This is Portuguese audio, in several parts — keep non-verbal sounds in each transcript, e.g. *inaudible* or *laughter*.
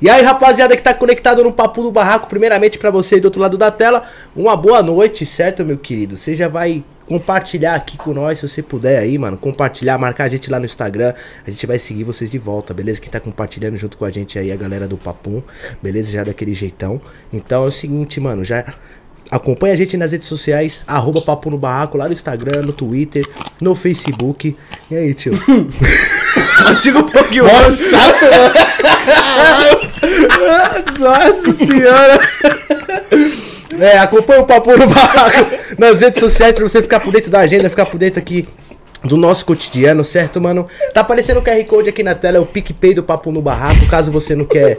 E aí, rapaziada que tá conectado no Papo do Barraco, primeiramente pra você do outro lado da tela, uma boa noite, certo, meu querido? Você já vai compartilhar aqui com nós, se você puder aí, mano, compartilhar, marcar a gente lá no Instagram, a gente vai seguir vocês de volta, beleza? Quem tá compartilhando junto com a gente aí, a galera do Papum, beleza? Já daquele jeitão. Então é o seguinte, mano, já acompanha a gente nas redes sociais, arroba Papo no Barraco, lá no Instagram, no Twitter, no Facebook. E aí, tio? *laughs* *laughs* Mastiga um pouquinho. Nossa, chato, *laughs* *laughs* Nossa senhora! É, acompanha o Papo no Barraco nas redes sociais pra você ficar por dentro da agenda, ficar por dentro aqui do nosso cotidiano, certo, mano? Tá aparecendo o QR Code aqui na tela, é o PicPay do Papo no Barraco, caso você não quer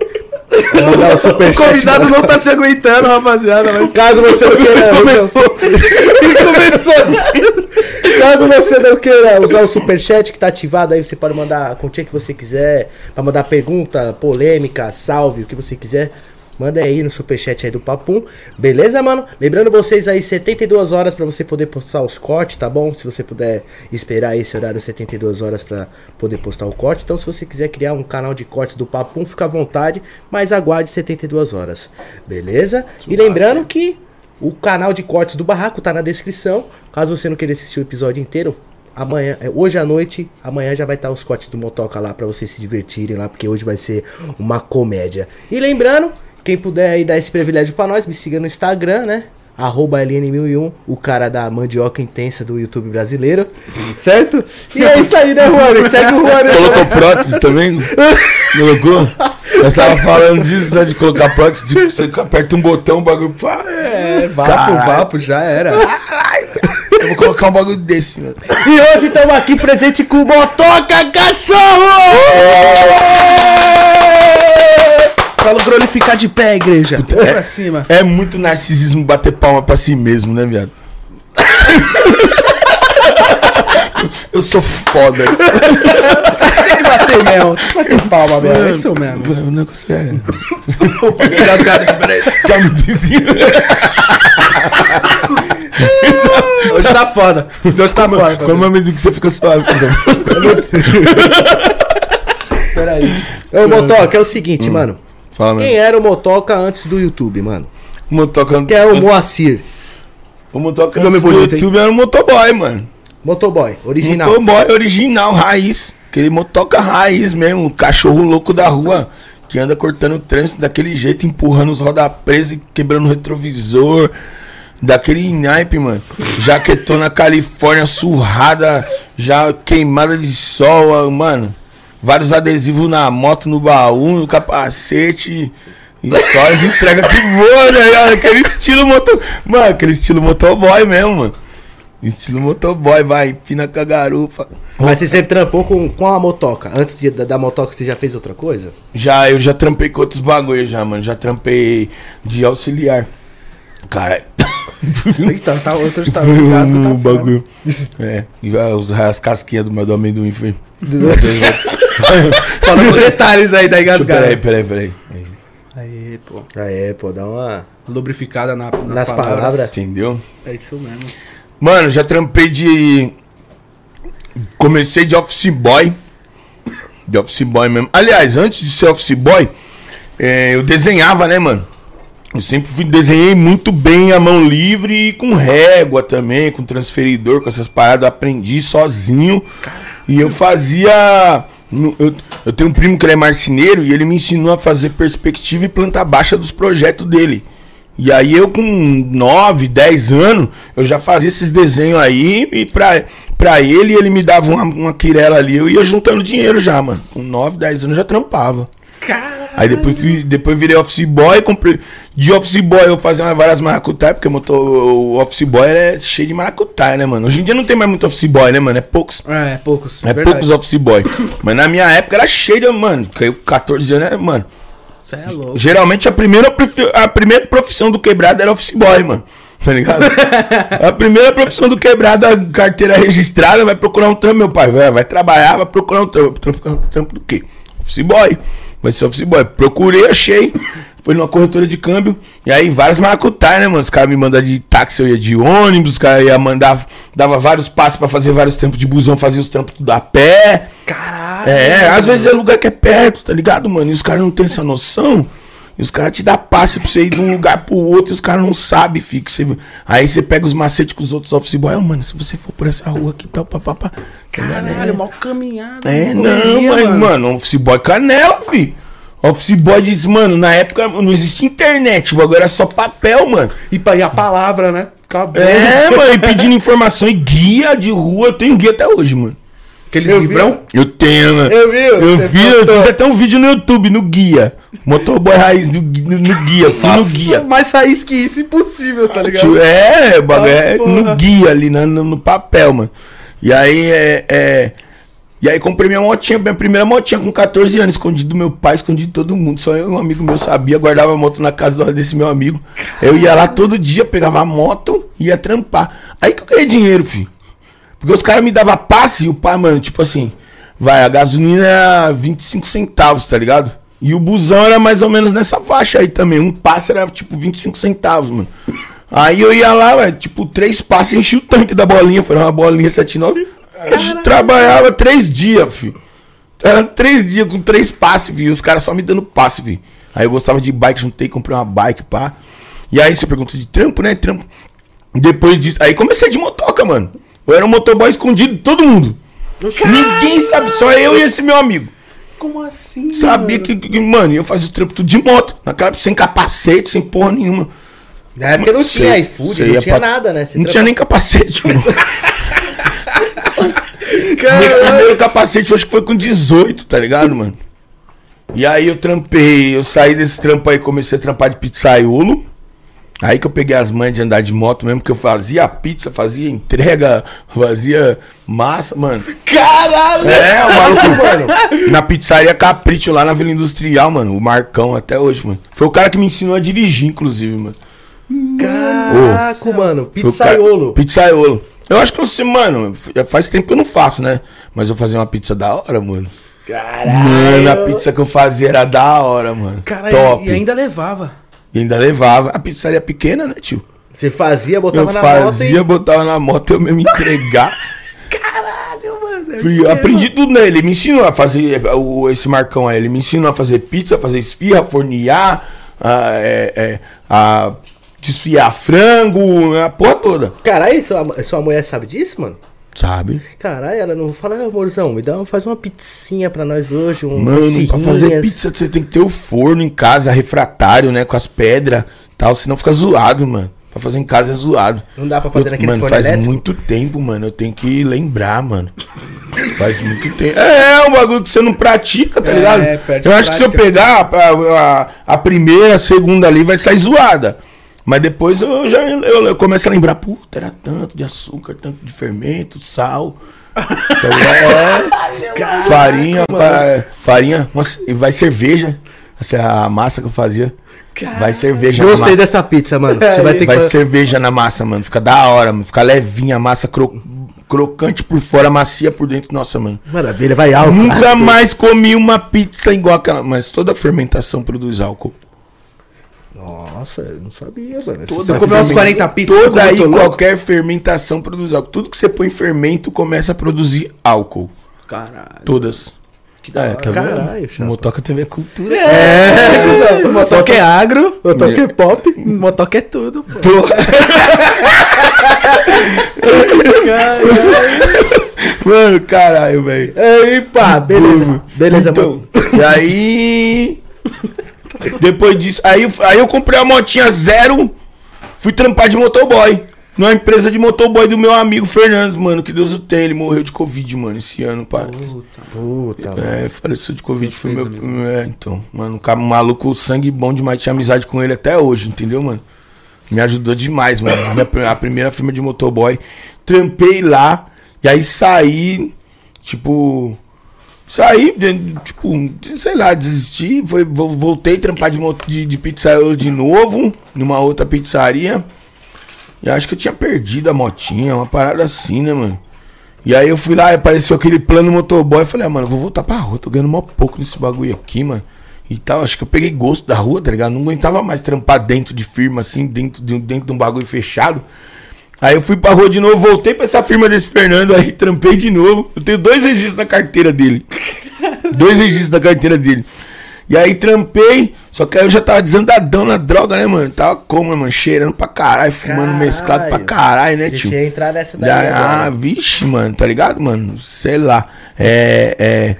mandar o O superchat. convidado não tá se aguentando, rapaziada. Mas... Caso você não queira... Começou. Começou. *laughs* Caso você não queira usar o superchat que tá ativado aí, você pode mandar a quantia que você quiser, pra mandar pergunta, polêmica, salve, o que você quiser. Manda aí no superchat aí do Papum. Beleza, mano? Lembrando vocês aí, 72 horas pra você poder postar os cortes, tá bom? Se você puder esperar esse horário 72 horas pra poder postar o corte. Então, se você quiser criar um canal de cortes do Papum, fica à vontade, mas aguarde 72 horas. Beleza? E lembrando que o canal de cortes do Barraco tá na descrição. Caso você não queira assistir o episódio inteiro, amanhã, é, hoje à noite, amanhã já vai estar os cortes do Motoca lá pra vocês se divertirem lá, porque hoje vai ser uma comédia. E lembrando, quem puder aí dar esse privilégio pra nós, me siga no Instagram, né? Arroba LN1001, o cara da mandioca intensa do YouTube brasileiro, certo? E é isso aí, né, Juan? Segue o Juan. né? Colocou prótese também? *laughs* Colocou? Nós tava falando disso, né? De colocar prótese, de você aperta um botão, o bagulho. É, vapo, Caralho. vapo, já era. eu vou colocar um bagulho desse, mano. E hoje estamos aqui presente com o Motoca Cachorro! Pra glorificar de pé, igreja. Vamos pra cima. É muito narcisismo bater palma pra si mesmo, né, viado? *laughs* Eu sou foda. Tem que bater mesmo. Tem que bater palma mesmo. Esse é o mesmo. O é. Engasgado. Peraí. Já me dizia. Hoje tá foda. Hoje tá foda. Como é o que você fica suave? Peraí. Ô, Motoca, é o seguinte, mano. Fala, Quem era o Motoca antes do YouTube, mano? O motoca. Quem é o Moacir? O motoca antes do hein? YouTube era um motoboy, mano. Motoboy, original. Motoboy original, raiz. Aquele motoca raiz mesmo, o cachorro louco da rua. Que anda cortando o trânsito daquele jeito, empurrando os roda-presa e quebrando o retrovisor. Daquele naipe, mano. Jaquetona Califórnia surrada, já queimada de sol, mano. Vários adesivos na moto, no baú, no capacete. E só as entregas que voam, né? Aquele estilo moto. Mano, aquele estilo motoboy mesmo, mano. Estilo motoboy, vai, empina com a garupa. Mas você sempre trampou com, com a Motoca. Antes de, da, da Motoca, você já fez outra coisa? Já, eu já trampei com outros bagulho já, mano. Já trampei de auxiliar. Cara, *laughs* Eita, tá, outro tá *laughs* engasgo, tá o bagulho. É, e vai usar as casquinhas *laughs* Fala com detalhes aí da Peraí, engasgada. peraí, peraí. Aí, Aí, pô. É, pô, dá uma. Lubrificada na- nas, Nas palavras. palavras. Entendeu? É isso mesmo. Mano, já trampei de. Comecei de office boy. De office boy mesmo. Aliás, antes de ser office boy, é, eu desenhava, né, mano? Eu sempre fui, desenhei muito bem a mão livre e com régua também, com transferidor, com essas paradas. Eu aprendi sozinho. E eu fazia. Eu, eu tenho um primo que ele é marceneiro e ele me ensinou a fazer perspectiva e planta baixa dos projetos dele. E aí eu com 9, 10 anos, eu já fazia esses desenhos aí e pra, pra ele ele me dava uma, uma quirela ali, eu ia juntando dinheiro já, mano. Com 9, 10 anos eu já trampava. Aí depois, fui, depois virei office boy, comprei. De office boy eu fazia várias maracutaia, porque motor, o office boy é cheio de maracutaia, né, mano? Hoje em dia não tem mais muito office boy, né, mano? É poucos. É, poucos. É verdade. poucos office boy. Mas na minha época era cheio de, mano. Caiu 14 anos, né, mano? Cê é louco. Geralmente a primeira, a primeira profissão do quebrado era office boy, mano. Tá ligado? *laughs* a primeira profissão do quebrado, a carteira registrada, vai procurar um trampo, meu pai. Vai, vai trabalhar, vai procurar um trampo. Trampo, trampo do quê? Office boy. Vai ser office boy. Procurei, achei. Foi numa corretora de câmbio. E aí, vários maracutai, né, mano? Os caras me mandam de táxi, eu ia de ônibus. Os caras iam mandar. Dava vários passos pra fazer vários trampos de busão, fazia os trampos tudo a pé. Caralho. É, às vezes é lugar que é perto, tá ligado, mano? E os caras não têm essa noção. E os caras te dão passe pra você ir de um lugar pro outro e os caras não sabem, fica. Você... Aí você pega os macetes com os outros office boy. Ah, mano, se você for por essa rua aqui, tal, papapá. Caralho, mal caminhada. É, mano. não, Correria, mas, mano, office boy canela, fi. Office boy diz, mano, na época não existia internet, o bagulho era só papel, mano. E, e a palavra, né? Acabou. É, mano, e pedindo informação e guia de rua, eu tenho guia até hoje, mano. Aqueles Eu livrão. Eu tenho, mano. Eu vi, Eu vi, eu fiz até um vídeo no YouTube, no guia. Motoboy raiz no, no, no guia, fui no guia. Mais raiz que isso, impossível, tá ligado? É, o bagulho é Ah, porra. no guia ali, na- no, no papel, mano. E aí, é, é- E aí comprei minha motinha, minha primeira motinha com 14 anos, escondido do meu pai, escondido de todo mundo. Só eu um amigo meu sabia, guardava a moto na casa do- desse meu amigo. Eu ia lá todo dia, pegava a moto e ia trampar. Aí que eu ganhei dinheiro, filho. Porque os caras me davam passe e o pai, mano, tipo assim, vai, a gasolina era 25 centavos, tá ligado? E o busão era mais ou menos nessa faixa aí também. Um passe era tipo 25 centavos, mano. Aí eu ia lá, velho, tipo, três passes enchi o tanque da bolinha. Foi uma bolinha 79. A gente trabalhava três dias, filho. Era três dias com três passes, viu? Os caras só me dando passe, viu? Aí eu gostava de bike, juntei, comprei uma bike, pá. E aí você pergunta de trampo, né? Trampo. Depois disso. Aí comecei de motoca, mano. Eu era um motoboy escondido de todo mundo. Ninguém sabe, só eu e esse meu amigo. Como assim? Sabia que, que- mano, eu fazia o trampo tudo de moto. Naquela época, sem capacete, sem porra nenhuma. Na época não tinha iFood, você não tinha pra- nada, né? Você Não tinha nem capacete, mano. *laughs* Meu primeiro capacete acho que foi com 18, tá ligado, mano? E aí eu trampei, eu saí desse trampo aí, comecei a trampar de pizzaiolo. Aí que eu peguei as mães de andar de moto mesmo, que eu fazia pizza, fazia entrega, fazia massa, mano. Caralho! É, o maluco, mano. Na pizzaria Capricho, lá na Vila Industrial, mano. O Marcão até hoje, mano. Foi o cara que me ensinou a dirigir, inclusive, mano. Caraca, mano. Foi o cara- Pizzaiolo. Pizzaiolo. Eu acho que eu sei, mano, faz tempo que eu não faço, né? Mas eu fazia uma pizza da hora, mano. Mano, a pizza que eu fazia era da hora, mano. Caralho, Top. e ainda levava. E ainda levava. A pizzaria pequena, né, tio? Você fazia, botava eu na fazia, moto botava na moto, eu mesmo entregar. *laughs* Caralho, mano. Fui- eu aprendi tudo nele. Ele me ensinou a fazer o, esse Marcão aí. Ele me ensinou a fazer pizza, fazer esfirra, fornear, a, é, é, a desfiar frango, a porra toda. Caralho, sua, sua mulher sabe disso, mano? Sabe? Caralho, ela não fala, "Ah, amorzão, me dá, faz uma pizzinha pra nós hoje, um Mano, pra fazer pizza você tem que ter o forno em casa, refratário, né? Com as pedras tal, senão fica zoado, mano. Pra fazer em casa é zoado. Não dá pra fazer Eu- naquele Mano, forno faz elétrico? muito tempo, mano. Eu tenho que lembrar, mano. Faz muito tempo. É, é um bagulho que você não pratica, tá É, ligado? perde Eu acho que se eu prática. pegar a, a, a primeira, a segunda ali, vai sair zoada. Mas depois eu já eu, eu começo a lembrar, puta, era tanto de açúcar, tanto de fermento, sal. Então, é, *laughs* farinha, pa- farinha, nossa, e vai cerveja. Essa é a massa que eu fazia. Vai cerveja na Gostei massa. dessa pizza, mano. Você vai ter que Vai fazer... cerveja na massa, mano. Fica da hora, mano. Fica levinha, a massa cro- crocante por fora, macia por dentro. Nossa, mano. Maravilha, vai álcool. Nunca mais comi uma pizza igual aquela. Mas toda fermentação produz álcool. Nossa, eu não sabia, mano. Se eu comer umas 40 pizzas, Toda aí, qualquer fermentação produz álcool. Tudo que você põe em fermento começa a produzir álcool. Caralho. Todas. Que da hora, tá Caralho, chapa. Motoca TV é cultura. É, motoca é agro, toquei é pop. motoca é tudo, pô. *laughs* Mano, caralho, velho. Aí, pá, beleza. Beleza, então, mano. E aí. *laughs* Depois disso. Aí, eu- aí eu comprei a motinha zero. Fui trampar de motoboy. Numa empresa de motoboy do meu amigo Fernando, mano. Que Deus o tenha. Ele morreu de Covid, mano, esse ano, pá. Puta, mano. É, faleceu de Covid. Foi meu. mesmo. É, então. Mano, um cara maluco, sangue bom demais. Tinha amizade com ele até hoje, entendeu, mano? Me ajudou demais, mano. A primeira firma de motoboy. Trampei lá. E aí saí. Tipo. Saí, tipo, sei lá, desisti. Foi, vo- voltei a trampar de, de, de pizzaiolo de novo. Numa outra pizzaria. E acho que eu tinha perdido a motinha, uma parada assim, né, mano? E aí eu fui lá apareceu aquele plano motoboy. Eu falei, ah, mano, vou voltar pra rua, tô ganhando mó pouco nesse bagulho aqui, mano. E tal, acho que eu peguei gosto da rua, tá ligado? Não aguentava mais trampar dentro de firma, assim, dentro de, dentro de um bagulho fechado. Aí eu fui pra rua de novo, voltei pra essa firma desse Fernando, aí trampei de novo. Eu tenho dois registros na carteira dele. *laughs* dois registros na carteira dele. E aí trampei, só que aí eu já tava desandadão na droga, né, mano? Tava como, mano? Cheirando pra caralho, fumando Caralho. mesclado pra caralho, né, Deixa tio? eu entrar nessa daí. Ah, vixe, mano, tá ligado, mano? Sei lá. É. É.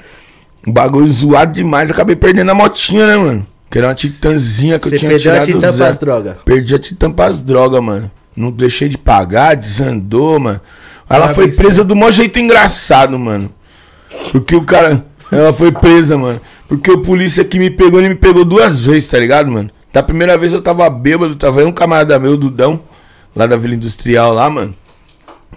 Um bagulho zoado demais. Acabei perdendo a motinha, né, mano? Que era uma titãzinha que Você eu tinha perdeu a tirado titã pras drogas. Perdi a titã pras drogas, mano. Não deixei de pagar, desandou, mano. Ela foi presa do maior jeito engraçado, mano. Porque o cara. Ela foi presa, mano. Porque o polícia que me pegou, ele me pegou duas vezes, tá ligado, mano? Da primeira vez eu tava bêbado, tava aí um camarada meu, Dudão, lá da Vila Industrial, lá, mano.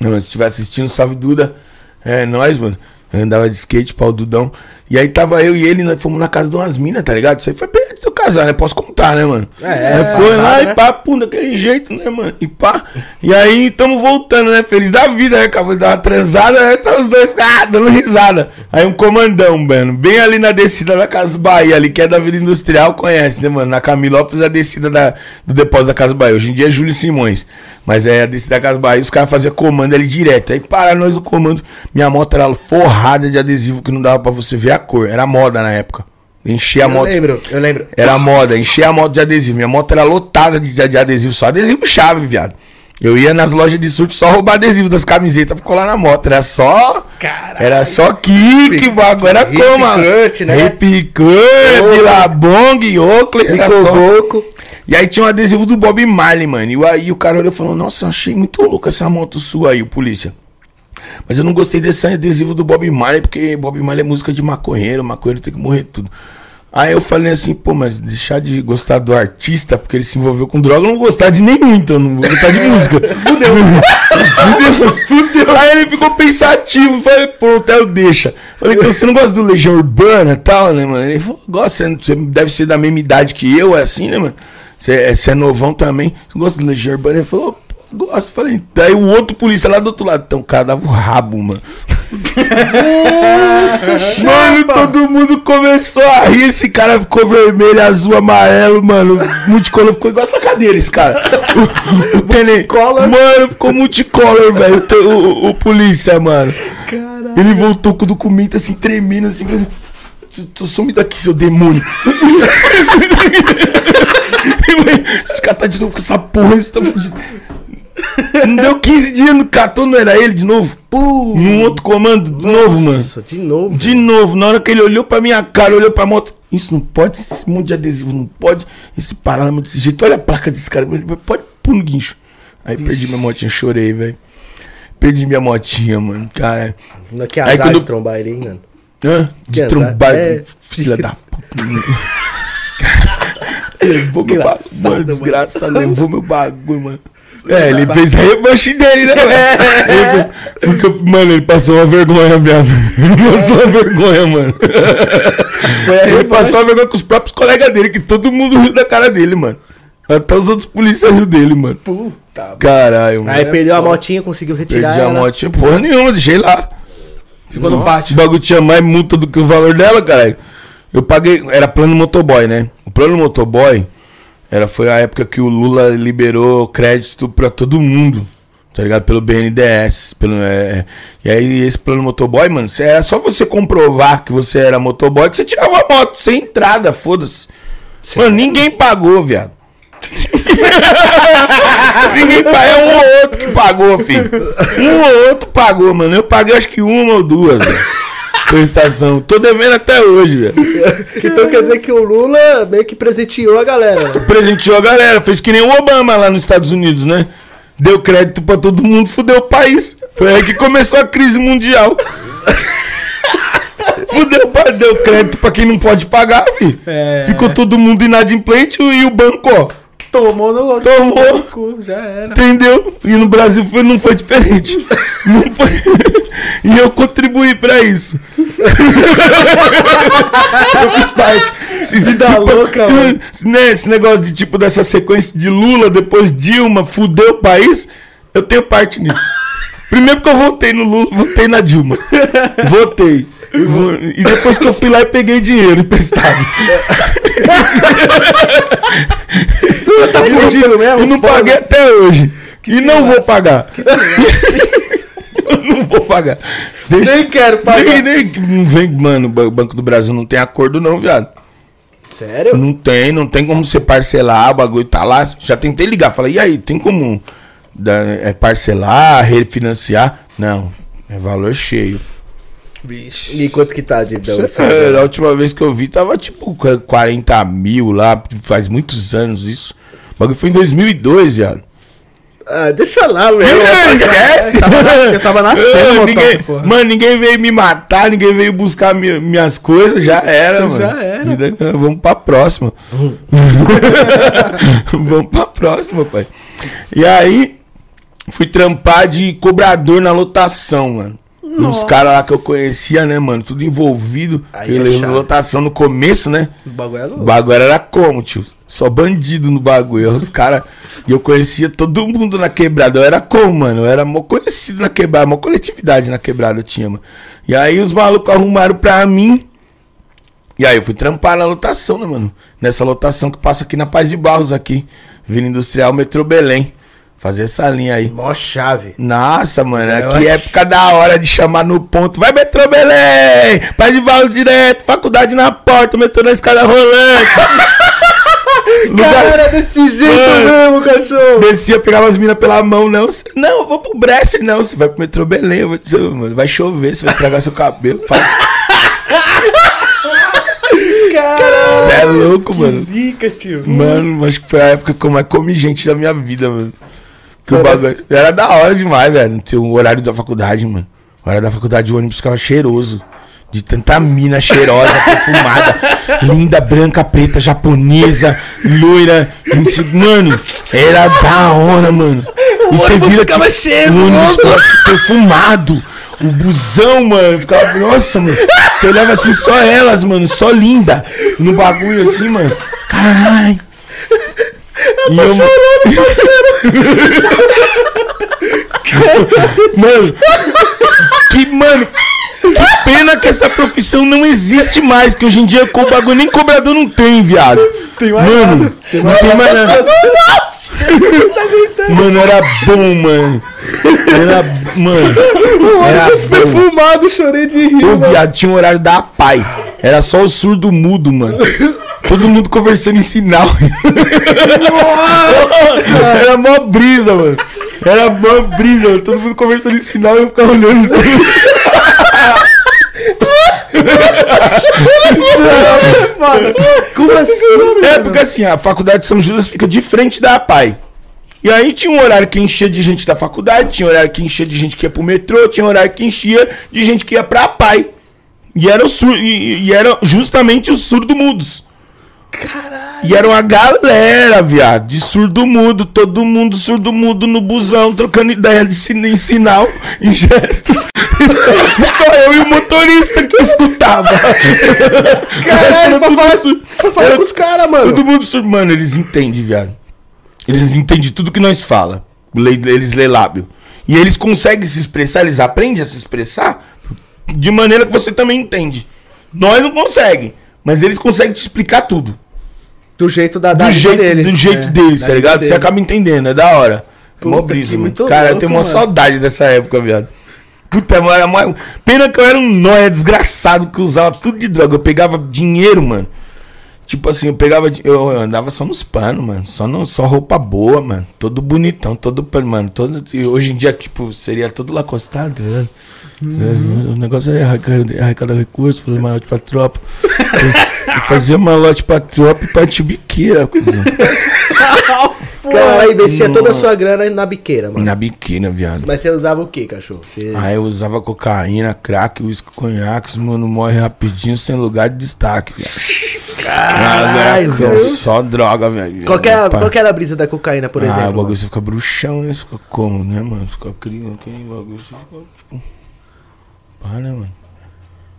Não, Se estiver assistindo, salve Duda. É nóis, mano. Eu andava de skate, pau Dudão. E aí tava eu e ele, nós fomos na casa de umas minas, tá ligado? Isso aí foi perto do casar, né? Posso contar, né, mano? É, é, Aí foi passado, lá né? e pá, pum, daquele jeito, né, mano? E pá. E aí tamo voltando, né? Feliz da vida, né? Acabou de dar uma transada, né? Tá os dois ah, dando risada. Aí um comandão, mano, bem ali na descida da Casa Bahia, ali, que é da Vila Industrial, conhece, né, mano? Na Camilópolis, a descida da, do depósito da Casa Bahia. Hoje em dia é Júlio Simões. Mas é descida da Casa Bahia, os caras faziam comando ali direto. Aí para nós do comando, minha moto era forrada de adesivo que não dava pra você ver a cor. Era moda na época. Encher a Eu moto. lembro, eu lembro. Era moda, encher a moto de adesivo. Minha moto era lotada de, de adesivo, só adesivo chave, viado. Eu ia nas lojas de surf só roubar adesivo das camisetas pra colar na moto. Era só. Caralho. Era só kick, bagulho. Era como, mano? cut, né? Cut, Billabong, Oakley. Era só... E aí tinha um adesivo do Bob Marley, mano. E aí o cara olhou e falou: Nossa, eu achei muito louco essa moto sua aí, o polícia. Mas eu não gostei desse adesivo do Bob Marley, porque Bob Marley é música de maconheiro, maconheiro tem que morrer tudo. Aí eu falei assim, pô, mas deixar de gostar do artista, porque ele se envolveu com droga, eu não gostar de nenhum, então eu não vou gostar de música. *laughs* Fudeu. fudeu, fudeu. Aí ele ficou pensativo, falei, pô, até eu deixa. Falei, então você não gosta do Legião Urbana e tal, né, mano? Ele falou, gosta, você deve ser da mesma idade que eu, é assim, né, mano? Você é, é novão também, você gosta do Legião Urbana? Ele falou, gosto. Falei, daí o outro polícia lá do outro lado, então o cara dava o rabo, mano. Nossa, Mano, todo mundo começou a rir. Esse cara ficou vermelho, azul, amarelo, mano. Multicolor ficou igual essa cadeira, esse cara. O, o multicolor. Mano, ficou multicolor, velho. O, o, o polícia, mano. Ele voltou com o documento assim, tremendo, assim. Falando, "Tu- Some daqui, seu demônio. Esse *laughs* cara tá de novo com essa porra. Esse tá fudido. Não deu 15 dias no catou, não era ele de novo? Num outro comando, de novo, mano. Nossa, de novo. De novo, na hora que ele olhou pra minha cara, olhou pra moto. Isso não pode, esse monte de adesivo não pode. Esse paralama desse jeito. Olha a placa desse cara. Pode pôr no guincho. Aí perdi minha motinha, chorei, velho. Perdi minha motinha, mano. Cara. Que Aí azar quando- de trombar ele, hein, mano. Hã? De trombar. É. Filha da puta. levou meu bagulho. Mano, desgraçado. Levou meu bagulho, mano. É, ele fez a revanche dele, né? mano? Ele- Porque, mano, ele passou uma vergonha, viado. Ele passou uma vergonha, mano. Ele passou uma vergonha com os próprios colegas dele, que todo mundo riu da cara dele, mano. Até os outros policiais riu dele, mano. Puta. Caralho, mano. Aí perdeu a motinha, conseguiu retirar Perdi a ela. motinha, porra nenhuma, deixei lá. Ficou no Esse pátio. bagulho tinha mais multa do que o valor dela, caralho. Eu paguei, era plano motoboy, né? O plano motoboy era, foi a época que o Lula liberou crédito pra todo mundo, tá ligado? Pelo BNDES. Pelo, é, e aí esse plano motoboy, mano, cê- era só você comprovar que você era motoboy que você tirava a moto, sem entrada, foda-se. Mano, ninguém pagou, viado. *laughs* ninguém pagou, é um ou outro que pagou, filho. Um ou outro pagou, mano. Eu paguei acho que uma ou duas, velho. Prestação. Tô devendo até hoje, velho. Então quer dizer que o Lula meio que presenteou a galera. né? Presenteou a galera. Fez que nem o Obama lá nos Estados Unidos, né? Deu crédito pra todo mundo, fudeu o país. Foi aí que começou a crise mundial. *laughs* Fudeu, deu crédito pra quem não pode pagar, filho. É. Ficou todo mundo inadimplente e o banco, ó. Tomou no Tomou. no cu, já era. Entendeu? E no Brasil foi, não foi diferente. *laughs* Não foi. E eu contribuí pra isso. eu fiz parte. Se, Vida louca, se, né, esse negócio de tipo dessa sequência de Lula, depois Dilma, fudeu o país, eu tenho parte nisso. Primeiro que eu votei no Lula, votei na Dilma. *laughs* Votei. E depois que eu fui lá e peguei dinheiro emprestado. Tá fudido mesmo? Eu não paguei até hoje. e não vou pagar. *laughs* eu não vou pagar. Deixa- Nem quero pagar. nem, nem, não vem, mano, o Banco do Brasil não tem acordo não, viado. Sério? Não tem, não tem como você parcelar, o bagulho tá lá. Já tentei ligar, falei, e aí, tem como é, parcelar, refinanciar? Não, é valor cheio. Vixe. E quanto que tá a dívida? É, a última vez que eu vi tava tipo qu- 40 mil lá, faz muitos anos isso. O bagulho foi em 2002, viado. Ah, deixa lá, meu. Esquece! Tava na- *laughs* eu tava nascendo, ninguém, porra. Mano, ninguém veio me matar, ninguém veio buscar mi- minhas coisas, já era, mano. Já era. Vida- vamos pra próxima. *laughs* vamos pra próxima, pai. E aí, fui trampar de cobrador na lotação, mano. Uns caras lá que eu conhecia, né, mano? Tudo envolvido. Aí eu é lotação no começo, né? O bagulho é O bagulho era como, tio? Só bandido no bagulho. Os caras. E eu conhecia todo mundo na quebrada. Eu era como, mano? Eu era mó conhecido na quebrada. Mó coletividade na quebrada eu tinha, mano. E aí os malucos arrumaram pra mim. E aí eu fui trampar na lotação, né, mano? Nessa lotação que passa aqui na Paz de Barros, aqui. Vila Industrial Metrô Belém. Fazer essa linha aí. Mó chave. Nossa, mano, Eu aqui é acho- época da hora de chamar no ponto. Vai, metrô Belém! Paz de Barros direto, faculdade na porta, metrô na escada rolante. *laughs* Lugar- Cara, era desse jeito Mano. mesmo, cachorro. Descia, pegava as minas pela mão, não. cê- Não, eu vou pro Bresser, não. Você vai pro metrô Belém, eu vou dizer, mano, vai chover, você vai estragar seu cabelo. Fala, *laughs* Caralho. Você é louco, que mano. zica, tio. Mano, acho que foi a época que eu mais comi gente da minha vida, mano. Que o Sério? bagulho- Era da hora demais, velho. Ter o horário da faculdade, mano. O horário da faculdade, o ônibus ficava cheiroso. De tanta mina cheirosa, *laughs* perfumada, linda, branca, preta, japonesa, loira. Mano, era da hora, mano. E você vira ficava que cheiroso. o ônibus ficava perfumado. O busão, mano, ficava. Nossa, mano. Você olhava assim, só elas, mano, só linda. No bagulho assim, mano. Caralho. E eu, *laughs* mano, que, mano, que pena que essa profissão não existe mais, que hoje em dia o bagulho nem cobrador não tem, viado. Tem mais mano, nada. não tem mais nada. Mano, era bom, mano. Era, mano, era Ônibus perfumado, chorei de rir, Ô, viado, tinha um horário da pai. Era só o surdo mudo, mano. Todo mundo conversando em sinal. Nossa! Era mó brisa, mano. Era mó brisa, mano. Todo mundo conversando em sinal e eu ficava olhando assim. Mano, como assim? É, porque assim, a faculdade de São Judas fica de frente da pai. E aí tinha um horário que enchia de gente da faculdade, tinha horário que enchia de gente que ia pro metrô, tinha horário que enchia de gente que ia pra pai. E era, o sur e, e era justamente os surdo-mudos. Caralho. E era uma galera, viado, de surdo-mudo, todo mundo surdo-mudo no busão, trocando ideia de sin em sinal, em gesto. Só, só eu e o motorista que escutava. Caralho, pra falar, su- pra falar era com os caras, mano. Todo mundo. Mano, eles entendem, viado. Eles entendem tudo que nós fala. Eles lê lábio. E eles conseguem se expressar, eles aprendem a se expressar de maneira que você também entende. Nós não conseguem, mas eles conseguem te explicar tudo Do jeito da, da do jeito, dele. do jeito É, deles, tá ligado? dele. Você acaba entendendo, é da hora. Puta, Mó brisa, mano. Cara, eu louco, tenho uma mano. saudade dessa época, viado. Puta, mano, pena que eu era um nóia desgraçado que usava tudo de droga. Eu pegava dinheiro, mano. Tipo assim, eu pegava. Eu andava só nos panos, mano. Só, no, só roupa boa, mano. Todo bonitão, todo. pan- Mano, todo. e Hoje em dia, tipo, seria todo lacostado, ligado? Uhum. O negócio é arrecadar, recursos, fazer malote pra tropa. Eu fazia malote pra tropa e partir biqueira, *laughs* *laughs* cuzão. Caralho, investia toda a sua grana na biqueira, mano. Na biqueira, viado. Mas você usava o que, cachorro? Você... Aí eu usava cocaína, crack, uísque, conhaque, mano, morre rapidinho, sem lugar de destaque, viado. Caralho, velho. Só droga, velho. Qual que, é, Pá. qual que era a brisa da cocaína, por ah, exemplo? o bagulho mano? você fica bruxão, né? Você fica como, né, mano? Você fica criando, aquele bagulho, você fica, tipo... Pá, né, mano?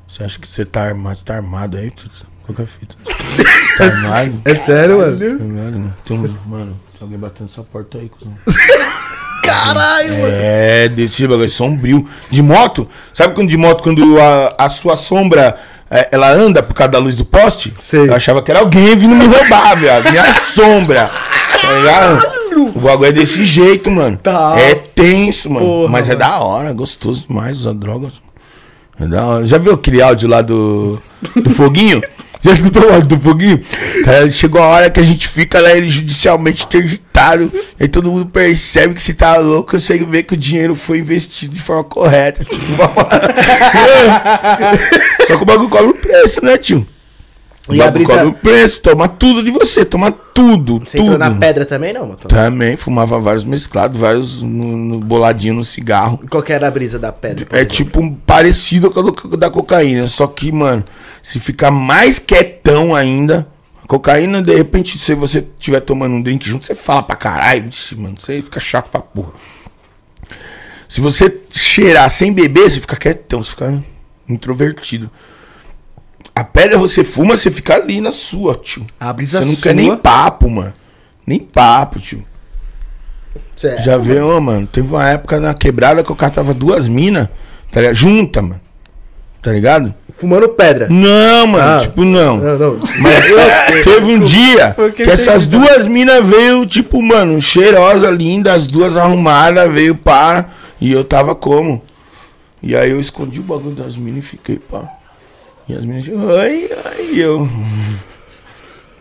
Você acha que você tá armado, você tá armado aí? tudo? Qual que é a fita? *laughs* Tá armado? É sério, mano? Tá mano? Tem um, mano, tem alguém batendo essa porta aí, cuzão. *laughs* Caralho, mano. É, desse bagulho sombrio. De moto, sabe quando de moto, quando a, a sua sombra é, ela anda por causa da luz do poste? Sei. Eu achava que era alguém vindo me roubar, viado. Minha *laughs* sombra. Tá ligado? O bagulho é desse jeito, mano. Tá. É tenso, mano. Porra, Mas é mano. da hora, gostoso demais usar drogas. É da hora. Já viu aquele áudio lá do, do Foguinho? *laughs* Já escutou o áudio do Foguinho? Cara, chegou a hora que a gente fica lá, ele judicialmente interditado. Aí todo mundo percebe que você tá louco, consegue ver que o dinheiro foi investido de forma correta. Tipo, *laughs* Só que o bagulho cobra o preço, né, tio? O E a brisa- cobra o preço, toma tudo de você, toma tudo. Você tudo. entrou na pedra também, não, motor? Também fumava vários mesclados, vários no, no boladinho no cigarro. Qual que era a brisa da pedra? É exemplo? tipo um parecido com a da cocaína, só que, mano, se ficar mais quietão ainda, cocaína, de repente, se você estiver tomando um drink junto, você fala pra caralho, mano, você fica chato pra porra. Se você cheirar sem beber, você fica quietão, você fica introvertido. A pedra você fuma, você fica ali na sua, tio. A brisa Você não sua. quer nem papo, mano. Nem papo, tio. Certo. Já viu, ó, mano? Teve uma época na quebrada que o cara tava duas minas, tá ligado? Junta, mano. Tá ligado? Fumando pedra. Não, mano, Ah. tipo, não. Não, não. Mas *laughs* teve um dia que que essas duas minas veio, tipo, mano, cheirosa, linda, as duas arrumadas, veio para. E eu tava como? E aí eu escondi o bagulho das minas e fiquei, pá. E as minas, ai, ai, eu.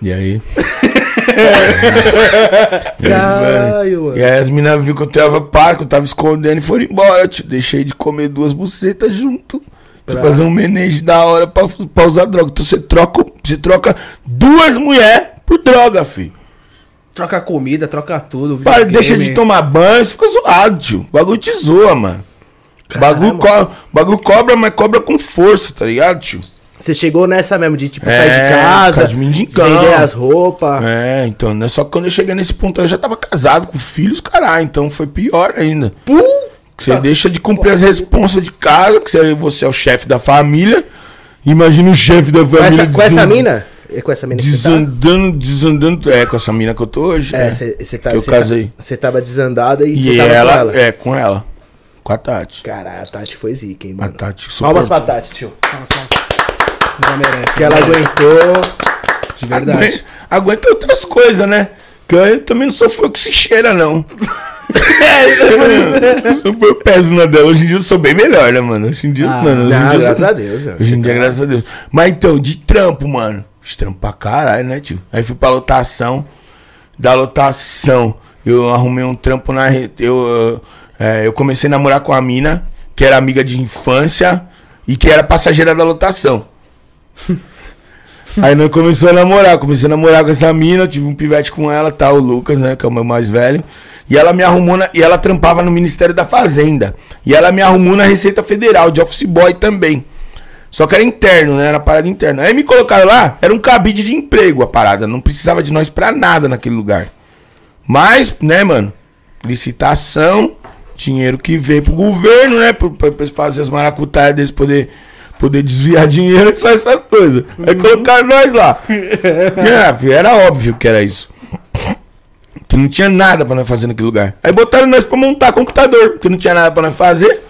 E aí? *laughs* E aí, mano, Caralho, mano. e aí as minas viram que eu tava pá, que eu tava escondendo e foram embora. Tio. Deixei de comer duas bucetas junto. Pra fazer um menege da hora pra, pra usar droga. Então você troca, você troca duas mulheres por droga, filho. Troca comida, troca tudo. Para, deixa de tomar banho, você fica zoado, tio. O bagulho te zoa, mano. Bagulho, co bagulho cobra, mas cobra com força, tá ligado, tio? Você chegou nessa mesmo de tipo É, sair de casa, ficar de vender as roupas. É, então, né? Só que quando eu cheguei nesse ponto, eu já tava casado com filhos, caralho. Então foi pior ainda. Que você deixa de cumprir as responsas de casa, que você, você é o chefe da família. Imagina o chefe da Com família. essa, com essa mina? É com essa mina que você tá? Desandando, desandando. É, com essa mina que eu tô hoje. É, É, você você tá, que eu você casei. Tá, você tava desandada e, E você tava ela, com ela. é, com ela. Com a Tati. Caralho, a Tati foi zica, hein, A mano. Tati Palmas pra Tati, tio. Já merece. Que ela aguentou. De verdade. Aguenta, aguenta outras coisas, né? Que eu também não sou fogo que se cheira, não. Só foi o peso na dela. Hoje em dia eu sou bem melhor, né, mano? Hoje em dia, Ah, mano. Hoje Não, dia eu graças sou- a Deus, velho. Hoje em dia, graças a Deus. Mas então, de trampo, mano. De trampo pra caralho, né, tio? Aí fui pra lotação. Da lotação, eu arrumei um trampo na. Eu, é, eu comecei a namorar com a mina, que era amiga de infância e que era passageira da lotação. *laughs* Aí nós começamos a namorar, comecei a namorar com essa mina, eu tive um pivete com ela, tá, o Lucas, né, que é o meu mais velho. E ela me arrumou, na, e ela trampava no Ministério da Fazenda. E ela me arrumou na Receita Federal, de office boy também. Só que era interno, né, era parada interna. Aí me colocaram lá, era um cabide de emprego a parada, não precisava de nós pra nada naquele lugar. Mas, né, mano, licitação, dinheiro que veio pro governo, né, pra, pra, fazer as maracutaias deles poder, poder desviar dinheiro e fazer essas coisas. Aí colocaram nós lá. *laughs* É, filho, era óbvio que era isso. Que não tinha nada pra nós fazer naquele lugar. Aí botaram nós pra montar computador, porque não tinha nada pra nós fazer.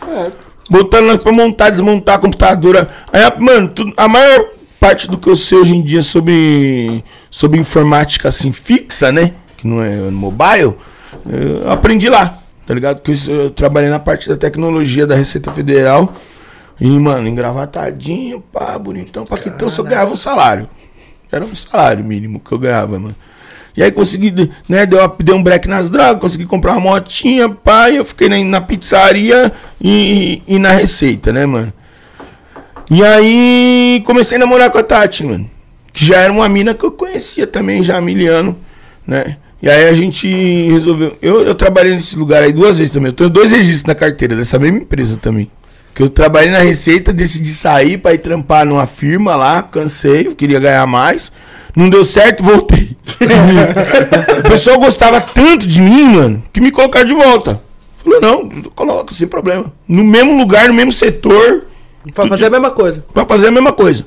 Botaram nós pra montar, desmontar a computadora. Aí, mano, a maior parte do que eu sei hoje em dia sobre, sobre informática assim fixa, né? Que não é mobile, eu aprendi lá, tá ligado? Porque eu, eu trabalhei na parte da tecnologia da Receita Federal. E, mano, engravatadinho, pá, bonitão, pra que então se eu ganhava um salário. Era um salário mínimo que eu ganhava, mano. E aí consegui, né, deu, deu um break nas drogas, consegui comprar uma motinha, pá, e eu fiquei na, na pizzaria e, e na receita, né, mano. E aí comecei a namorar com a Tati, mano. Que já era uma mina que eu conhecia também, já há mil anos, né? E aí a gente resolveu. Eu, eu trabalhei nesse lugar aí duas vezes também. Eu tenho dois registros na carteira dessa mesma empresa também. Que eu trabalhei na Receita, decidi sair pra ir trampar numa firma lá, cansei, eu queria ganhar mais. Não deu certo, voltei. *laughs* o pessoal gostava tanto de mim, mano, que me colocaram de volta. Falei, não, coloca, sem problema. No mesmo lugar, no mesmo setor, Pra fazer a mesma coisa. pra fazer a mesma coisa.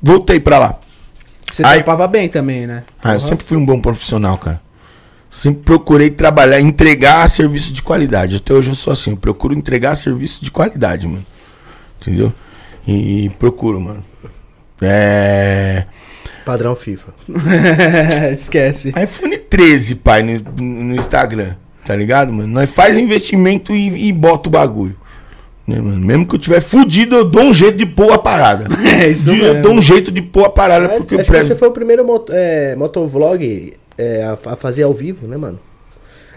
Voltei pra lá. Você Aí- trampava bem também, né? Ah, eu sempre fui um bom profissional, cara. Sempre procurei trabalhar, entregar serviço de qualidade. Até hoje eu sou assim, eu procuro entregar serviço de qualidade, mano. Entendeu? E, procuro, mano. É. Padrão FIFA. *laughs* Esquece. iPhone 13, pai, no, no Instagram. Tá ligado, mano? Nós faz investimento e, e bota o bagulho. Né, mano? Mesmo que eu tiver fudido, eu dou um jeito de pôr a parada. *laughs* É isso eu mesmo. dou um jeito de pôr a parada, É, porque eu acho que prezo. você foi o primeiro é, motovlog é, a, a fazer ao vivo, né, mano?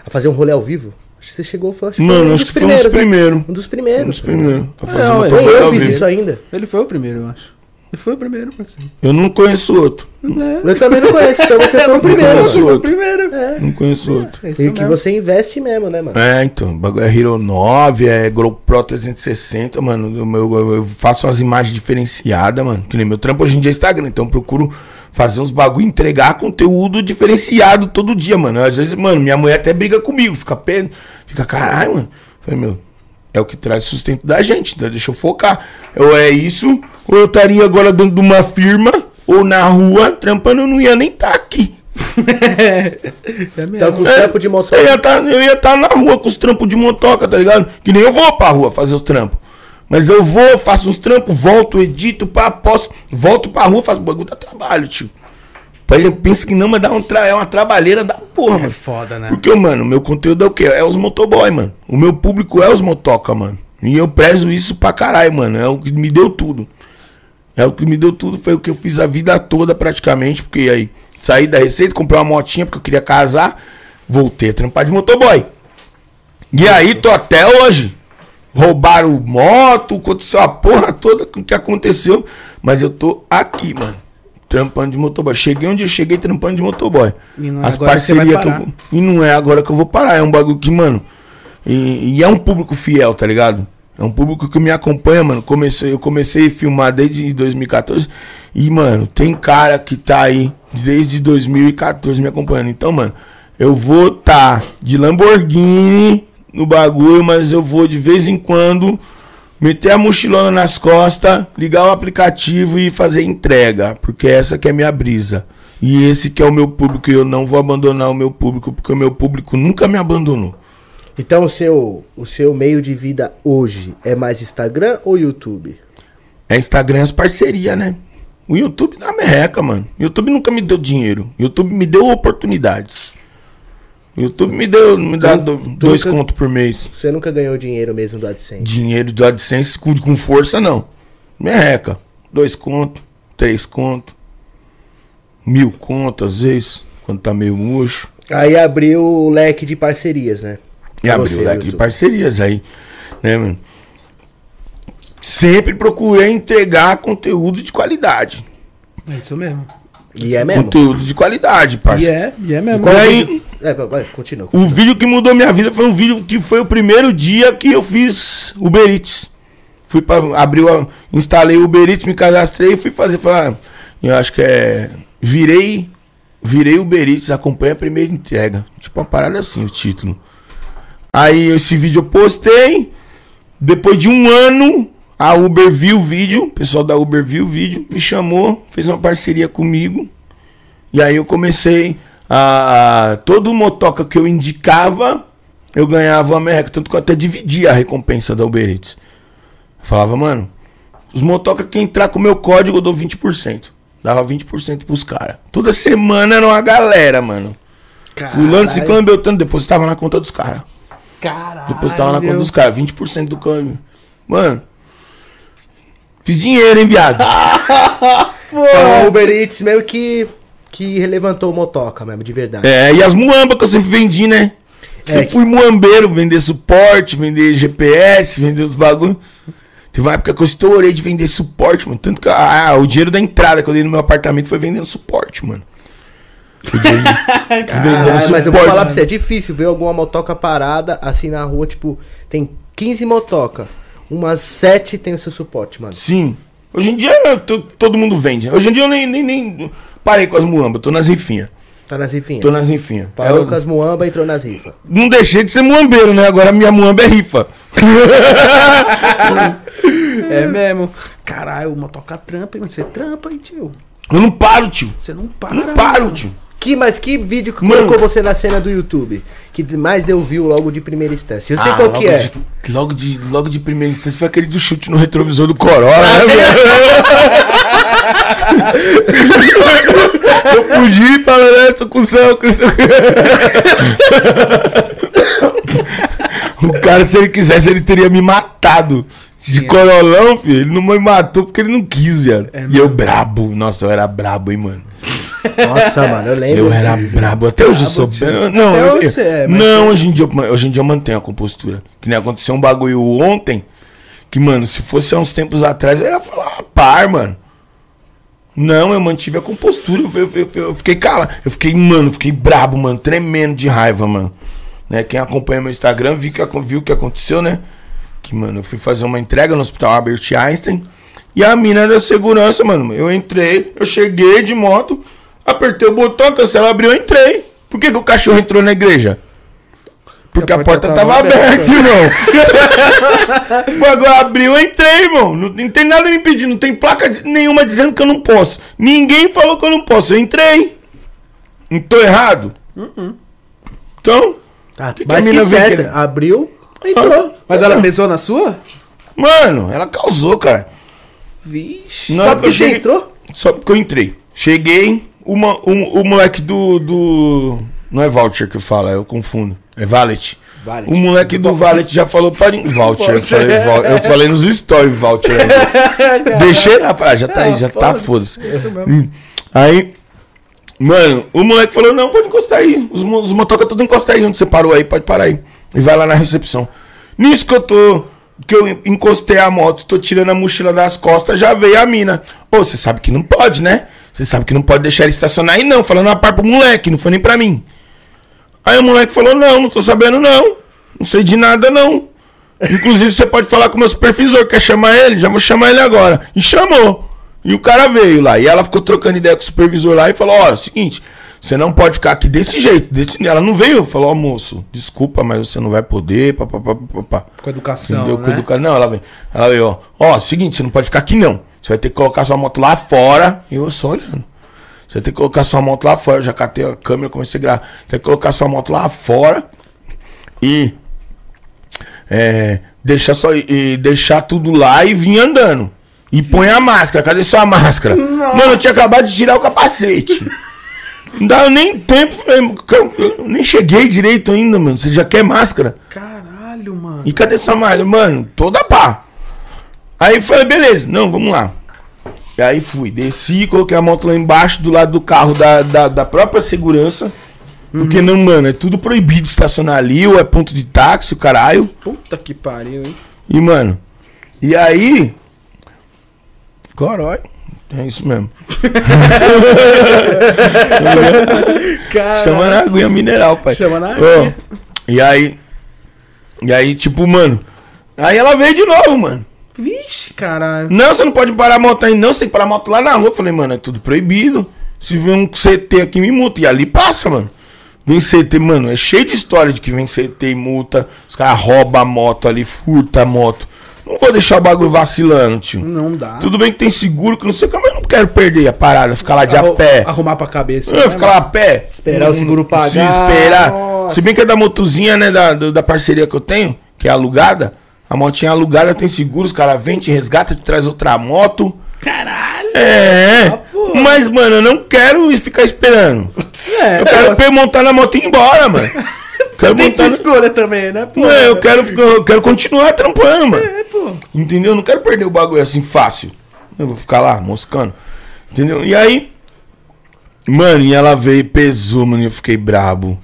A fazer um rolê ao vivo. Acho que você chegou, foi, acho que foi Mano, um acho dos que foi um dos primeiros, né? Um dos Um primeiros. dos primeiros. Pra fazer Não, uma eu- Nem fiz isso ainda. Ele foi o primeiro, eu acho. Ele foi o primeiro, parceiro. Eu não conheço outro. É. Eu também não conheço, então você foi o *laughs* primeiro. conheço Foi o outro. primeiro. É. Não conheço outro. É isso E que você investe mesmo, né, mano? É, então, o bagulho é Hero 9, é GoPro 360, mano. Eu, eu- eu faço umas imagens diferenciadas, mano. Que nem meu trampo hoje em dia é Instagram, então eu procuro fazer uns bagulho, entregar conteúdo diferenciado todo dia, mano. Às vezes, mano, minha mulher até briga comigo, fica pé, fica caralho, mano. Falei, meu, é o que traz sustento da gente, então deixa eu focar. Ou é isso, ou eu estaria agora dentro de uma firma, ou na rua, trampando, eu não ia nem estar aqui. *laughs* É mesmo. Então, com os É, trampos de. Eu ia tá, estar na rua com os trampos de motoca, tá ligado? Que nem eu vou pra rua fazer os trampos. Mas eu vou, faço uns trampos, volto, edito, pá, posto, volto pra rua, faço bagulho da trabalho, tio. Eu penso que não, mas dá um tra... é uma trabalheira da porra, É mano. foda, né? Porque, mano, meu conteúdo é o quê? É os motoboy, mano. O meu público é os motoca, mano. E eu prezo isso pra caralho, mano. É o que me deu tudo. É o que me deu tudo, foi o que eu fiz a vida toda praticamente, porque aí saí da receita, comprei uma motinha porque eu queria casar, voltei a trampar de motoboy. E aí tô até hoje. Roubaram moto, aconteceu a porra toda o que aconteceu, mas eu tô aqui, mano. Trampando de motoboy. Cheguei onde eu cheguei trampando de motoboy. E não é As parcerias que eu vou. E não é agora que eu vou parar. É um bagulho que, mano. E, e é um público fiel, tá ligado? É um público que me acompanha, mano. Comecei, eu comecei a filmar desde 2014. E, mano, tem cara que tá aí desde 2014 me acompanhando. Então, mano, eu vou tá de Lamborghini no bagulho, mas eu vou de vez em quando meter a mochilona nas costas, ligar o aplicativo e fazer entrega. Porque essa que é a minha brisa. E esse que é o meu público. E eu não vou abandonar o meu público, porque o meu público nunca me abandonou. Então o seu, o seu meio de vida hoje é mais Instagram ou YouTube? É Instagram as parcerias, né? O YouTube dá merreca, mano. O YouTube nunca me deu dinheiro. O YouTube me deu oportunidades. O YouTube me deu, me dá Tu- do- tu dois nunca- contos por mês. Você nunca ganhou dinheiro mesmo do AdSense? Dinheiro do AdSense com, com força, não. Merreca. Dois contos, três contos, mil contos, às vezes, quando tá meio murcho. Aí abriu o leque de parcerias, né? E Pra abriu você, o leque de YouTube. parcerias aí, né, mano? Sempre procurei entregar conteúdo de qualidade. É isso mesmo. E é mesmo? Conteúdo de qualidade, E parceiro. é, e é mesmo. Qual E é aí-? É, vai, vai, continua. O vídeo que mudou minha vida foi um vídeo que foi o primeiro dia que eu fiz Uber Eats. Fui para abriu, instalei o Uber Eats, me cadastrei e fui fazer, falar, eu acho que é virei virei Uber Eats, acompanha a primeira entrega. Tipo uma parada assim o título. Aí esse vídeo eu postei. Depois de um ano, a Uber viu o vídeo, o pessoal da Uber viu o vídeo, me chamou, fez uma parceria comigo. E aí eu comecei a. Todo motoca que eu indicava, eu ganhava uma merreca. Tanto que eu até dividia a recompensa da Uber Eats. Eu falava, mano, os motoca que entrar com o meu código eu dou 20%. Dava 20% pros caras. Toda semana era uma galera, mano. Fulano, Ciclano, Beltrano, depositava na conta dos caras. Caralho. Depositava na conta dos caras, 20% do câmbio. Mano, fiz dinheiro, hein, viado? *laughs* Então, o Uber Eats meio que, que levantou o motoca mesmo, de verdade. É, e as muambas que eu sempre vendi, né? Sempre É. fui muambeiro, vender suporte, vender GPS, vender os bagulho. Teve uma época que eu estourei de vender suporte, mano. Tanto que ah, o dinheiro da entrada que eu dei no meu apartamento foi vendendo suporte, mano. O dinheiro de- *laughs* vendendo Ah, mas eu vou falar pra você, é difícil ver alguma motoca parada assim na rua, tipo, tem 15 motoca, umas 7 tem o seu suporte, mano. Sim. Hoje em dia todo mundo vende. Hoje em dia eu nem, nem, nem parei com as muambas, tô nas rifinhas. Tá nas rifinhas. Tô nas rifinhas. Parou Eu com as muamba, entrou nas rifas. Não deixei de ser muambeiro, né? Agora minha muamba é rifa. *laughs* É mesmo. Caralho, uma toca trampa, hein? Você trampa, hein, tio? Eu não paro, tio. Você não para. Eu não paro, mano. tio. Que, mas que vídeo que Mano. colocou você na cena do YouTube? Que mais deu view logo de primeira instância? Eu sei Ah, qual que é. De, logo, de, logo de primeira instância foi aquele do chute no retrovisor do Corolla, né, *laughs* velho? Eu fugi falando, é, sou cuzão, cuzão. O cara, se ele quisesse, ele teria me matado. De Tinha. corolão, filho. Ele não me matou porque ele não quis, viado. É e eu brabo. Nossa, eu era brabo, hein, mano. Nossa, *laughs* mano, eu lembro. Eu era brabo. Até hoje eu sou. Não, Até eu- é, não você- hoje, em dia, eu- hoje em dia eu mantenho a compostura. Que nem aconteceu um bagulho ontem. Que, mano, se fosse há uns tempos atrás, eu ia falar, ah, par, mano. Não, eu mantive a compostura. Eu, eu- eu- eu fiquei cala. Eu fiquei, mano, fiquei brabo, mano. Tremendo de raiva, mano. Né? Quem acompanha meu Instagram viu, que, viu o que aconteceu, né? Que, mano, eu fui fazer uma entrega no Hospital Albert Einstein. E a mina da segurança, mano. Eu entrei, eu cheguei de moto, apertei o botão, a cancela abriu, eu entrei. Por que, que o cachorro entrou na igreja? Porque a, porta, tava, aberta, irmão. *laughs* bagulho abriu, eu entrei, irmão. Não, não tem nada me impedindo, não tem placa nenhuma dizendo que eu não posso. Ninguém falou que eu não posso, eu entrei. Não tô errado? Então, Ah, Que que a mas que vem certo. Abriu, entrou. Mas ela pesou na sua? mano, ela causou, cara. Vixe. Não, Só porque você cheguei- entrou? Só porque eu entrei. Cheguei, uma, um- o moleque do, do. Não é voucher que eu falo, eu confundo. É valet. Valet. O moleque do valet já falou para mim. Voucher. Eu falei, eu falei nos stories, voucher. *laughs* Deixei lá, falei, ah, já tá aí, já tá, foda-se. Mesmo. Hum. Aí, mano, o moleque falou: não, pode encostar aí. Os, os motocas tudo encostar aí onde você parou aí, pode parar aí. E vai lá na recepção. Nisso que eu tô. Que eu encostei a moto, tô tirando a mochila das costas, já veio a mina. Ô, você sabe que não pode, né? Você sabe que não pode deixar ele estacionar aí, não. Falando a par pro moleque, não foi nem pra mim. Aí o moleque falou: não, não tô sabendo, não. Não sei de nada, não. Inclusive, você pode falar com o meu supervisor, quer chamar ele? Já vou chamar ele agora. E chamou. E o cara veio lá. E ela ficou trocando ideia com o supervisor lá e falou: Ó, é o seguinte, você não pode ficar aqui desse jeito. Desse... Ela não veio. Falou: Ó, moço, desculpa, mas você não vai poder. Pá, pá, pá, pá, pá. Com educação, Entendeu? Com né? educa- Não, ela veio. Ela veio, ó. Ó, seguinte, você não pode ficar aqui não. Você vai ter que colocar sua moto lá fora. E eu só olhando. Você vai ter que colocar sua moto lá fora. Eu já catei a câmera, comecei a gravar. Tem que colocar sua moto lá fora. E. É. Deixar só. E deixar tudo lá e vir andando. E põe a máscara. Cadê sua máscara? Mano, eu tinha acabado de tirar o capacete. Não dá nem tempo. Eu nem cheguei direito ainda, mano. Você já quer máscara? Caralho, mano. E cadê sua malha? Mano, toda pá. Aí falei, beleza, não, vamos lá. E aí fui, desci, coloquei a moto lá embaixo, do lado do carro da, da, da própria segurança. Porque não, mano, é tudo proibido estacionar ali, ou é ponto de táxi, o caralho. Puta que pariu, hein? E, mano, e aí. Corói. É isso mesmo. *laughs* Chama na aguinha mineral, pai. Chama na Ó, E aí. E aí, tipo, mano. Aí ela veio de novo, mano. Vixe, caralho. Não, você não pode parar a moto aí, não. Você tem que parar a moto lá na rua. Eu falei, mano, é tudo proibido. Se vem um CT aqui, me multa. E ali passa, mano. Vem CT, mano, é cheio de história de que vem CT e multa. Os caras roubam a moto ali, furta a moto. Não vou deixar o bagulho vacilando, tio. Não dá. Tudo bem que tem seguro, que não sei como, mas eu não quero perder a parada, ficar lá de a Arru- pé. Arrumar pra cabeça. Eu né, ficar lá a pé. Esperar o seguro pagar. Se esperar. Nossa. Se bem que é da motozinha, né? Da, da parceria que eu tenho, que é alugada. A motinha alugada tem seguro, os caras vêm, te resgata, te traz outra moto. Caralho. É. Ah, mas, mano, eu não quero ficar esperando. É, Eu quero pe- montar na moto e ir embora, mano. *laughs* Quero tem montar na- escolha também, né, pô? Não, eu quero, eu quero continuar trampando, mano. É, pô. Entendeu? Eu não quero perder o bagulho assim fácil. Eu vou ficar lá moscando. Entendeu? E aí. Mano, e ela veio e pesou, mano. E eu fiquei brabo.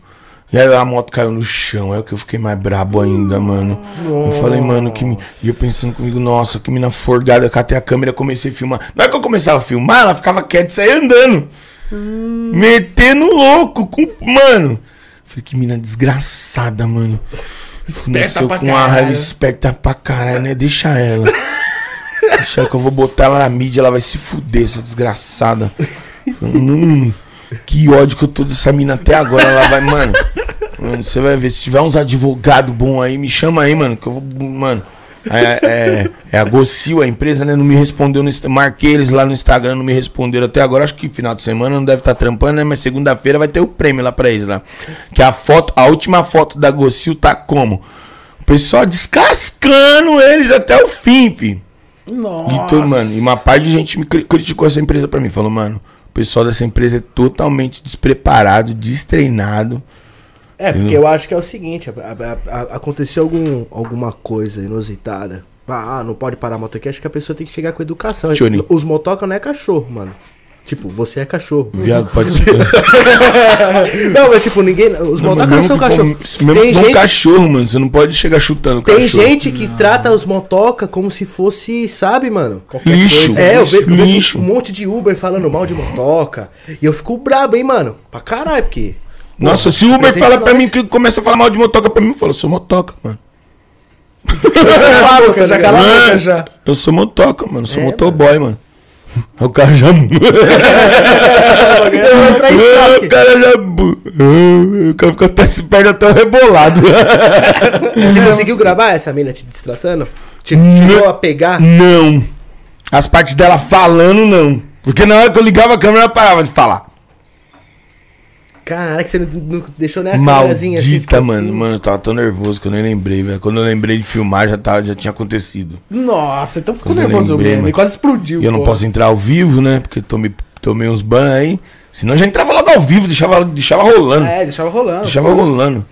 E aí a moto caiu no chão. Aí que eu fiquei mais brabo ainda, mano. Eu falei, mano, que. me- E eu pensando comigo, nossa, que mina forgada. Eu catei a câmera comecei a filmar. Na hora que eu começava a filmar, ela ficava quieta e saía andando. Metendo louco com. Mano. Falei, que mina desgraçada, mano. Começou com uma raiva esperta pra caralho, né? Deixa ela. Deixa ela que eu vou botar ela na mídia, ela vai se fuder, essa desgraçada. Hum, que ódio que eu tô dessa mina até agora. Ela vai, mano. mano, Você vai ver, se tiver uns advogados bons aí, me chama aí, mano. Que eu vou. Mano. É, é- é a Gocil, a empresa, né? Não me respondeu no Marquei eles lá no Instagram, não me responderam até agora. Acho que final de semana não deve estar trampando, né? Mas segunda-feira vai ter o prêmio lá pra eles lá. Que a foto, a última foto da Gocil tá como? O pessoal descascando eles até o fim, fi. Nossa. E mano, e uma parte de gente me cri- criticou essa empresa pra mim. Falou, mano, pessoal dessa empresa é totalmente despreparado, destreinado. É, porque eu acho que é o seguinte, a- a- a- aconteceu algum, alguma coisa inusitada. Ah, não pode parar a moto aqui, acho que a pessoa tem que chegar com educação. Os motoca não é cachorro, mano. Tipo, você é cachorro. Viado, *laughs* pode ser. Não, mas tipo, ninguém. Os motoca não são cachorro. Mesmo que Tem gente, cachorro, mano. Você não pode chegar chutando tem cachorro. gente que trata os motoca como se fosse, sabe, mano? Lixo. É, eu vejo, eu vejo lixo. um monte de Uber falando mal de motoca. E eu fico brabo, hein, mano? Pra caralho, porque. Nossa, se o Uber fala pra nós. mim que começa a falar mal de motoca pra mim, eu falo, eu sou motoca, mano. *laughs* A boca, já cala Mano, já. Eu sou motoca, mano. Eu sou É, motoboy, mano. *laughs* O cara já. *laughs* O cara já. O cara fica até se perde até o rebolado. *laughs* Você conseguiu gravar essa mina te destratando? Tipo, chegou a pegar? Não. As partes dela falando, não. Porque na hora que eu ligava a câmera, ela parava de falar. Caraca, você não, deixou nem a assim, Maldita, tipo mano. assim. Mano, eu tava tão nervoso que eu nem lembrei, velho. Quando eu lembrei de filmar, já, tava, já tinha acontecido. Nossa, então ficou Quando nervoso lembrei, mesmo. E quase explodiu. E eu não posso entrar ao vivo, né? Porque tomei, tomei uns ban aí. Senão já entrava logo ao vivo, deixava, deixava rolando. É, deixava rolando. deixava foda-se. rolando.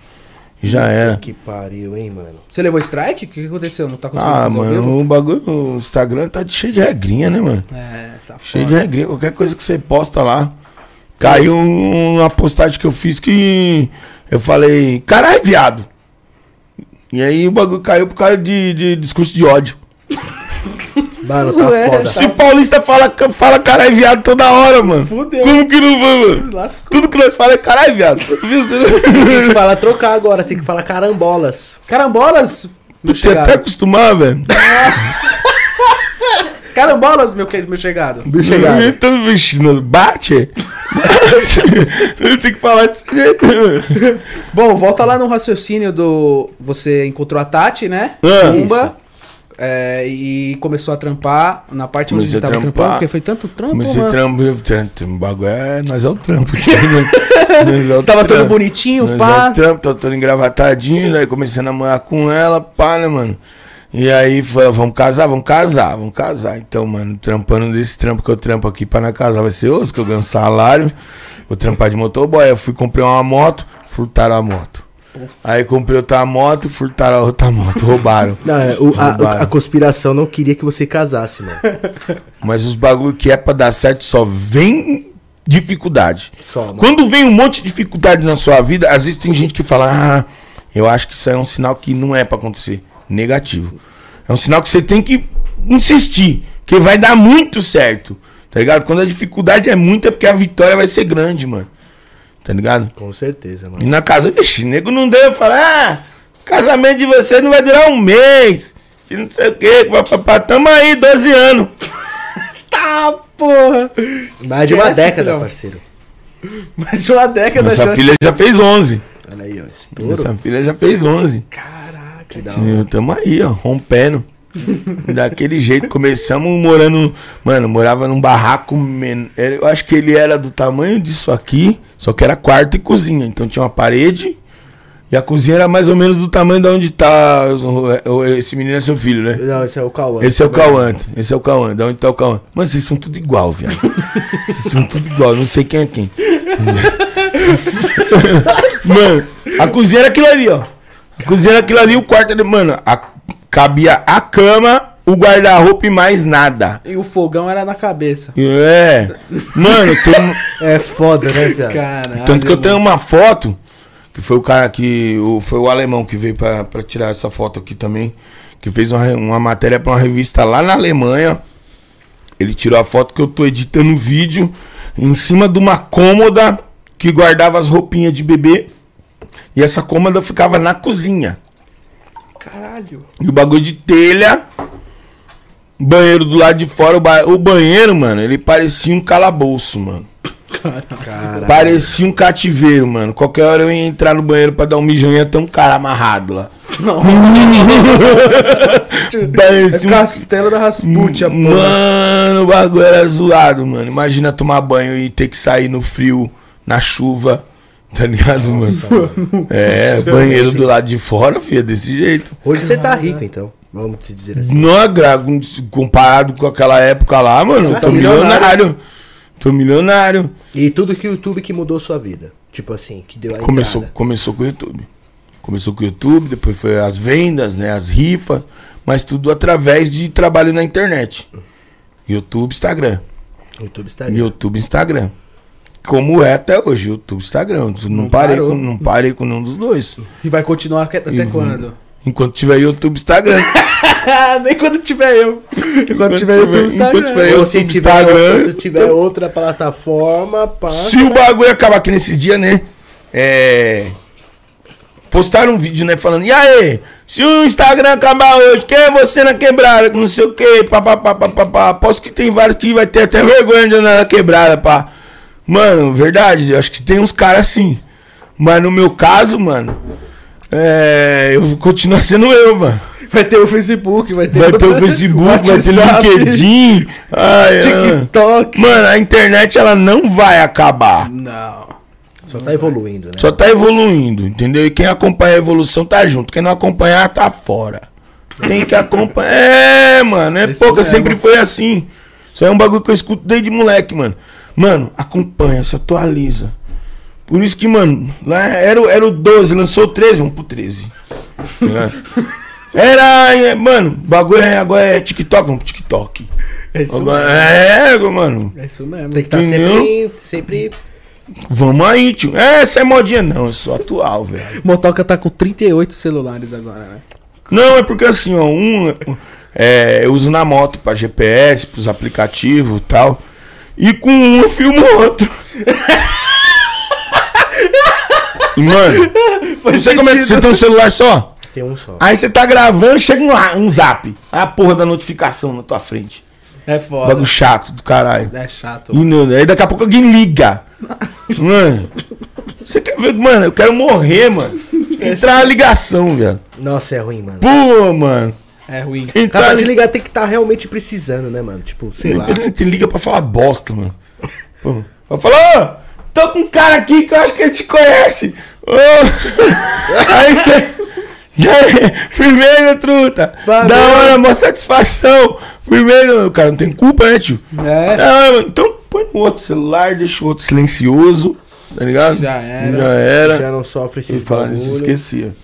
Já era. Que pariu, hein, mano. Você levou strike? O que aconteceu? Não tá conseguindo Ah, mano, o bagulho, o Instagram tá cheio de regrinha, né, mano? É, tá Cheio foda. de regrinha. Qualquer coisa que você posta lá. Caiu um- uma postagem que eu fiz que eu falei, caralho, viado. E aí o bagulho caiu por causa de, de discurso de ódio. Mano, tá Ué, foda. Se paulista fala, fala caralho, viado toda hora, mano. Fudeu. Como que não vai, mano? Lascou. Tudo que nós falamos é caralho, viado. *laughs* Tem que falar trocar agora, tem que falar carambolas. Carambolas, Tem até acostumar, velho. *laughs* Carambolas, meu querido, meu chegado. Bicho chegado. Então, bicho, não bate? Bate. Tem que falar desse jeito, mano. Bom, volta lá no raciocínio do. Você encontrou a Tati, né? Ah, Pumba. é, e começou a trampar na parte onde Comecei ele a tava trampar. trampando, porque foi tanto trampo, Comecei mano. trampo, eu trampo, o bagulho é, nós é o trampo. *laughs* *laughs* nós é o Você tava todo trampo. bonitinho, Nós pá. é o trampo, tô todo engravatadinho, daí comecei a namorar com ela, pá, né, mano? E aí, falei, vamos casar, vamos casar, vamos casar. Então, mano, trampando desse trampo que eu trampo aqui pra na casar vai ser osso, que eu ganho um salário. Vou trampar de motoboy. Eu fui comprei uma moto, furtaram a moto. Aí comprei outra moto, furtaram a outra moto, roubaram. Não, é, o- a, Roubaram. a conspiração não queria que você casasse, mano. Mas os bagulho que é pra dar certo só vem dificuldade. Só, mano. Quando vem um monte de dificuldade na sua vida, às vezes tem gente que fala: Ah, eu acho que isso aí é um sinal que não é pra acontecer. Negativo. É um sinal que você tem que insistir, que vai dar muito certo. Tá ligado? Quando a dificuldade é muita, é porque a vitória vai ser grande, mano. Tá ligado? Com certeza, E mano. na casa, vixe, nego não deu falar, ah, casamento de você não vai durar um mês. Que não sei o quê, papapá. Tamo aí, 12 anos. *laughs* Tá, porra. Mais de uma década, filhão. parceiro. Mais de uma década Nossa já. filha já fez 11. Olha aí, ó. Estouro. Nossa filha já fez 11. Caraca. Que da hora. Tamo aí, ó, rompendo. *laughs* Daquele jeito, começamos morando. Mano, morava num barraco. men- Eu acho que ele era do tamanho disso aqui, só que era quarto e cozinha. Então tinha uma parede. E a cozinha era mais ou menos do tamanho de onde tá. Esse menino é seu filho, né? Não, esse é o Cauã. Esse é o Cauã, esse é o Cauã, da onde tá o Cauã. Mano, vocês são tudo igual, viado. Vocês são tudo igual, não sei quem é quem. *laughs* Mano, a cozinha era aquilo ali, ó. A cozinha era aquilo ali, o quarto era. Mano, a- cabia a cama, o guarda-roupa e mais nada. E o fogão era na cabeça. É. Mano, tem, *laughs* É foda, né, viado? Caralho. tanto que eu tenho uma foto, que foi o cara que. O, foi o alemão que veio pra, pra tirar essa foto aqui também. Que fez uma, uma matéria pra uma revista lá na Alemanha. Ele tirou a foto que eu tô editando um vídeo em cima de uma cômoda que guardava as roupinhas de bebê. E essa cômoda ficava na cozinha. Caralho. E o bagulho de telha. Banheiro do lado de fora. O, ba- o banheiro, mano, ele parecia um calabouço, mano. Caralho. Parecia um cativeiro, mano. Qualquer hora eu ia entrar no banheiro pra dar um mijão e ia ter um cara amarrado lá. Não. *laughs* É um... Castelo da Rasputia, porra. Mano, o bagulho era zoado, mano. Imagina tomar banho e ter que sair no frio, na chuva. Tá ligado, mano? É, banheiro do lado de fora, filho, desse jeito. Hoje você tá rico, então. Vamos te dizer assim. Não agrada, comparado com aquela época lá, mano, eu tô milionário. milionário. Tô milionário. E tudo que o YouTube que mudou sua vida. Tipo assim, que deu a Começou, entrada. começou com o YouTube. Começou com o YouTube, depois foi as vendas, né? As rifas, mas tudo através de trabalho na internet. YouTube, Instagram. YouTube está YouTube, Instagram. Como é até hoje, YouTube, Instagram. Não, Não parei, parou. com, não parei com nenhum dos dois. E vai continuar até E quando? Enquanto tiver YouTube, Instagram. *laughs* Nem quando tiver eu. Enquanto Enquanto tiver tiver- YouTube, Instagram. enquanto tiver eu- Ou se YouTube, tiver, Instagram, outra, se tiver outra plataforma, pá. Se o bagulho acabar aqui nesses dias, né? É. Postaram um vídeo, né? Falando, e aí? Se o Instagram acabar hoje, quem é você na quebrada? Que não sei o que, papapá, papapá. Aposto que tem vários que vai ter até vergonha de andar na quebrada, pá. Mano, verdade, acho que tem uns caras assim. Mas no meu caso, mano, é. Eu vou continuar *laughs* sendo eu, mano. Vai ter o Facebook, vai ter, Vai ter o *laughs* Facebook, vai ter o LinkedIn. Ai. TikTok. Mano, a internet ela não vai acabar. Não. Só tá evoluindo, né? Só tá evoluindo, entendeu? E quem acompanha a evolução tá junto. Quem não acompanhar tá fora. Tem que acompanhar. É, mano, é pouca, mesmo. sempre foi assim. Isso aí é um bagulho que eu escuto desde moleque, mano. Mano, acompanha, se atualiza. Por isso que, mano, lá era, o- era o 12, lançou o 13, vamos pro 13. Tá ligado? Era, mano, bagulho é, agora é TikTok, vamos pro TikTok. É isso Agora, mesmo. é, mano, É isso mesmo. Tem que estar Entendeu? sempre, sempre. vamos aí, tio. É, essa é modinha, não, é só atual, velho. Motoca tá com 38 celulares agora, né? Não, é porque assim, ó, um é, eu uso na moto pra GPS, pros aplicativos e tal. E com um eu filmo o outro. E, *laughs* Mano, não sei como é que você tem um celular só. Tem um só. Aí você tá gravando, chega um, um zap. Aí a porra da notificação na tua frente. É foda. Bagulho chato do caralho. É chato. E não- aí daqui a pouco alguém liga. *laughs* Mano, você quer ver, mano? Eu quero morrer, mano. Entrar a ligação, velho. Nossa, é ruim, mano. Pô, mano. É ruim. Entrar Capaz a de ligar tem que estar realmente precisando, né, mano? Tipo, sei lá. Te liga pra falar bosta, mano. Pô, Vai falar, ô, tô com um cara aqui que eu acho que ele te conhece. Ô. *laughs* Aí você. Já é, firmeza, truta. Valeu. Da hora, mó satisfação. Firmeza, o cara não tem culpa, né, tio? É. Ah, mano, então põe no outro celular, deixa o outro silencioso, tá ligado? Já era. Já era. Já não sofre esses isso, bagulho. esquecia.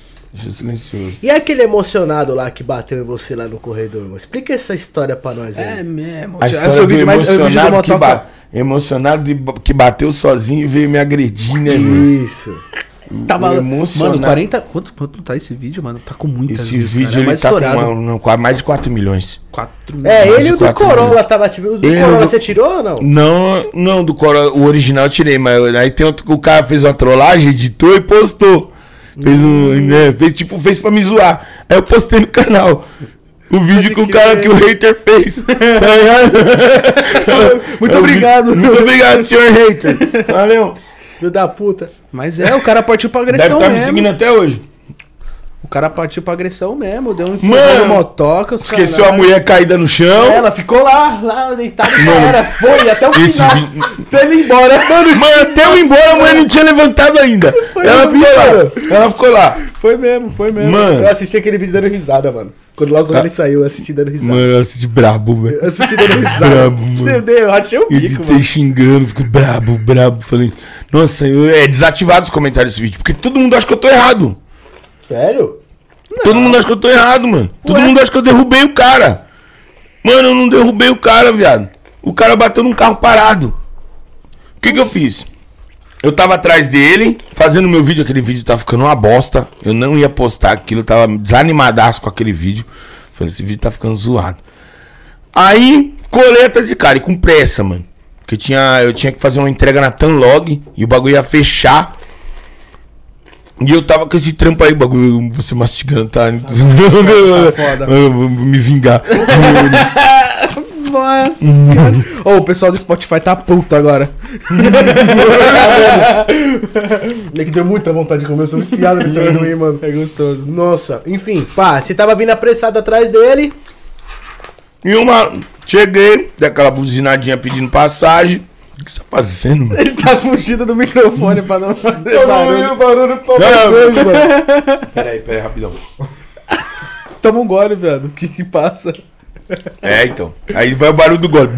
Silencioso. E aquele emocionado lá que bateu em você lá no corredor, mano? Explica essa história pra nós aí. É mesmo. A É o história seu do vídeo mais. É o vídeo do emocionado, que ba- emocionado de que bateu sozinho e veio me agredir, né, mano? Isso. Tava. emocionado. Mano, 40. Quanto, quanto tá esse vídeo, mano? Tá com muitas Esse views, vídeo cara. É ele mais tá com, estourado. uma- não, com mais de 4 milhões. 4 É, milhões. ele e o do Corolla milhões. tava tipo. O do Ele Corolla do- você tirou ou não? Não, não, do Corolla, o original eu tirei, mas aí tem outro que o cara fez uma trollagem, editou e postou. Fez um. Né, fez tipo, fez pra me zoar. Aí eu postei no canal. O vídeo que o cara que o hater fez. *laughs* Tá? Muito obrigado. Muito obrigado, senhor hater. *laughs* Valeu. Filho da puta. Mas é, o cara partiu pra Deve agressão estar me mesmo. seguindo até hoje. O cara partiu pra agressão mesmo. Deu um Mano, motoca. Esqueceu a caralho. mulher caída no chão. Ela ficou lá, lá deitada e era. Foi até o esse final. Até ele embora. Mano, Mano, até eu ir embora, a mulher não tinha levantado ainda. Ela mesmo, ficou lá. Ela ficou lá. Foi mesmo, foi mesmo. Mano. Eu assisti aquele vídeo dando risada, mano. Quando logo quando ele saiu, eu assisti dando risada. Mano, eu assisti brabo, velho. Eu assisti dando risada. Brabo, mano. Meu Deus, eu rachei o bico, mano. xingando, fico brabo, brabo. Falei, nossa, eu, é desativado os comentários desse vídeo, porque todo mundo acha que eu tô errado. Sério? Todo mundo acha que eu tô errado, mano. Todo mundo acha que eu derrubei o cara. Mano, eu não derrubei o cara, viado. O cara bateu num carro parado. O que que eu fiz? Eu tava atrás dele, fazendo meu vídeo, aquele vídeo tava ficando uma bosta. Eu não ia postar aquilo, eu tava desanimadaço com aquele vídeo. Falei, esse vídeo tá ficando zoado. Aí, coleta desse cara, e com pressa, mano. Porque tinha, eu tinha que fazer uma entrega na Tanlog e o bagulho ia fechar. E eu tava com esse trampo aí, bagulho, você mastigando, tá? foda. *laughs* Eu vou me vingar. Nossa. Ô, o pessoal do Spotify tá puto agora. Nem *laughs* que deu muita vontade de comer, eu sou viciado nesse amendoim, mano. É gostoso. Nossa, enfim, pá, você tava vindo apressado atrás dele. E uma. Cheguei, dei aquela buzinadinha pedindo passagem. O que você tá fazendo, mano? Ele tá fugindo do microfone pra não fazer barulho. barulho pra Não, vocês, mano. Peraí, peraí, rapidão. Toma um gole, velho. O que que passa? É, então. Aí vai o barulho do gole.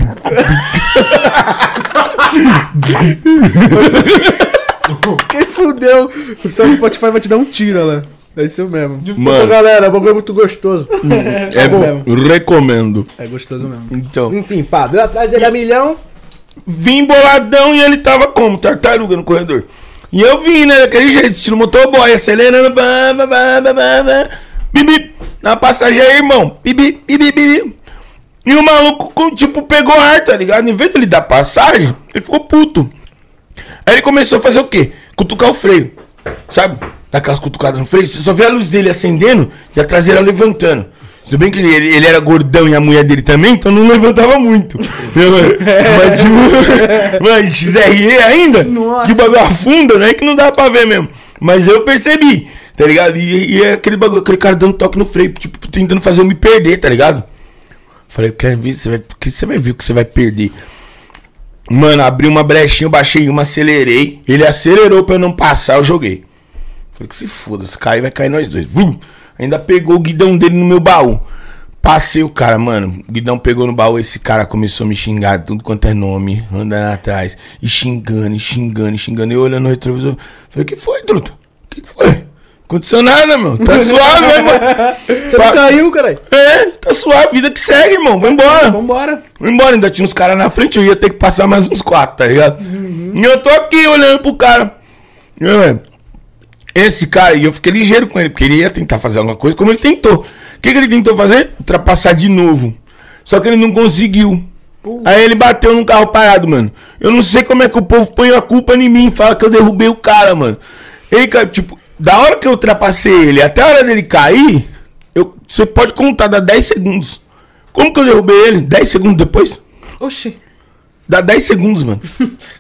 Quem fudeu? O seu Spotify vai te dar um tiro lá. É isso mesmo. Mano, galera, o bagulho é muito gostoso. é bom. bom. Recomendo. É gostoso mesmo. Então, Enfim, pá, atrás dele a milhão. Vim boladão e ele tava como? Tartaruga no corredor. E eu vim, né? Daquele jeito, estilo motoboy, acelerando. Bá, bá, bá, bá, bá. Bibi. Na passageira, irmão. Bibi, bibi, bibi. E o maluco, tipo, pegou ar, tá ligado? Em vez dele dar passagem, ele ficou puto. Aí ele começou a fazer o quê? Cutucar o freio. Sabe? Daquelas cutucadas no freio. Você só vê a luz dele acendendo e a traseira levantando. Tudo bem que ele, ele- era gordão e a mulher dele também, então não levantava muito. Mano? Mas tipo, *laughs* mano, XRE ainda? Nossa. Que o bagulho afunda, né? Que não dá pra ver mesmo. Mas eu percebi, tá ligado? E, e é aquele bagulho, aquele cara dando toque no freio, tipo, tentando fazer eu me perder, tá ligado? Falei, quer ver? Você vai, que você vai ver o que você vai perder. Mano, abri uma brechinha, eu baixei uma, acelerei. Ele acelerou pra eu não passar, eu joguei. Falei que se foda, se cair, vai cair nós dois. Vum! Ainda pegou o guidão dele no meu baú. Passei o cara, mano. O guidão pegou no baú, esse cara começou a me xingar, tudo quanto é nome, andando atrás. E xingando, e xingando, e xingando. Eu olhando no retrovisor. Falei, o que foi, truta? O que, que foi? Aconteceu nada, meu. Tá *laughs* suave, né, mano? Você não caiu, caralho. É, tá suave, vida que segue, irmão. Vai embora. Vambora. Embora, ainda tinha uns caras na frente, eu ia ter que passar mais uns quatro, tá ligado? E eu tô aqui olhando pro cara. E, ué, Esse cara, e eu fiquei ligeiro com ele, porque ele ia tentar fazer alguma coisa, como ele tentou. O que, que ele tentou fazer? Ultrapassar de novo. Só que ele não conseguiu. Aí ele bateu num carro parado, mano. Eu não sei como é que o povo põe a culpa em mim, fala que eu derrubei o cara, mano. Ele, tipo, da hora que eu ultrapassei ele até a hora dele cair, eu, você pode contar, dá 10 segundos. Como que eu derrubei ele? 10 segundos depois? Oxi. Dá 10 segundos, mano.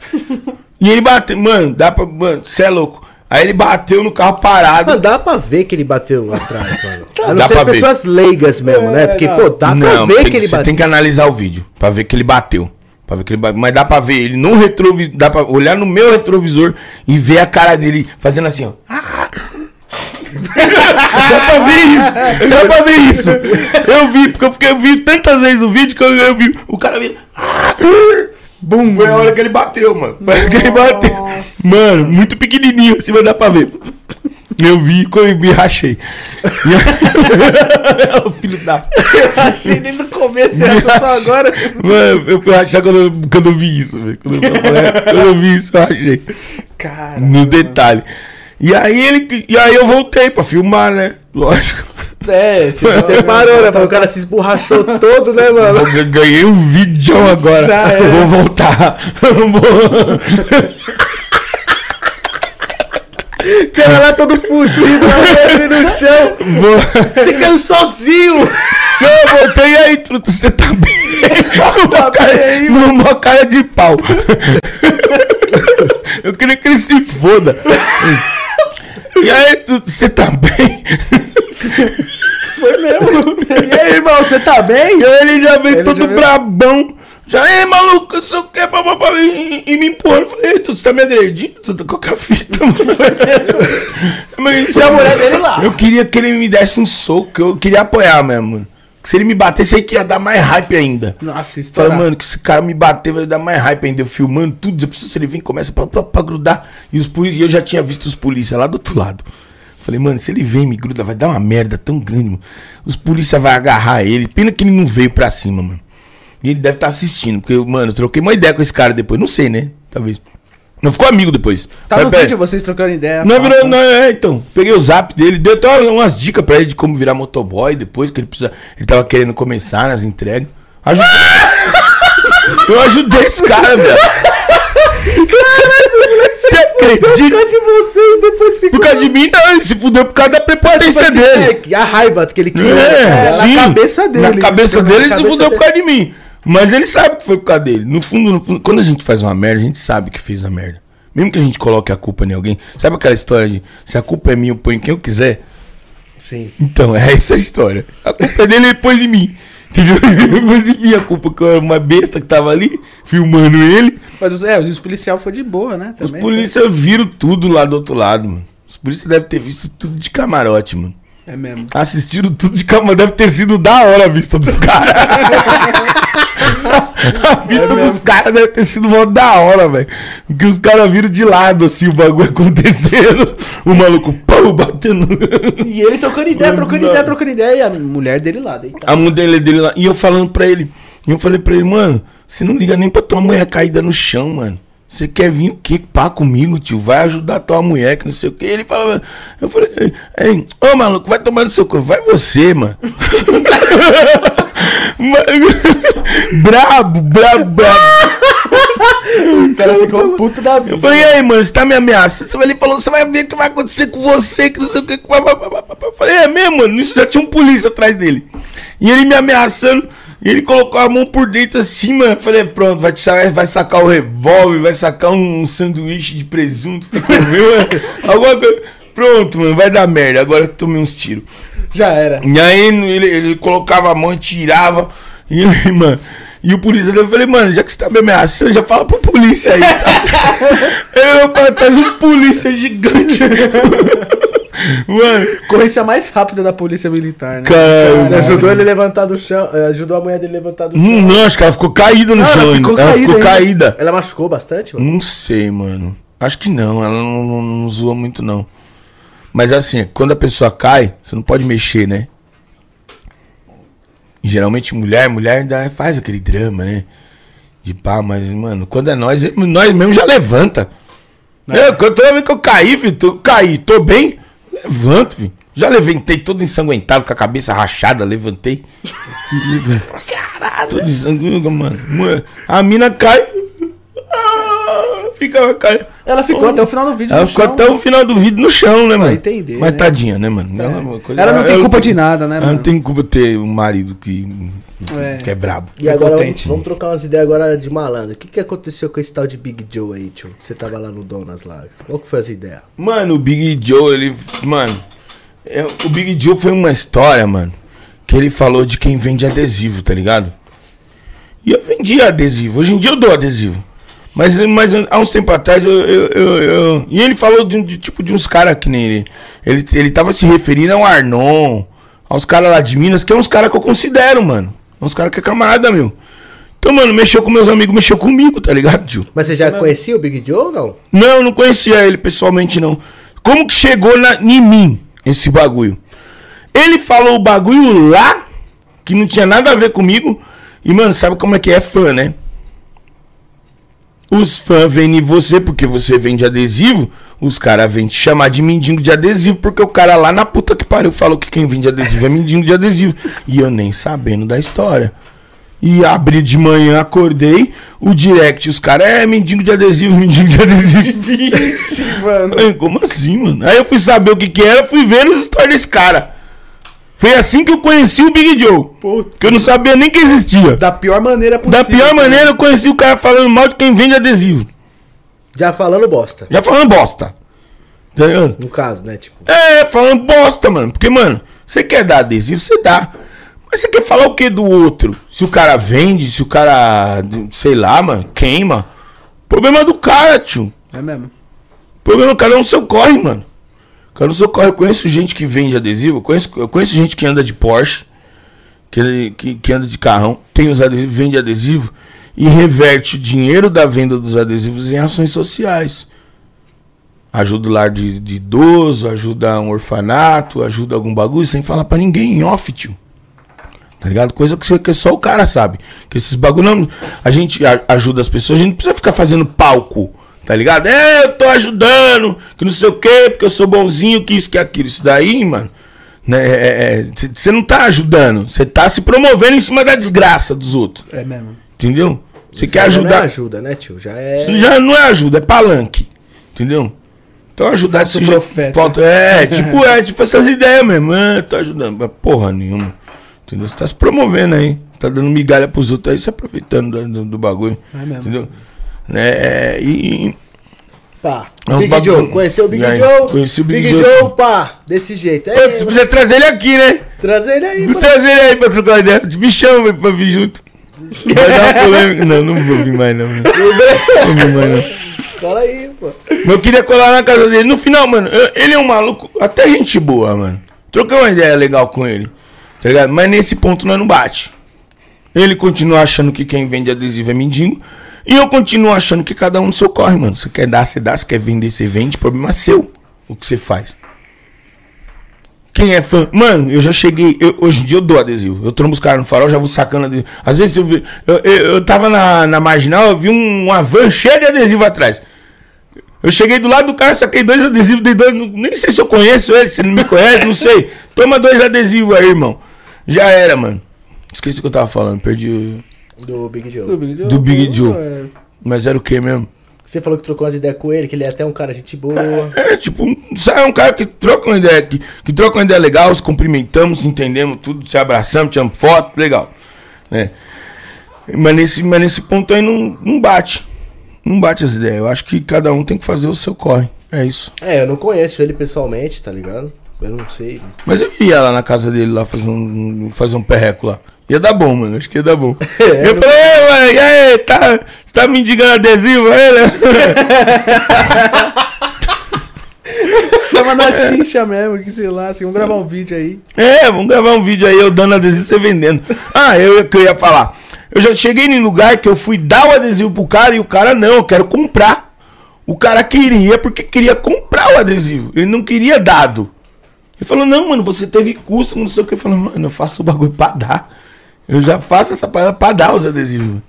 *laughs* e ele bateu, mano, dá pra. Mano, você é louco. Aí ele bateu no carro parado. Mano, dá pra ver que ele bateu atrás, *laughs* mano. A não Dá ser ver. pessoas leigas mesmo, né? Porque, pô, dá pra ver tem que ele você bateu. tem que analisar o vídeo pra ver que ele bateu. Pra ver que ele bateu. Mas dá pra ver ele no retrovisor. Dá pra olhar no meu retrovisor e ver a cara dele fazendo assim, ó. *laughs* dá pra ver isso. Dá pra ver isso. Eu vi, porque eu, fiquei, eu vi tantas vezes o vídeo que eu, eu vi o cara vindo. *laughs* Bum, foi a hora que ele bateu, mano. Foi a hora que ele bateu. Mano, muito pequenininho, assim, mas dá pra ver. Eu vi e eu me rachei. Eu- *laughs* o filho da Achei desde o começo, eu tô só agora. Mano, eu fui rachar quando eu, quando eu vi isso, velho. Quando, eu- quando eu vi isso, eu rachei. Cara. No detalhe. E aí ele. E aí eu voltei pra filmar, né? Lógico. É, Você parou, né? Porque o cara se esborrachou todo, né, mano? Eu ga- ganhei um vídeo agora. Já Eu era. vou voltar. Eu vou- O cara lá todo fudido, ele no chão. vou- Você caiu sozinho. Não, eu voltei aí, truto, você tá bem? Numa cara, numa cara de pau. Eu queria que ele se foda. E aí, você tá bem? Foi mesmo. E aí, irmão, você tá bem? E aí ele já veio Ele todo já veio- brabão. Já, ei, maluco, sou que, papapá, e, e me empurrou. Eu falei, "Ei, tu, você tá me agredindo? Tu tá com a fita. *laughs* Mas, E a mulher dele lá. Eu queria que ele me desse um soco, eu queria apoiar mesmo. Que se ele me batesse, aí que ia dar mais hype ainda. Nossa, isso Falei, mano, que esse cara me bater vai dar mais hype ainda. Eu filmando tudo, eu preciso se ele vem, começa pra, pra, pra grudar. E os polícias, eu já tinha visto os polícias lá do outro lado. Falei, mano, se ele vem e me gruda, vai dar uma merda tão grande, mano. Os polícias vão agarrar ele. Pena que ele não veio pra cima, mano. E ele deve estar assistindo, porque, mano, eu troquei uma ideia com esse cara depois. Não sei, né? Talvez. Não ficou amigo depois. Tá Mas, no pera- vídeo vocês trocando ideia. não, papo. virou, não, é, então. Peguei o zap dele, deu até umas dicas pra ele de como virar motoboy depois, que ele precisa. Ele tava querendo começar nas entregas. Ajudei. *laughs* Eu ajudei esse cara, velho. Você acredita? de você e depois fica. Por causa de mim, não, ele se fudeu por causa da prepotência dele. É, a raiva que ele criou. É, na sim. cabeça dele. Na cabeça dele, ele na se fudeu por dele. causa de mim. Mas ele sabe que foi por causa dele. No fundo, no fundo, quando a gente faz uma merda, a gente sabe que fez a merda. Mesmo que a gente coloque a culpa em alguém. Sabe aquela história de se a culpa é minha, eu ponho em quem eu quiser? Sim. Então, é essa a história. A culpa é dele, ele pôs em mim. Entendeu? Ele pôs em mim a culpa que eu era uma besta que tava ali, filmando ele. Mas os, é, os policial foi de boa, né? Os Também. polícias viram tudo lá do outro lado, mano. Os polícias devem ter visto tudo de camarote, mano. É mesmo. Assistiram tudo de camarote. Deve ter sido da hora a vista dos caras. *laughs* A vista dos caras deve ter sido mó da hora, velho. Porque os caras viram de lado, assim, o bagulho *laughs* acontecendo. O maluco, pô, batendo. E ele trocando ideia, trocando ideia, trocando ideia. E a mulher dele lá, deitada. A mulher dele lá. E eu falando pra ele. E eu falei pra ele, mano, você não liga nem pra tua mulher caída no chão, mano. Você quer vir o quê? Pá comigo, tio? Vai ajudar tua mulher, que não sei o quê. Ele falava. Eu falei, ei, ô maluco, vai tomar no seu corpo. Vai você, mano. *laughs* Brabo, brabo, brabo. O cara ficou puto da Eu vida. falei, e aí, mano, você tá me ameaçando? Ele falou, você vai ver o que vai acontecer com você, que não sei o que. Eu falei, é mesmo, mano? Isso já tinha um polícia atrás dele. E ele me ameaçando, ele colocou a mão por dentro assim, mano. Falei, pronto, vai, vai sacar o revólver, vai sacar um sanduíche de presunto, viu? *laughs* Alguma coisa. Pronto, mano, vai dar merda. Agora eu tomei uns tiros. Já era. E aí ele, ele colocava a mão e tirava. E aí, *laughs* mano. E o polícia eu falei, mano, já que você tá me ameaçando, já fala pro polícia aí, tá? *laughs* eu, pai, traz um polícia gigante. Mano, Corrência mais rápida da polícia militar, né? Caralho. Ele ajudou ele a levantar do chão. eh, Ajudou a mulher dele levantar do chão. hum, não, acho que ela ficou caída no Ah, chão. ela ficou ela caída. ficou caída. Ela machucou bastante, mano? Não sei, mano. Acho que não, ela não, não, não zoa muito, não. Mas assim, quando a pessoa cai, você não pode mexer, né? Geralmente mulher, mulher ainda faz aquele drama, né? De pá, mas, mano, quando é nós, nós mesmo já levanta. Eu, quando vez que eu caí, filho, tô, caí, tô bem, levanto, filho. Já levantei todo ensanguentado, com a cabeça rachada, levantei. *laughs* Caralho. Todo ensanguentado, mano. Mano, A mina cai. Fica ela cai. Ela ficou até o final do vídeo. Ela ficou chão. até o final do vídeo no chão, né, mano? entender, Mas né? tadinha, né, mano? Ela, é coisa- Ela não tem ela culpa de nada, né, Ela mano? não tem culpa de ter um marido que É. que é brabo. E agora vamos, vamos trocar umas ideias agora de malandro. O que, que aconteceu com esse tal de Big Joe aí, tio? Você tava lá no Donas lá. Qual que foi as ideias? Mano, o Big Joe, ele. Mano, é, o Big Joe foi uma história, mano. Que ele falou de quem vende adesivo, tá ligado? E eu vendia adesivo. Hoje em dia eu dou adesivo. Mas, mas há uns tempos atrás eu. eu, eu- eu- E ele falou de, de tipo de uns caras que nem ele. ele. Ele tava se referindo ao Arnon, aos caras lá de Minas, que é uns caras que eu considero, mano. Uns caras que é camarada, meu. Então, mano, mexeu com meus amigos, mexeu comigo, tá ligado, tio? Mas você já conhecia o Big Joe ou não? Não, não conhecia ele pessoalmente, não. Como que chegou na, em mim esse bagulho? Ele falou o bagulho lá, que não tinha nada a ver comigo. E, mano, sabe como é que é fã, né? Os fãs vêm em você porque você vende adesivo. Os caras vêm te chamar de mendigo de adesivo porque o cara lá na puta que pariu falou que quem vende adesivo é mendigo de adesivo. E eu nem sabendo da história. E abri de manhã, acordei, o direct, os caras, é mendigo de adesivo, *laughs* mendigo de adesivo. Vixe, mano. Como assim, mano? Aí eu fui saber o que que era, fui ver os stories desse cara. Foi assim que eu conheci o Big Joe. Que eu não sabia nem que existia. Da pior maneira possível. Da pior maneira, eu conheci o cara falando mal de quem vende adesivo. Já falando bosta. Já falando bosta. Tá ligado? No caso, né? Tipo, É, falando bosta, mano. Porque, mano, você quer dar adesivo, você dá. Mas você quer falar o que do outro? Se o cara vende, se o cara, sei lá, mano, queima. Problema do cara, tio. É mesmo. Problema do cara é um seu corre, mano. Cara, no seu corre, eu conheço gente que vende adesivo, eu conheço, eu conheço gente que anda de Porsche, que, que, que anda de carrão, tem os adesivos, vende adesivo e reverte o dinheiro da venda dos adesivos em ações sociais. Ajuda o lar de, de idoso, ajuda um orfanato, ajuda algum bagulho, sem falar pra ninguém, em off, tio. Tá ligado? Coisa que, que só o cara sabe. Que esses bagulho não. A gente ajuda as pessoas, a gente não precisa ficar fazendo palco. Tá ligado? É, eu tô ajudando, que não sei o quê, porque eu sou bonzinho, que isso, que aquilo. Isso daí, mano. Né, você não tá ajudando. Você tá se promovendo em cima da desgraça dos outros. É mesmo. Entendeu? Você quer já Não é ajudar. ajuda, né, tio? Já é. Isso já não é ajuda, é palanque. Entendeu? Então ajudar Falso desse jeito- profeta. Falta- É, *laughs* tipo, é, tipo essas ideias mesmo. Ah, tô ajudando. Mas porra nenhuma. Entendeu? Você tá se promovendo aí. Você tá dando migalha pros outros aí, se aproveitando do, do- do bagulho. É mesmo. Entendeu? Né? é, E. Pá. É Big bagulho- Joe. Conheceu o Big aí? Joe? Conheci o Big Big Joe, Joe, sim. pá. Desse jeito. Ei, Você precisa trazer ele aqui, né? trazer ele aí, Vou trazer ele aí pra trocar ideia. Me chama pra vir junto. Vai dar uma polêmica. Não, não vou vir mais, não. Não vou vir mais, não. Fala aí, pô. Mas eu queria colar na casa dele. No final, mano, eu- ele é um maluco, até gente boa, mano. Troquei uma ideia legal com ele. Tá ligado? Mas nesse ponto nós não bate. Ele continua achando que quem vende adesivo é mendigo. E eu continuo achando que cada um no seu corre, mano. Você quer dar, você dá. Você quer vender, você vende. Problema seu. O que você faz. Quem é fã? Mano, eu já cheguei. eu- hoje em dia eu dou adesivo. Eu trombo os caras no farol, já vou sacando adesivo. Às vezes eu vi. Eu, eu, eu tava na, na marginal, eu vi um, uma van cheia de adesivo atrás. Eu cheguei do lado do cara, saquei dois adesivos, dei dois. Nem sei se eu conheço ele, se ele me conhece, não sei. Toma dois adesivos aí, irmão. Já era, mano. Esqueci o que eu tava falando, perdi. Do Big Joe. Do Big Joe. Do Big Joe. É. Mas era o que mesmo? Você falou que trocou umas ideias com ele, que ele é até um cara gente boa. É, tipo, um- é um cara que troca uma ideia, que, que troca uma ideia legal, se cumprimentamos, entendemos tudo, se abraçamos, tiramos foto, legal. Né? Mas, nesse, mas nesse ponto aí não, não bate. Não bate as ideias. Eu acho que cada um tem que fazer o seu corre. É isso. É, eu não conheço ele pessoalmente, tá ligado? Eu não sei. Mas eu iria lá na casa dele lá fazer um, fazer um perreco lá. Ia dar bom, mano. Acho que ia dar bom. *laughs* É, eu não- falei, ei, mano, e aí, tá, você tá me indicando adesivo aí, né? *laughs* Chama na *laughs* xixa mesmo, que sei lá, assim, vamos gravar um vídeo aí. É, vamos gravar um vídeo aí, eu dando adesivo e você vendendo. Ah, eu que eu ia falar. Eu já cheguei em lugar que eu fui dar o adesivo pro cara e o cara, não, eu quero comprar. O cara queria porque queria comprar o adesivo. Ele não queria dado. Ele falou, não, mano, você teve custo, não sei o que. Eu falei, mano, eu faço o bagulho pra dar. Eu já faço essa parada pra dar os adesivos.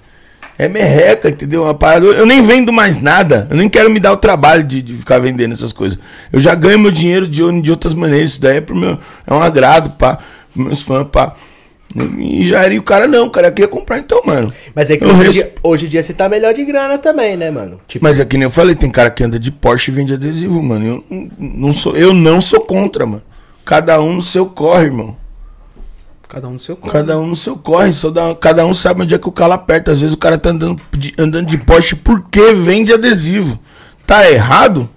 É merreca, entendeu? Uma parada. Eu nem vendo mais nada. Eu nem quero me dar o trabalho de, de ficar vendendo essas coisas. Eu já ganho meu dinheiro de, de outras maneiras. Isso daí é pro meu. É um agrado, pá. pros Meus fãs, pá. E já era. E o cara não, o cara queria comprar, então, mano. Mas é que hoje, res- dia, hoje em dia você tá melhor de grana também, né, mano? Tipo, Mas é que nem eu falei, tem cara que anda de Porsche e vende adesivo, mano. Eu não- não sou, eu não sou contra, mano. Cada um no seu corre, irmão. Cada um no seu corpo. Cada um no seu corre, só dá, cada um sabe onde é que o calo aperta. Às vezes o cara tá andando de, andando de Porsche porque vende adesivo. Tá errado?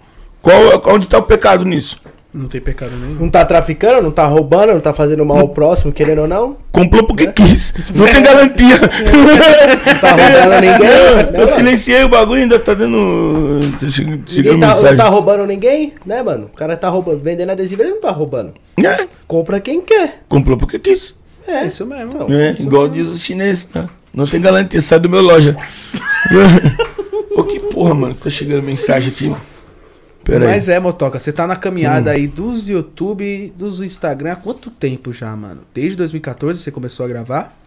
Qual, onde tá o pecado nisso? Não tem pecado nenhum. não tá traficando, não tá roubando, não tá fazendo mal ao próximo, querendo ou não. Comprou porque quis. Não tem garantia. *laughs* Não tá roubando ninguém. né, Eu mano? silenciei o bagulho e ainda tá dando. Chega, chega Ninguém tá, mensagem. não tá roubando ninguém, né, mano? O cara tá roubando, vendendo adesivo, ele não tá roubando. É, Compra quem quer. comprou porque quis. É, É isso mesmo. Então. É, igual diz o chinês, né? Não tem garantia, sai do meu loja. *laughs* Ô, que porra, mano, tá chegando mensagem aqui. Pera aí. Mas é, Motoca, você tá na caminhada aí dos YouTube e dos Instagram há quanto tempo já, mano? Desde 2014 você começou a gravar?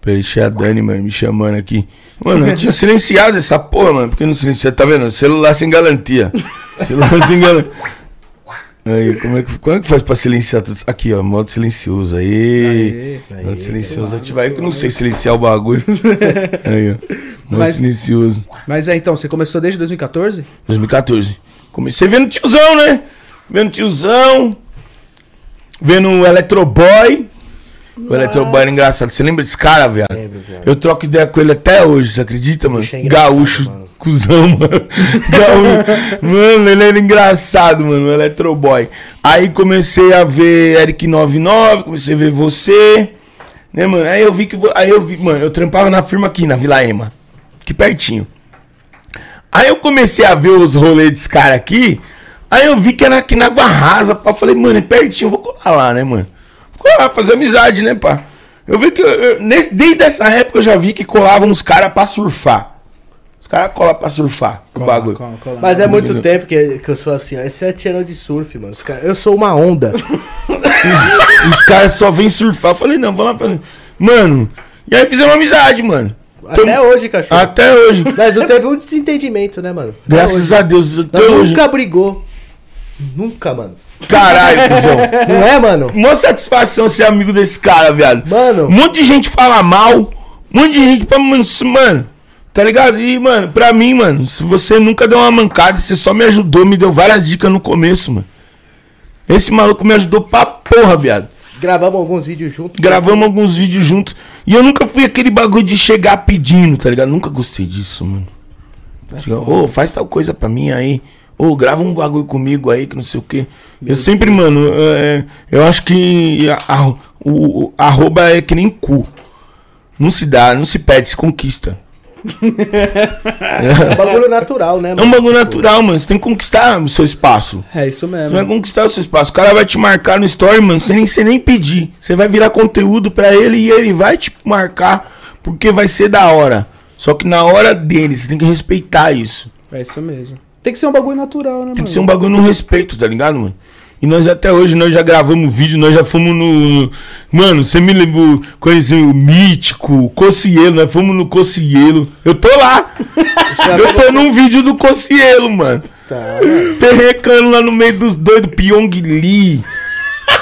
Peraí, deixa a Dani, mano, me chamando aqui. Mano, eu tinha silenciado essa porra, mano. Por que não silenciado? Tá vendo? Celular sem garantia. *laughs* Celular sem garantia. Aí, como é, que, como é que faz pra silenciar tudo? isso? Aqui, ó, modo silencioso. Aí. Aê. modo silencioso ativar. Aí que eu não sei silenciar o bagulho. *laughs* Aí, ó. Modo Mas- silencioso. Mas é, então, você começou desde 2014? 2014. Comecei vendo tiozão, né? Vendo tiozão. Vendo o Electroboy. O Electroboy era engraçado. Você lembra desse cara, viado? Lembro, viado. Eu troco ideia com ele até hoje, você acredita, mano? É Gaúcho, mano. cuzão, *laughs* mano. Gaúcho. Mano, ele era engraçado, mano, o Electroboy. Aí comecei a ver Eric 99, comecei a ver você. Né, mano? Aí eu vi que. vo- Aí eu vi, mano, eu trampava na firma aqui, na Vila Ema. Aqui pertinho. Aí eu comecei a ver os rolês desse cara aqui. Aí eu vi que era aqui na Água Rasa, pá. Falei, mano, é pertinho, eu vou colar lá, né, mano? Colar, fazer amizade, né, pá? Eu vi que. eu- eu- nesse- desde essa época eu já vi que colavam uns caras pra surfar. Os caras colam pra surfar o bagulho. Cola, cola. Mas é muito Entendeu? tempo que, que eu sou assim, ó. É sete anos de surf, mano. Os cara- eu sou uma onda. *laughs* Os caras só vêm surfar. Eu falei, não, vamos lá. Falei, mano, e aí fizemos amizade, mano. Até Tamo- hoje, cachorro. Até hoje. Mas não teve um desentendimento, né, mano? Até Graças hoje. a Deus, até Nós hoje. nunca brigou. Nunca, mano. Caralho, cuzão. *laughs* Não é, mano? Mó satisfação ser amigo desse cara, viado. Mano. Um monte de gente fala mal. Um monte de gente fala, mano. Tá ligado? E, mano, pra mim, mano, se você nunca deu uma mancada, você só me ajudou, me deu várias dicas no começo, mano. Esse maluco me ajudou pra porra, viado. Gravamos alguns vídeos juntos. Gravamos alguns vídeos juntos. E eu nunca fui aquele bagulho de chegar pedindo, tá ligado? Nunca gostei disso, mano. Chegar, Ô, faz tal coisa pra mim aí. Ô, grava um bagulho comigo aí, que não sei o quê. eu sempre, mano, é, eu acho que a, a- o, arroba é que nem cu. Não se dá, não se pede, se conquista. *laughs* É um bagulho natural, né, É um bagulho natural, mano. Você tem que conquistar o seu espaço. É isso Você vai mesmo. conquistar o seu espaço. O cara vai te marcar no story, mano, sem nem, sem nem pedir. Você vai virar conteúdo pra ele e ele vai te marcar porque vai ser da hora. Só que na hora dele, você tem que respeitar isso. É isso mesmo. Tem que ser um bagulho natural, né, Tem mano? que ser um bagulho no respeito, tá ligado, mano? E nós até hoje, nós já gravamos vídeo, nós já fomos no. no- mano, você me lembrou, conheceu o Mítico, o Cocielo, nós fomos no Cocielo. Eu tô lá! Eu tô num vídeo do Cocielo, mano. Tá. Perrecando lá no meio dos doidos, Pyong Lee.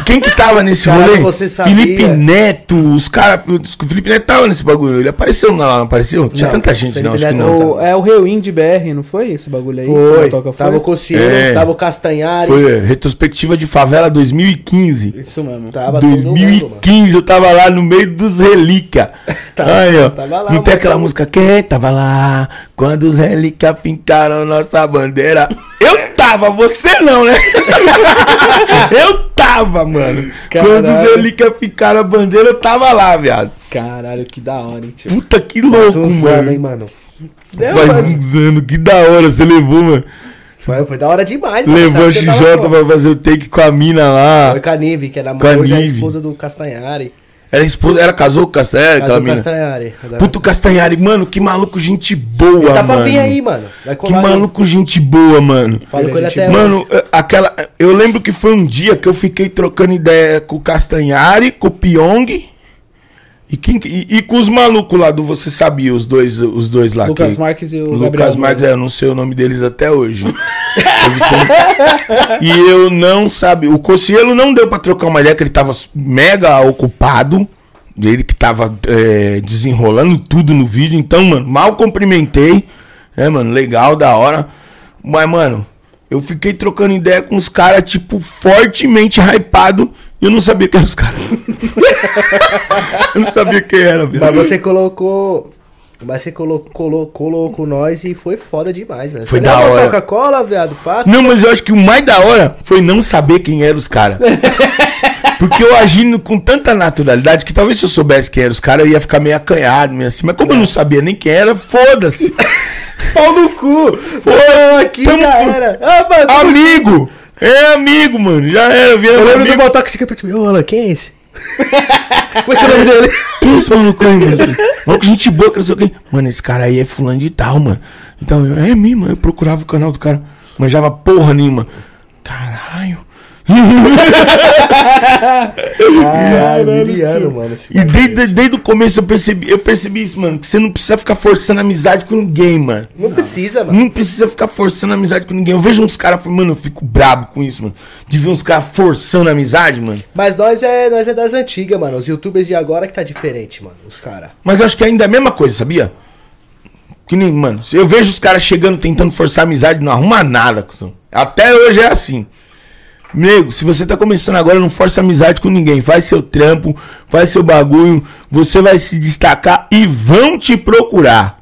Quem que tava nesse Caralho, rolê? você sabia? Felipe Neto, os caras. O Felipe Neto tava nesse bagulho. Ele apareceu lá, não apareceu? Tinha Não, tanta gente, não, Felipe acho que Neto não. O- é o Reuin de BR, não foi esse bagulho aí? Foi. Toca Tava o Cossiero, É. tava o Castanhari. Foi retrospectiva de favela 2015. Isso mesmo. Tava todo mundo, mano. 2015 eu tava lá no meio dos relíquia. *laughs* Tava- Aí, ó. tava lá, não tem aquela música quem tava lá quando os relíquia fincaram nossa bandeira. *laughs* Eu tava, você não, né? *laughs* eu tava, mano. Quando os Caralho. relíquia fincaram a bandeira, eu tava lá, viado. Caralho, que da hora, hein, tio. Puta que Faz louco, uns mano. anos, hein, mano. Deu, Faz mano. uns anos, que da hora você levou, mano. Foi, foi da hora demais, mano. Levou a XJ pra fazer o take com a mina lá. Foi com a Nive, que era a a esposa do Castanhari. Era esposa, ela casou com o Casou aquela mina. Castanhari. Agora- Puto Castanhari, mano, que maluco, gente boa, Ele tá mano. pra vir aí, mano. Vai Que colar aí. maluco, gente boa, mano. Falo com ele Gente até Mano, eh, aquela. Eu lembro que foi um dia que eu fiquei trocando ideia com o Castanhari, com o Pyong e, quem, e, e com os malucos lá do Você Sabia, os dois, os dois lá. Lucas que- Marques e o Lucas Gabriel. Marques, é, eu não sei o nome deles até hoje. E eu não sabia. O Cocielo não deu pra trocar uma ideia, que ele tava mega ocupado. Ele que tava é, desenrolando tudo no vídeo. Então, mano, mal cumprimentei. É, mano, legal, da hora. Mas, mano, eu fiquei trocando ideia com os caras, tipo, fortemente hypado. Eu não sabia quem eram os caras. *laughs* eu não sabia quem era, velho. Mas você colocou. Mas você colocou, colocou, colocou nós e foi foda demais, velho. Foi da hora. Coca-Cola, viado, passa. Não, mas eu acho que o mais da hora foi não saber quem eram os caras. *laughs* Porque eu agindo com tanta naturalidade que talvez se eu soubesse quem eram os caras, eu ia ficar meio acanhado, meio assim. Mas como eu não sabia nem quem era, foda-se. *laughs* Pau no cu! Pô, aqui Tamo- já era. Ah, mano, amigo! É amigo, mano. Já era, vira eu lembro do amigo. Motoca que chega pra ti. Ô, Alan, quem é esse? *laughs* Como é que é o nome dele? Quem é esse maluco aí, mano? *laughs* Maluco, gente boa, que não sei o quê. Mano, esse cara aí é fulano de tal, mano. Então, eu, é mesmo, eu procurava o canal do cara. Manjava porra nenhuma. Caralho. Caralho, mano. E desde, desde o começo eu percebi, eu percebi isso, mano. Que você não precisa ficar forçando amizade com ninguém, mano. Não precisa, mano. Não precisa ficar forçando amizade com ninguém. Eu vejo uns caras, mano, eu fico brabo com isso, mano. De ver uns caras forçando amizade, mano. Mas nós é, nós é das antigas, mano. Os youtubers de agora que tá diferente, mano. Os caras. Mas eu acho que ainda é a mesma coisa, sabia? Que nem, mano, eu vejo os caras chegando tentando forçar amizade, não arruma nada, cuzão. Até hoje é assim. Nego, se você tá começando agora, não força amizade com ninguém. Faz seu trampo, faz seu bagulho. Você vai se destacar e vão te procurar.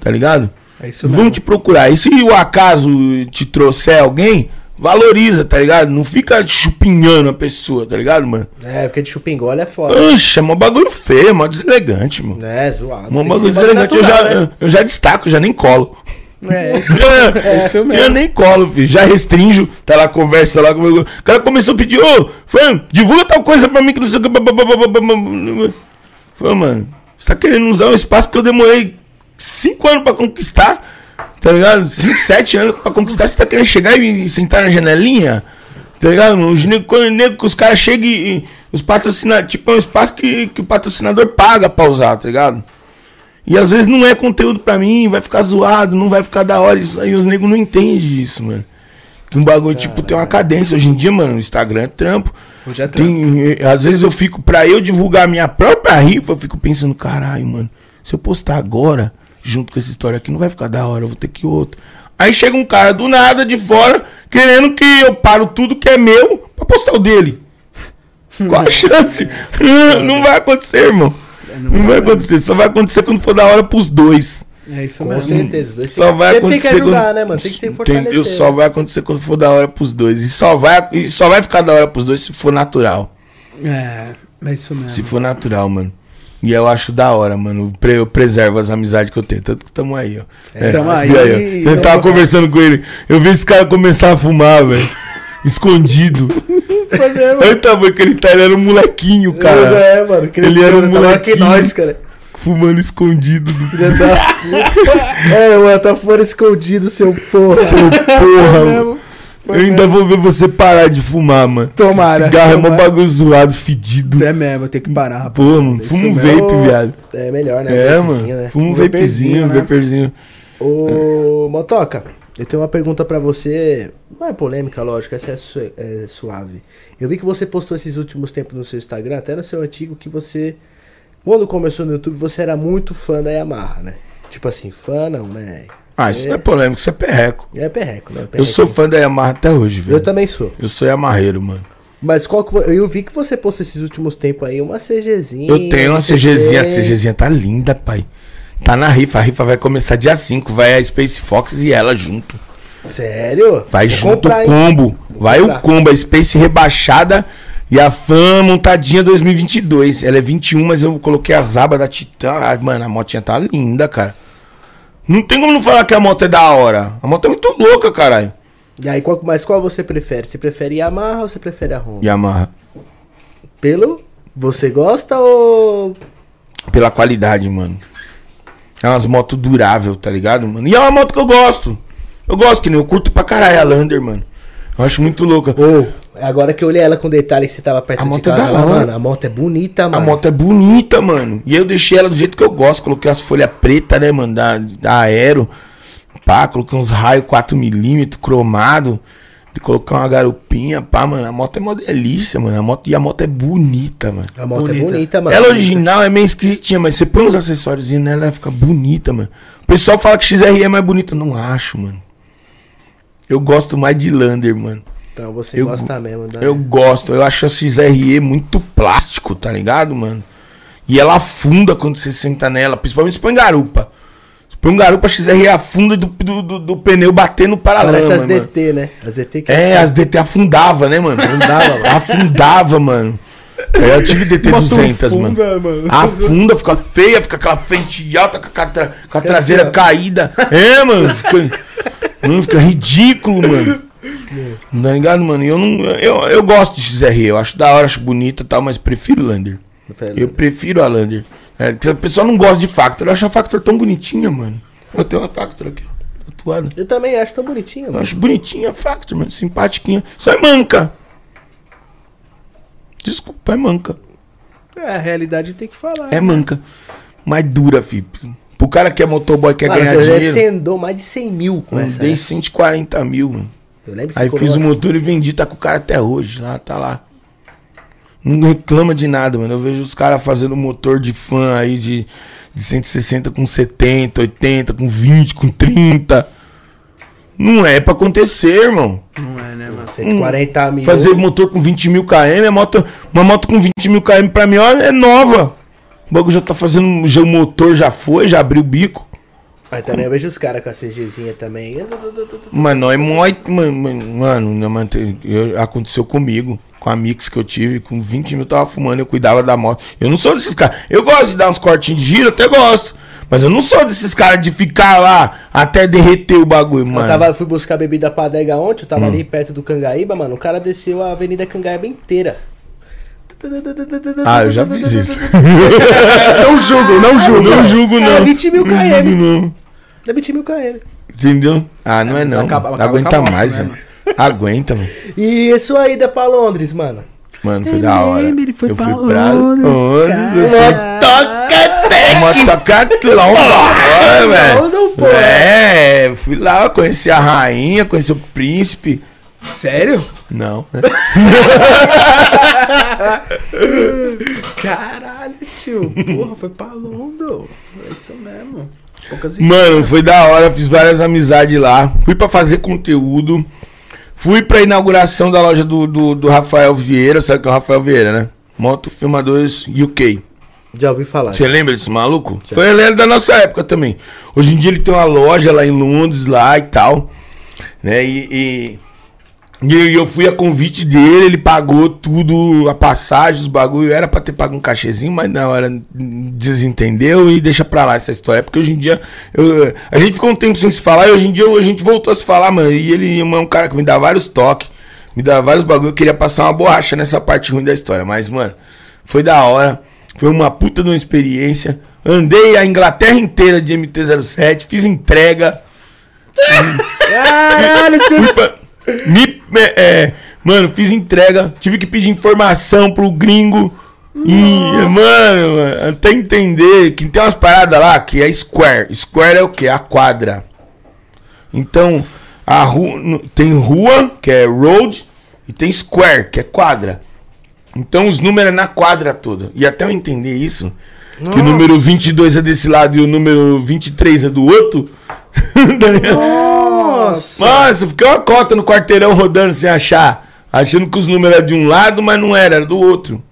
Tá ligado? É isso vão mesmo. te procurar. E se o acaso te trouxer alguém, valoriza, tá ligado? Não fica chupinhando a pessoa, tá ligado, mano? É, porque de chupingole é foda. Oxe, é um bagulho feio, é mó deselegante, mano. É, zoado. Que bagulho deselegante. Eu já, natural, né? eu já destaco, já nem colo. É, isso, É, isso Eu mesmo. nem colo, filho. Já restringo. Tá lá, conversa lá. O cara começou a pedir, ô, fã, divulga tal coisa pra mim que não sei o que. Falei, mano, você tá querendo usar um espaço que eu demorei 5 anos pra conquistar? Tá ligado? 5, 7 anos pra conquistar. Você tá querendo chegar e sentar na janelinha? Tá ligado? Os nego que os caras chegam e, e os patrocinadores. Tipo, é um espaço que, que o patrocinador paga pra usar, tá ligado? E às vezes não é conteúdo pra mim, vai ficar zoado, não vai ficar da hora. Isso aí os negros não entendem isso, mano. Que um bagulho, tipo, tem uma cadência. Hoje em dia, mano, o Instagram é trampo. Hoje é trampo. Tem, eh, às vezes eu fico, pra eu divulgar a minha própria rifa, eu fico pensando, caralho, mano, se eu postar agora, junto com essa história aqui, não vai ficar da hora, eu vou ter que ir outro. Aí chega um cara do nada, de fora, querendo que eu paro tudo que é meu pra postar o dele. *laughs* Qual a chance? *laughs* não vai acontecer, irmão. Não vai acontecer, só vai acontecer quando for da hora pros dois. É isso Com mesmo. certeza. Os dois Só tem- vai sempre tem que acontecer ajudar, quando... né, mano? Tem que se Entendeu? Só vai acontecer quando for da hora pros dois. E só vai, e só vai ficar da hora pros dois se for natural. É, é isso mesmo. Se for natural, mano. E eu acho da hora, mano. Eu preservo as amizades que eu tenho. Tanto que tamo aí, ó. É, tamo você aí. ó. Eu tava conversando com ele. Eu vi esse cara começar a fumar, velho. Escondido. Olha o tamanho que ele tá. Ele era um molequinho, cara. É, mano. Ele era um tá maior que molequinho. nós, cara. Fumando escondido do Filha da puta. *laughs* É, mano, tá fora escondido, seu porra. seu porra. mesmo. Eu ainda vou ver você parar de fumar, mano. Tomara, Cigarro é mó tomara. bagulho zoado, fedido. É mesmo, eu tenho que parar, rapaz. Pô, mano. Fuma um mesmo. vape, viado. É melhor, né? É, Vapezinho, mano. né? Fuma um vapezinho, vapezinho, né? vapezinho. Ô, Motoca, eu tenho uma pergunta pra você. Não é polêmica, lógico, essa é, su- é suave. Eu vi que você postou esses últimos tempos no seu Instagram, até no seu antigo, que você, quando começou no YouTube, você era muito fã da Yamaha, né? Tipo assim, fã não, né? Ah, isso não é polêmico, isso é perreco. é perreco, né? Eu sou fã da Yamaha até hoje, velho. Eu também sou. Eu sou Yamaheiro, mano. Mas qual que eu vi que você postou esses últimos tempos aí uma CGzinha. Eu tenho uma CGzinha, a. CGzinha tá linda, pai. Tá na rifa, a rifa vai começar dia 5, vai a Space Fox e ela junto. Sério? Vai Vou junto o combo. Vai o combo, a Space rebaixada e a Fan montadinha 2022. Ela é 21, mas eu coloquei as abas da Titan. Ah, mano, a motinha tá linda, cara. Não tem como não falar que a moto é da hora. A moto é muito louca, caralho. E aí, qual, mas qual você prefere? Você prefere Yamaha ou você prefere a Honda? Yamaha. Pelo você gosta ou Pela qualidade, mano. É umas motos durável, tá ligado, mano? E é uma moto que eu gosto. Eu gosto, que nem eu curto pra caralho a Lander, mano. Eu acho muito louca. Ou, agora que eu olhei ela com detalhe que você tava perto A de moto é casa da lá, mano, a moto é bonita, A mano. moto é bonita, mano. E eu deixei ela do jeito que eu gosto. Coloquei as folhas pretas, né, mano? Da, da Aero. Pá, coloquei uns raios 4mm cromado. Colocar uma garupinha, pá, mano. A moto é uma delícia, mano. A moto, e a moto é bonita, mano. A moto é Bonita. bonita, mano. Ela original é meio esquisitinha, mas você põe uns acessórios nela, ela fica bonita, mano. O pessoal fala que XRE é mais bonita. Eu não acho, mano. Eu gosto mais de Lander, mano. Então você Eu- gosta mesmo da Eu gosto, eu acho a XRE muito plástico, tá ligado, mano? E ela afunda quando você senta nela, principalmente se põe garupa. Põe um garupa, a XRE afunda do, do, do, do pneu bater no paralama, Parece as mano. DT, né? As DT que É, as DT afundava, né, mano? Afundava, mano. Afundava, mano. Aí Eu tive DT 200, mano. Afunda, fica feia, fica aquela frente alta com a, tra- com a traseira caída. É, mano. Fica, mano, fica ridículo, mano. Tá ligado, mano? Eu, não, eu, eu gosto de XRE, eu acho da hora, acho bonita e tal, mas prefiro Lander. Eu prefiro a Lander. É, que a pessoa não gosta de Factor, eu acho a Factor tão bonitinha, mano. Eu tenho uma Factor aqui, ó, tatuada. Eu também acho tão bonitinha, Eu mano. acho bonitinha a Factor, mano, simpatiquinha. Só é manca. Desculpa, é manca. É, a realidade tem que falar. É manca. Mais dura, filho. Pro cara que é motoboy, quer Mano, ganhar você, dinheiro. você andou mais de 100 mil com Eu essa. né? 140 mil, mano. Eu lembro que Aí fiz o motor e vendi, tá com o cara até hoje. Lá, tá lá. Não reclama de nada, mano. Eu vejo os caras fazendo motor de fã aí de, de 160 com 70, 80, com 20, com 30. Não é pra acontecer, irmão. Não é, né, mano? 140 mil. Fazer motor com 20 mil km, a moto, uma moto com 20 mil km pra mim ó, é nova. O bagulho já tá fazendo, já, o motor já foi, já abriu o bico. Mas também eu vejo os caras com a CGzinha também. Mano, é muito. Mano, mano, né, mano, aconteceu comigo. Com a Mix que eu tive, com 20 mil tava fumando, eu cuidava da moto. Eu não sou desses caras. Eu gosto de dar uns cortinhos de giro, até gosto. Mas eu não sou desses caras de ficar lá até derreter o bagulho, Eu mano. tava, fui buscar bebida pra adega ontem, eu Hum. tava ali perto do Cangaíba, mano. O cara desceu a Avenida Cangaíba inteira. Ah, eu já fiz isso. *laughs* Não julgo, não julgo. não julgo, não. É 20 mil Não km. não. É 20 mil km. Entendeu? Ah, não é mas não. acaba- Não acaba aguenta com a moto, mais, né, velho. Aguenta, mano. E sua ida pra Londres, mano? Mano, foi da hora. ele foi eu pra fui pra Londres, Londres. cara. Toca Motocatlão, velho. London. É, fui lá, conheci a rainha, conheci o príncipe. Sério? Não. *laughs* Caralho, tio. Porra, foi pra London. É isso mesmo. Poucas Mano, foi da hora, fiz várias amizades lá. Fui pra fazer conteúdo. Fui pra inauguração da loja do, do, do Rafael Vieira, sabe que é o Rafael Vieira, né? Moto Filmadores UK. Já ouvi falar. Você lembra desse maluco? Foi ele da nossa época também. Hoje em dia ele tem uma loja lá em Londres lá e tal. Né? E, e E eu fui a convite dele, ele pagou tudo, a passagem, os bagulho. Era pra ter pago um cachezinho, mas na hora desentendeu e deixa pra lá essa história. Porque hoje em dia, eu- a gente ficou um tempo sem se falar e hoje em dia a gente voltou a se falar, mano. E ele é um cara que me dá vários toques, me dá vários bagulho. Eu queria passar uma borracha nessa parte ruim da história, mas, mano, foi da hora. Foi uma puta de uma experiência. Andei a Inglaterra inteira de MT-07, fiz entrega. *laughs* Caralho, você... Me, é, é, mano, fiz entrega, tive que pedir informação pro gringo. E, mano, até entender que tem umas paradas lá que é square. Square é o que? A quadra. Então, a rua, tem rua, que é road, e tem square, que é quadra. Então os números é na quadra toda. E até eu entender isso, que o número 22 é desse lado e o número 23 é do outro. *laughs* tá ligado? Nossa. Nossa, fiquei uma cota no quarteirão rodando sem achar. Achando que os números eram de um lado, mas não era, era do outro.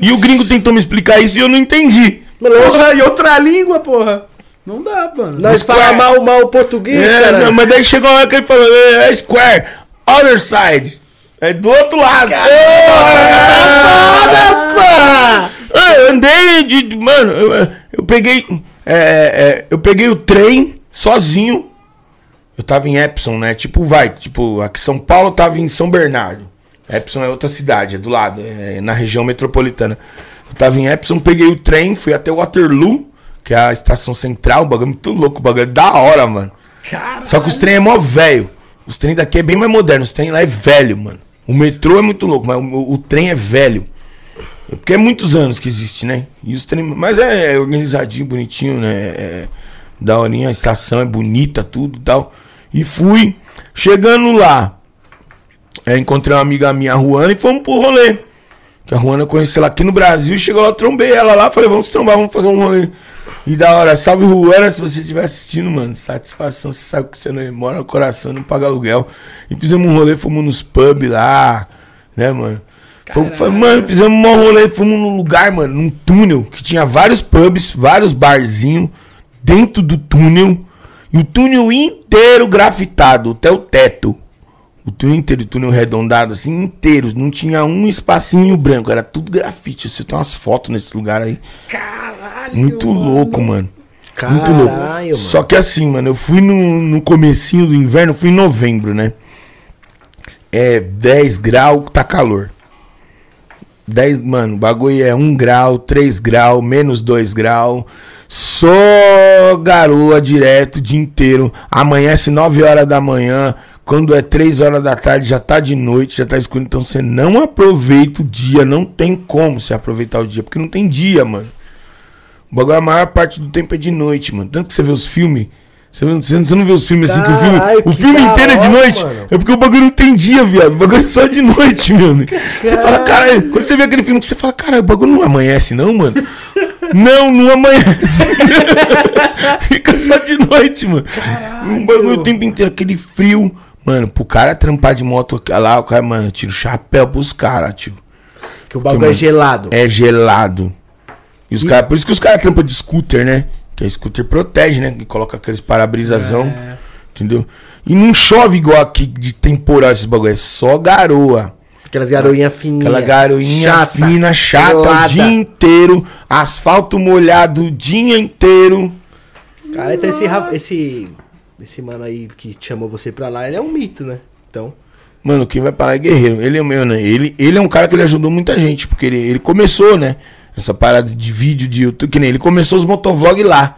E o gringo tentou me explicar isso e eu não entendi. Porra, e outra língua, porra. Não dá, mano. Nós falamos mal, mal o português, É, cara. não, mas daí chegou uma hora que ele falou, é, é square, other side. É do outro lado. Foda, Ah, eu andei de. Mano, eu, eu peguei. é, é, eu peguei o trem sozinho. Eu tava em Epson, né? Tipo, vai, tipo, aqui São Paulo tava em São Bernardo. Epson é outra cidade, é do lado, é na região metropolitana. Eu tava em Epson, peguei o trem, fui até Waterloo, que é a estação central, o bagulho é muito louco, o bagulho é da hora, mano. Só que os trem é mó velho. Os trem daqui é bem mais moderno, os trem lá é velho, mano. O metrô é muito louco, mas o, o trem é velho. Porque é muitos anos que existe, né? E os trem, mas é, é organizadinho, bonitinho, né? É, daorinha, a estação é bonita, tudo e tal. E fui. Chegando lá, é, encontrei uma amiga minha, a Ruana, e fomos pro rolê. Que a Ruana eu conheci ela aqui no Brasil, chegou lá, trombei ela lá, falei, vamos trombar, vamos fazer um rolê. E da hora, salve Ruana, se você estiver assistindo, mano, satisfação, você sabe que você não mora no coração, não paga aluguel. E fizemos um rolê, fomos nos pub lá, né, mano? Fomos- mano, fizemos um rolê, fomos num lugar, mano, num túnel, que tinha vários pubs, vários barzinhos dentro do túnel. E o túnel inteiro grafitado, até o teto. O túnel inteiro, o túnel arredondado, assim, inteiro. Não tinha um espacinho branco, era tudo grafite. Você tem umas fotos nesse lugar aí. Caralho. Muito louco, mano. Muito Caralho, louco. mano. Só que assim, mano, eu fui no, no comecinho do inverno, fui em novembro, né? É 10 graus, tá calor. 10, mano, o bagulho é 1 grau, 3 grau, menos 2 grau. Só garoa direto o dia inteiro. Amanhece 9 horas da manhã. Quando é 3 horas da tarde, já tá de noite, já tá escuro. Então você não aproveita o dia. Não tem como você aproveitar o dia, porque não tem dia, mano. O bagulho, a maior parte do tempo é de noite, mano. Tanto que você vê os filmes. Você, não- você não- vê os filmes assim que o filme. Caralho, O filme inteiro é de noite. mano. É porque o bagulho não tem dia, viado. O bagulho é só de noite, mano. Você fala, caralho. Quando você vê aquele filme você fala, caralho, o bagulho não amanhece, não, mano. Não, não amanhece. *laughs* Fica só de noite, mano. Um bagulho o tempo inteiro, aquele frio. Mano, pro cara trampar de moto lá, o cara, mano, tira o chapéu pros caras, tio. Que o bagulho Que, é mano, gelado. É gelado. E os cara, por isso que os caras trampam de scooter, né? Que a scooter protege, né? Que coloca aqueles para-brisazão. É. Entendeu? E não chove igual aqui de temporal esses bagulho. É só garoa. Aquelas garoinhas fininhas. Aquela garoinha chata, fina, chata, gelada. o dia inteiro. Asfalto molhado o dia inteiro. Cara, então esse, esse, esse mano aí que chamou você pra lá, ele é um mito, né? Então, Mano, quem vai parar é guerreiro. Ele é meu, né? Ele, ele é um cara que ele ajudou muita gente, porque ele, ele começou, né? Essa parada de vídeo de YouTube, que nem ele começou os motovlog lá.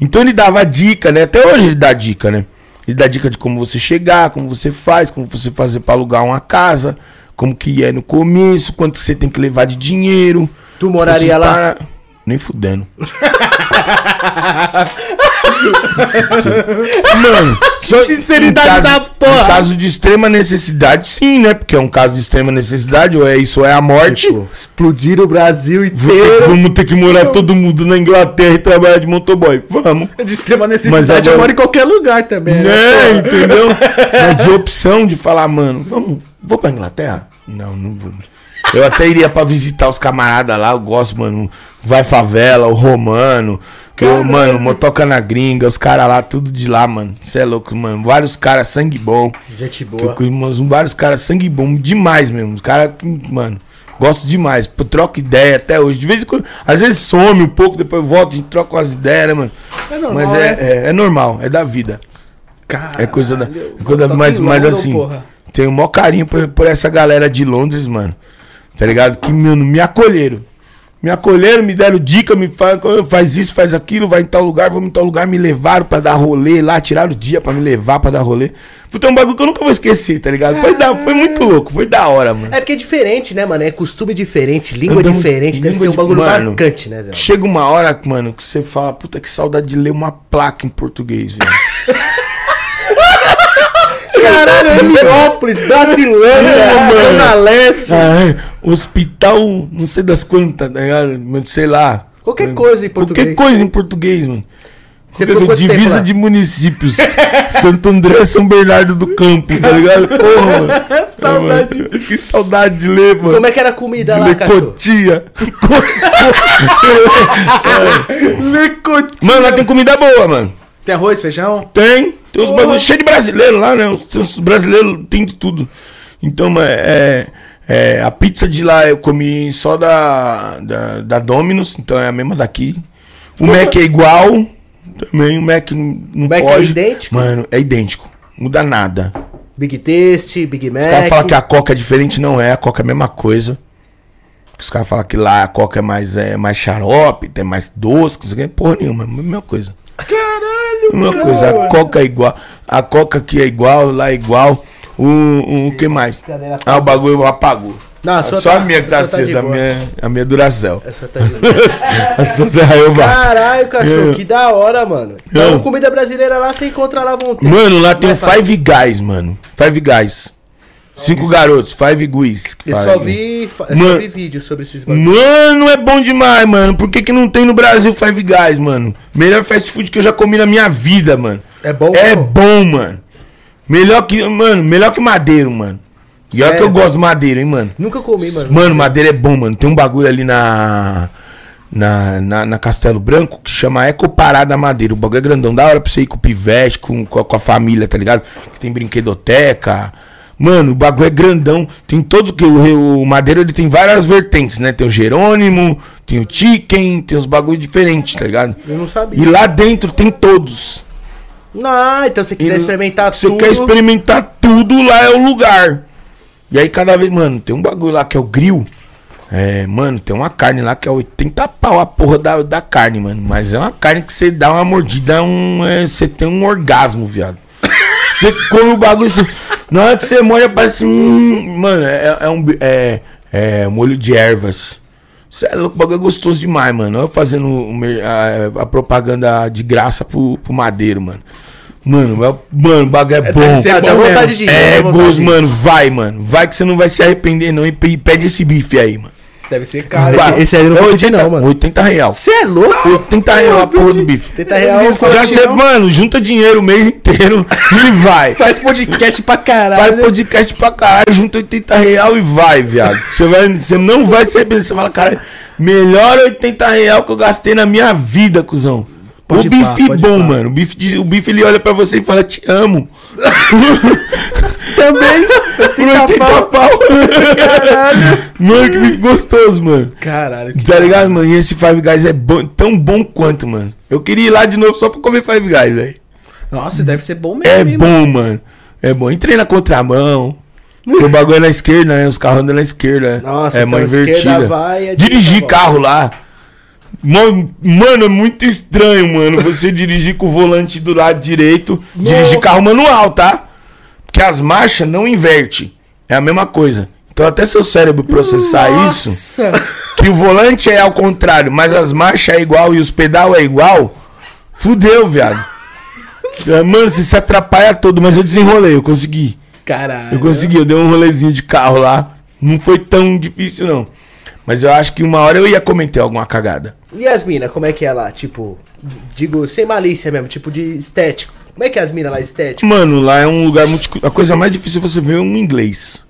Então ele dava dica, né? Até hoje ele dá dica, né? Ele dá dica de como você chegar, como você faz, como você fazer pra alugar uma casa, como que é no começo, quanto você tem que levar de dinheiro. tu moraria lá? para- Nem fudendo. *laughs* Mano, só Sinceridade caso, da porra. Caso de extrema necessidade, sim, né? Porque é um caso de extrema necessidade, ou é isso ou é a morte. Tipo, explodir o Brasil inteiro. vamos ter que morar todo mundo na Inglaterra e trabalhar de motoboy. Vamos. De extrema Mas necessidade, agora- eu moro em qualquer lugar também. Né? Né? Entendeu? *laughs* Mas de opção de falar, mano, vamos, vou pra Inglaterra? Não, não vou. Eu até iria pra visitar os camaradas lá, eu gosto, mano. Vai Favela, o Romano, eu, mano, Motoca na Gringa, os caras lá, tudo de lá, mano. Você é louco, mano. Vários caras sangue bom. Gente Que eu boa. vários caras sangue bom demais mesmo. Os caras, mano, gosto demais. Pô, troco ideia até hoje. De vez em quando, às vezes some um pouco, depois volta, a gente troca umas ideias, né, mano? É normal, Mas né? é, é, é normal, é da vida. Caralho, É coisa da. É coisa em mais London, assim. porra. Tenho o maior carinho por, por essa galera de Londres, mano. Tá ligado? Que, mano, me acolheram. Me acolheram, me deram dica, me fa- faz isso, faz aquilo, vai em tal lugar, vamos em tal lugar, me levaram pra dar rolê lá, tiraram o dia pra me levar pra dar rolê. É um bagulho que eu nunca vou esquecer, tá ligado? Foi, da, foi muito louco, foi da hora, mano. É porque é diferente, né, mano? É costume diferente, língua Andamos- diferente, deve língua ser um bagulho mano, marcante, né, velho? Chega uma hora, mano, que você fala, puta, que saudade de ler uma placa em português, velho. *laughs* Caralho, Heliópolis, Brasilândia, Zona Leste. Ah, é. Hospital, não sei das quantas, tá ligado? Mas Sei lá. Qualquer coisa em português. Qualquer coisa em português, mano. Você ficou quanto tempo Divisa lá? de municípios. *laughs* Santo André, São Bernardo do Campo, tá ligado? Porra, mano. *laughs* Saudade. Mano, Que saudade de ler, mano. Como é que era a comida de lá, ler cachorro? cotia. *laughs* Lecotinho. Mano, lá tem comida boa, mano. Tem arroz, feijão? Tem. Tem uns Porra. bagulho cheio de brasileiro lá, né? Os, os brasileiros tem de tudo. Então, é, é, a pizza de lá eu comi só da, da, da Domino's, então é a mesma daqui. O Mac é igual. Também o Mac não, não Mac é foge. idêntico? Mano, é idêntico. Muda nada. Big Taste, Big Mac. Os caras falam que a Coca é diferente, não é. A Coca é a mesma coisa. Os caras falam que lá a Coca é mais, é mais xarope, tem mais doce, não sei o que. Porra nenhuma, é a mesma coisa. Caralho, Uma coisa, a Coca é igual. A Coca aqui é igual, lá é igual. O, o que mais? Ah, o bagulho apagou. Não, a sua Só tá- a minha que tá a sua tá acesa, a boa. minha, a minha é Duracell. Essa tá de... *laughs* A sua Zé Raioba. Caralho, cachorro, É. que da hora, mano. Então, comida brasileira lá você encontra lá à vontade. Mano, lá tem o. Five Guys, mano. Five Guys. Cinco garotos, Five que Eu só vi, eu só vi vídeos sobre esses bagulhos. Mano, é bom demais, mano. Por que, que não tem no Brasil Five Guys, mano? Melhor fast food que eu já comi na minha vida, mano. É bom? É bom, mano. Melhor que, mano, melhor que madeiro, mano. E olha que eu gosto de madeiro, hein, mano. Nunca comi, mano. Mano, madeira é bom, mano. Tem um bagulho ali na. Na, na, na Castelo Branco que chama Eco Parada Madeira. O bagulho é grandão. Da hora pra você ir com o pivete, com, com, a, com a família, tá ligado? Que tem brinquedoteca. Mano, o bagulho é grandão. Tem todo que o, o Madeira ele tem várias vertentes, né? Tem o Jerônimo, tem o Chicken, tem uns bagulho diferentes, tá ligado? Eu não sabia. E lá dentro tem todos. Ah, então se você quiser E experimentar Você tudo... quer experimentar tudo, lá é o lugar. E aí cada vez, mano, tem um bagulho lá que é o grill. É, mano, tem uma carne lá que é 80 pau a porra da, da carne, mano. Mas é uma carne que você dá uma mordida, um, é, você tem um orgasmo, viado. Você come o bagulho, você, na hora que você morde, parece. Hum, mano, é, é um. É, é molho de ervas. Você é louco, o bagulho é gostoso demais, mano. Eu fazendo a, a propaganda de graça pro, pro madeiro, mano. Mano, é, mano, o bagulho é, bom. deve ser Ah, dá bom vontade de ir. É gosto, mano. Vai, mano. Vai que você não vai se arrepender, não. E pe- pede esse bife aí, mano. Deve ser caro. Esse- esse- aí eu não vou pedir não, mano. 80 real. Você é louco? 80 real a porra do bife. 80 real. Já você, mano, junta dinheiro o mês inteiro e vai. *laughs* Faz podcast pra caralho. Faz podcast pra caralho, junta 80 real e vai, viado. Você, vai, você não vai se arrepender. Você fala, cara, melhor 80 real que eu gastei na minha vida, cuzão. Pode o pá, bife pode bom, pá. mano. O bife, diz- o bife ele olha pra você e fala, te amo. *laughs* Também. *laughs* Por 80 pau. Caralho. Mano, que bife gostoso, mano. Caralho. que- Tá ligado, mano? E esse Five Guys é bom, tão bom quanto, mano. Eu queria ir lá de novo só pra comer Five Guys, velho. Nossa, deve ser bom mesmo. É hein, bom, mano. É bom. Entrei na contramão. Porque o bagulho é na esquerda, né? Os carros andam na esquerda. Nossa, é então mão a esquerda invertida. vai, a Dirigir carro lá. Mano, mano, é muito estranho, mano. Você *laughs* dirigir com o volante do lado direito. Dirigir carro manual, tá? Porque as marchas não inverte. É a mesma coisa. Então até seu cérebro processar isso Nossa. que o volante é ao contrário, mas as marchas é igual e os pedal é igual, fudeu, viado. É, Mano, você se atrapalha todo, mas eu desenrolei, eu consegui. Caralho. Eu consegui, eu dei um rolezinho de carro lá. Não foi tão difícil, não. Mas eu acho que uma hora eu ia cometer alguma cagada. E as minas, como é que é lá? Tipo, digo, sem malícia mesmo, tipo de estético. Como é que é as minas lá estético? Mano, lá é um lugar muito. A coisa mais difícil é você ver um inglês.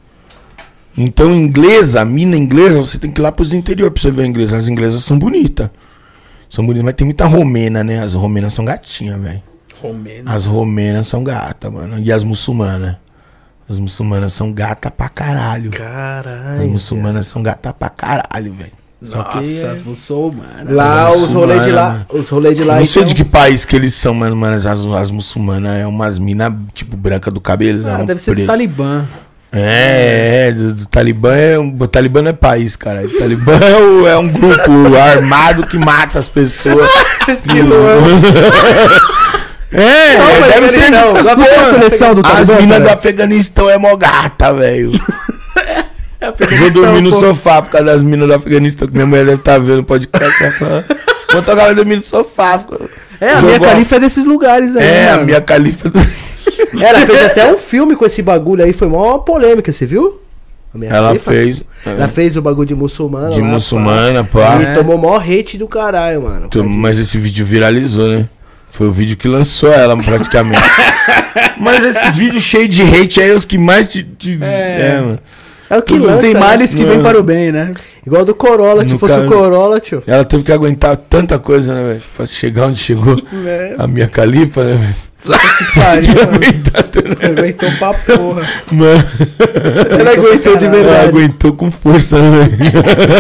Então, inglesa, mina inglesa, você tem que ir lá pros interior pra você ver a inglesa. As inglesas são bonitas. São bonitas, mas tem muita romena, né? As romenas são gatinhas, velho. Romeno. As romenas são gata, mano. E as muçulmanas? As muçulmanas são gata pra caralho. Caralho. As muçulmanas são gata pra caralho, velho. Só que Nossa, é- as muçulmanas. Lá, Mas é os rolês de lá. muçulmana, Os rolês de lá. não sei então- de que país que eles são, mano, mas as, as muçulmanas é umas minas, tipo, branca do cabelão. Ah, deve ser do preto. Talibã. É, é, do, do Talibã é um, o Talibã não é país, cara. O Talibã é, o- é um grupo *laughs* armado que mata as pessoas. Esse Luan. *laughs* É, Não, deve ser não. tem a seleção do As Talibã, minas cara. do Afeganistão é mó gata, velho. *laughs* Vou dormir no pô. sofá por causa das minas do Afeganistão, que minha mulher deve estar vendo o podcast. Fala, Vou tocar vai dormir no sofá. É, a minha califa é desses lugares aí. É, a mano. minha califa. *laughs* Ela fez até um filme com esse bagulho aí, foi mó polêmica, você viu? A Ela Khalifa. fez. Ela fez o bagulho de muçulmana. De lá, muçulmana, pá. E É. tomou mó hate do caralho, mano. Tu- Mas esse vídeo viralizou, né? Foi o vídeo que lançou ela, praticamente. *laughs* Mas esses vídeos cheios de hate aí, os que mais te. te- É. é, mano. É o que Tudo lança, tem né? males que vêm Mano. para o bem, né? Igual do Corolla, se fosse o Corolla, tio. Ela teve que aguentar tanta coisa, né, velho? Pra chegar onde chegou. É. A minha califa, né, velho? *laughs* Pariu, mano. Né? Aguentou pra porra. Mano. Ela aguentou de Ela verdade. aguentou com força, né, velho?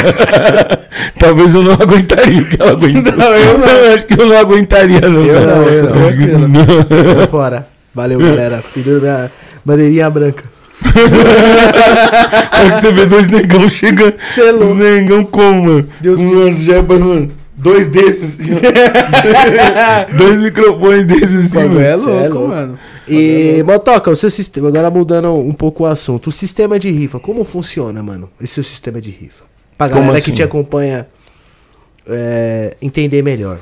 *laughs* Talvez eu não aguentaria o que ela aguentou. Não, eu não. *laughs* acho que eu não aguentaria, não. Eu cara. não, eu tô tranquilo. Tô fora. Valeu, galera. Pendura minha bandeirinha branca. *laughs* Aí você vê dois negão chegando. Cê é louco. Os negão como, mano? Deus jebas, mano. Dois desses, assim. *laughs* Dois microfones desses, assim, mano. é Cê louco, é louco. mano. E, Motoca, o seu sistema, agora mudando um pouco o assunto, o sistema de rifa, como funciona, mano? Esse seu sistema de rifa? Pra Como galera que assim? te acompanha é, entender melhor.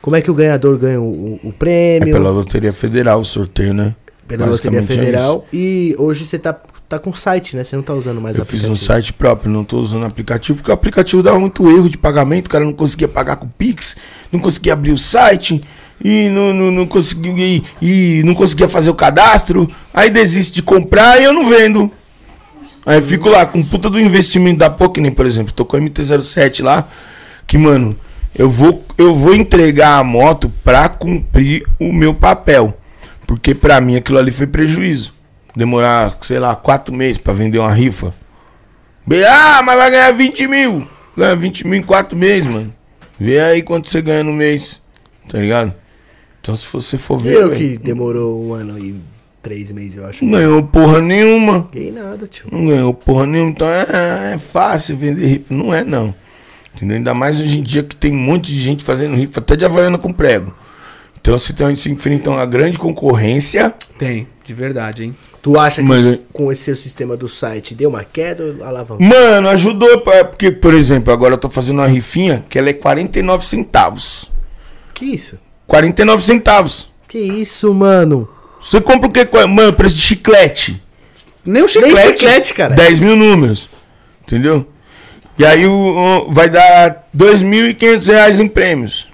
Como é que o ganhador ganha o, o- o É prêmio? pela Loteria Federal o sorteio, né? Pela Loteria é Federal. e hoje você tá, tá com site, né? Você não tá usando mais Eu fiz um aplicativo. site próprio, não tô usando aplicativo, porque o aplicativo dava muito erro de pagamento, o cara não conseguia pagar com o Pix, não conseguia abrir o site, e não, não, não conseguia, e, e não conseguia fazer o cadastro, aí desiste de comprar e eu não vendo. Aí fico lá com puta do investimento da Pokémon, por exemplo, tô com a MT-07 lá, que, mano, eu vou, eu vou entregar a moto pra cumprir o meu papel. Porque pra mim aquilo ali foi prejuízo. Demorar, sei lá, quatro meses pra vender uma rifa. Ah, mas vai ganhar 20 mil. Ganha 20 mil em quatro meses, mano. Vê aí quanto você ganha no mês. Tá ligado? Então se você for ver. Eu velho, que demorou um ano e três meses, eu acho. Não ganhou porra nenhuma. Ganhei nada, tio. Não ganhou porra nenhuma. Então é, é fácil vender rifa. Não é, não. Entendeu? Ainda mais hoje em dia que tem um monte de gente fazendo rifa, até de Havaiana com prego. Então você tem, se enfrenta uma grande concorrência. Tem, de verdade, hein? Tu acha que Mas, com esse seu sistema do site deu uma queda ou alavancou? mano, ajudou. pra- Porque, por exemplo, agora eu tô fazendo uma rifinha que ela é 49 centavos. Que isso? 49 centavos. Que isso, mano? Você compra o que? Mano, preço de chiclete. Nem o Nem chiclete. chiclete, cara. 10 mil números. Entendeu? E aí o, o- vai dar 2.500 reais em prêmios.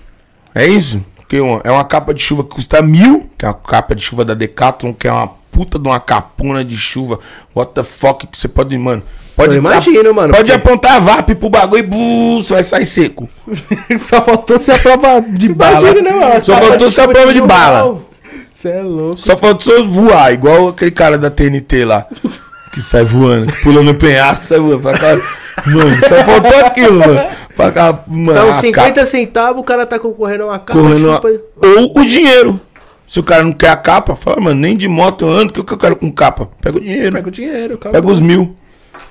É isso? Uma- é uma capa de chuva que custa mil, que é a capa de chuva da Decathlon, que é uma puta de uma capuna de chuva. What the fuck que você pode, mano. Pode Eu imagino, mano, Pode porque- apontar a VAP pro bagulho e bu, você vai sair seco. *laughs* Só faltou ser a prova de bala. Imagina, né, mano? Só faltou ser a prova de bala. Você é louco. Só faltou voar, igual aquele cara da TNT lá. Que sai voando, pula no penhasco, sai voando. *laughs* Mano, só faltou aquilo, mano. Cá, mano. Então, a 50 centavos, o cara tá concorrendo a uma capa. correndo a- Ou o dinheiro. Se o cara não quer a capa, fala, mano, nem de moto eu ando, o que eu quero com capa? Pega o dinheiro, Pega o dinheiro, acabou. pega os mil.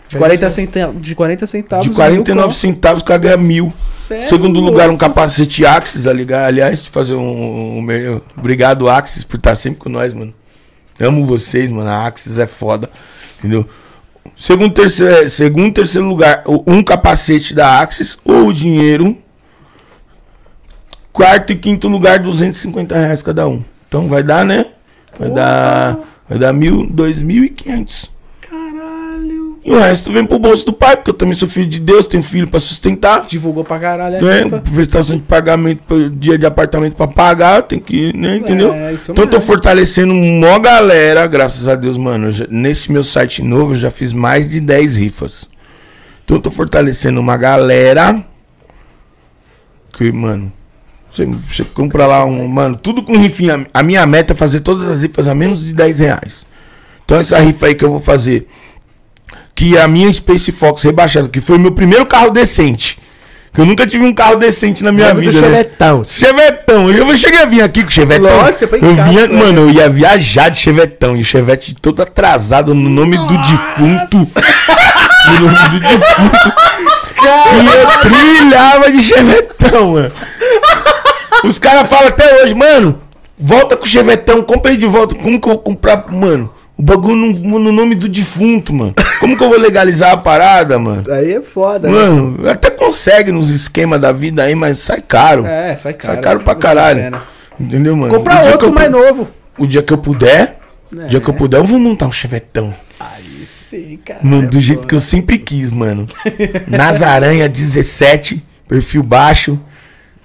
De 40 centavos. De 40 centavos. De 49 centavos, o cara ganha mil. É Segundo lugar, um capacete Axis, ali- aliás, de fazer um, um, um- Obrigado, Axis, por estar sempre com nós, mano. Amo vocês, mano. A Axis é foda. Entendeu? Segundo, terceiro, segundo, terceiro lugar, um capacete da Axis ou o dinheiro. Quarto e quinto lugar, 250 reais cada um. Então vai dar, né? Vai dar. Vai dar mil, dois mil e quinhentos. E o resto vem pro bolso do pai, porque eu também sou filho de Deus, tenho filho pra sustentar. Divulgou pra caralho a Né? Prestação de pagamento, dia de apartamento pra pagar, tem que, né, entendeu? É, isso então eu tô fortalecendo mó galera, graças a Deus, mano. Já- nesse meu site novo eu já fiz mais de 10 rifas. Então eu tô fortalecendo uma galera que, mano, você, você compra lá um, mano, tudo com rifinha. A minha meta é fazer todas as rifas a menos de 10 reais. Então essa rifa aí que eu vou fazer, que a minha Space Fox rebaixada, que foi meu primeiro carro decente. Que eu nunca tive um carro decente na minha Lembra do vida. né? Chevetão. Chevetão. Eu cheguei a vir aqui com o Chevetão. Lógico, você foi em eu casa, vinha, né? Mano, eu ia viajar de Chevetão. E o Chevette todo atrasado no nome do defunto. no nome do defunto. E eu trilhava de Chevetão, mano. Os caras falam até hoje, mano, volta com o Chevetão, compra aí de volta. Como que eu vou comprar, mano? O bagulho no, no nome do defunto, mano. Como que eu vou legalizar a parada, mano? Aí é foda, né? Mano, até consegue nos esquemas da vida aí, mas sai caro. É, sai caro. Sai caro pra caralho. Entendeu, mano? Comprar outro eu mais novo. O dia que eu puder, o dia É. que eu puder, eu vou montar um chevetão. Aí sim, cara. No- do jeito que eu sempre quis, mano. Nazaranha 17, perfil baixo.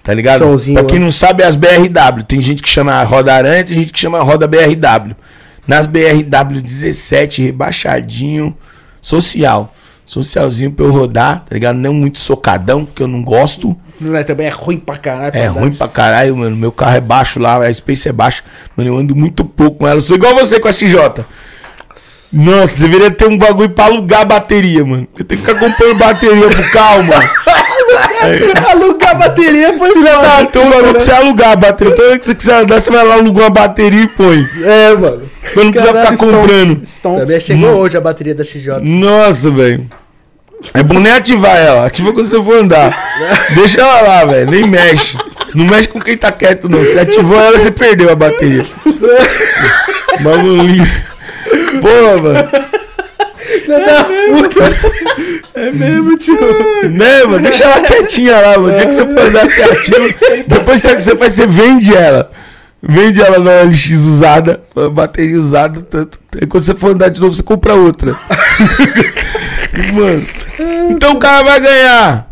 Tá ligado? Somzinho, pra quem né? não sabe, é as BRW. Tem gente que chama roda aranha, tem gente que chama roda BRW. Nas BRW 17, rebaixadinho, social. Socialzinho pra eu rodar, tá ligado? Não muito socadão, que eu não gosto. Não é, também é ruim pra caralho. pra É ruim pra caralho, mano. Meu carro é baixo lá, a Space é baixo. Mano, eu ando muito pouco com ela. Sou igual você com a XJ. Nossa, deveria ter um bagulho pra alugar a bateria, mano. Eu tenho que ficar comprando bateria pro carro, mano. *laughs* *laughs* Alugar a bateria foi Ah, tem um bagulho pra você alugar a bateria. Toda vez que você quiser andar, você vai lá alugar uma bateria e põe. É, mano. Mas não precisa ficar comprando. Também chegou hoje a bateria da XJ. Nossa, velho. É bom nem ativar ela. Ativa quando você for andar. Deixa ela lá, velho. Nem mexe. Não mexe com quem tá quieto, não. Você ativou ela, você perdeu a bateria. Bagulho. Pô, mano. É mesmo, tio. Né, mano? Deixa ela quietinha lá, mano. O dia que você for andar, *laughs* você ativa. Depois sabe o que você faz? Você vende ela. Vende ela na LX usada, bateria usada, tanto. Aí quando você for andar de novo, você compra outra. *laughs* Mano. Então o cara vai ganhar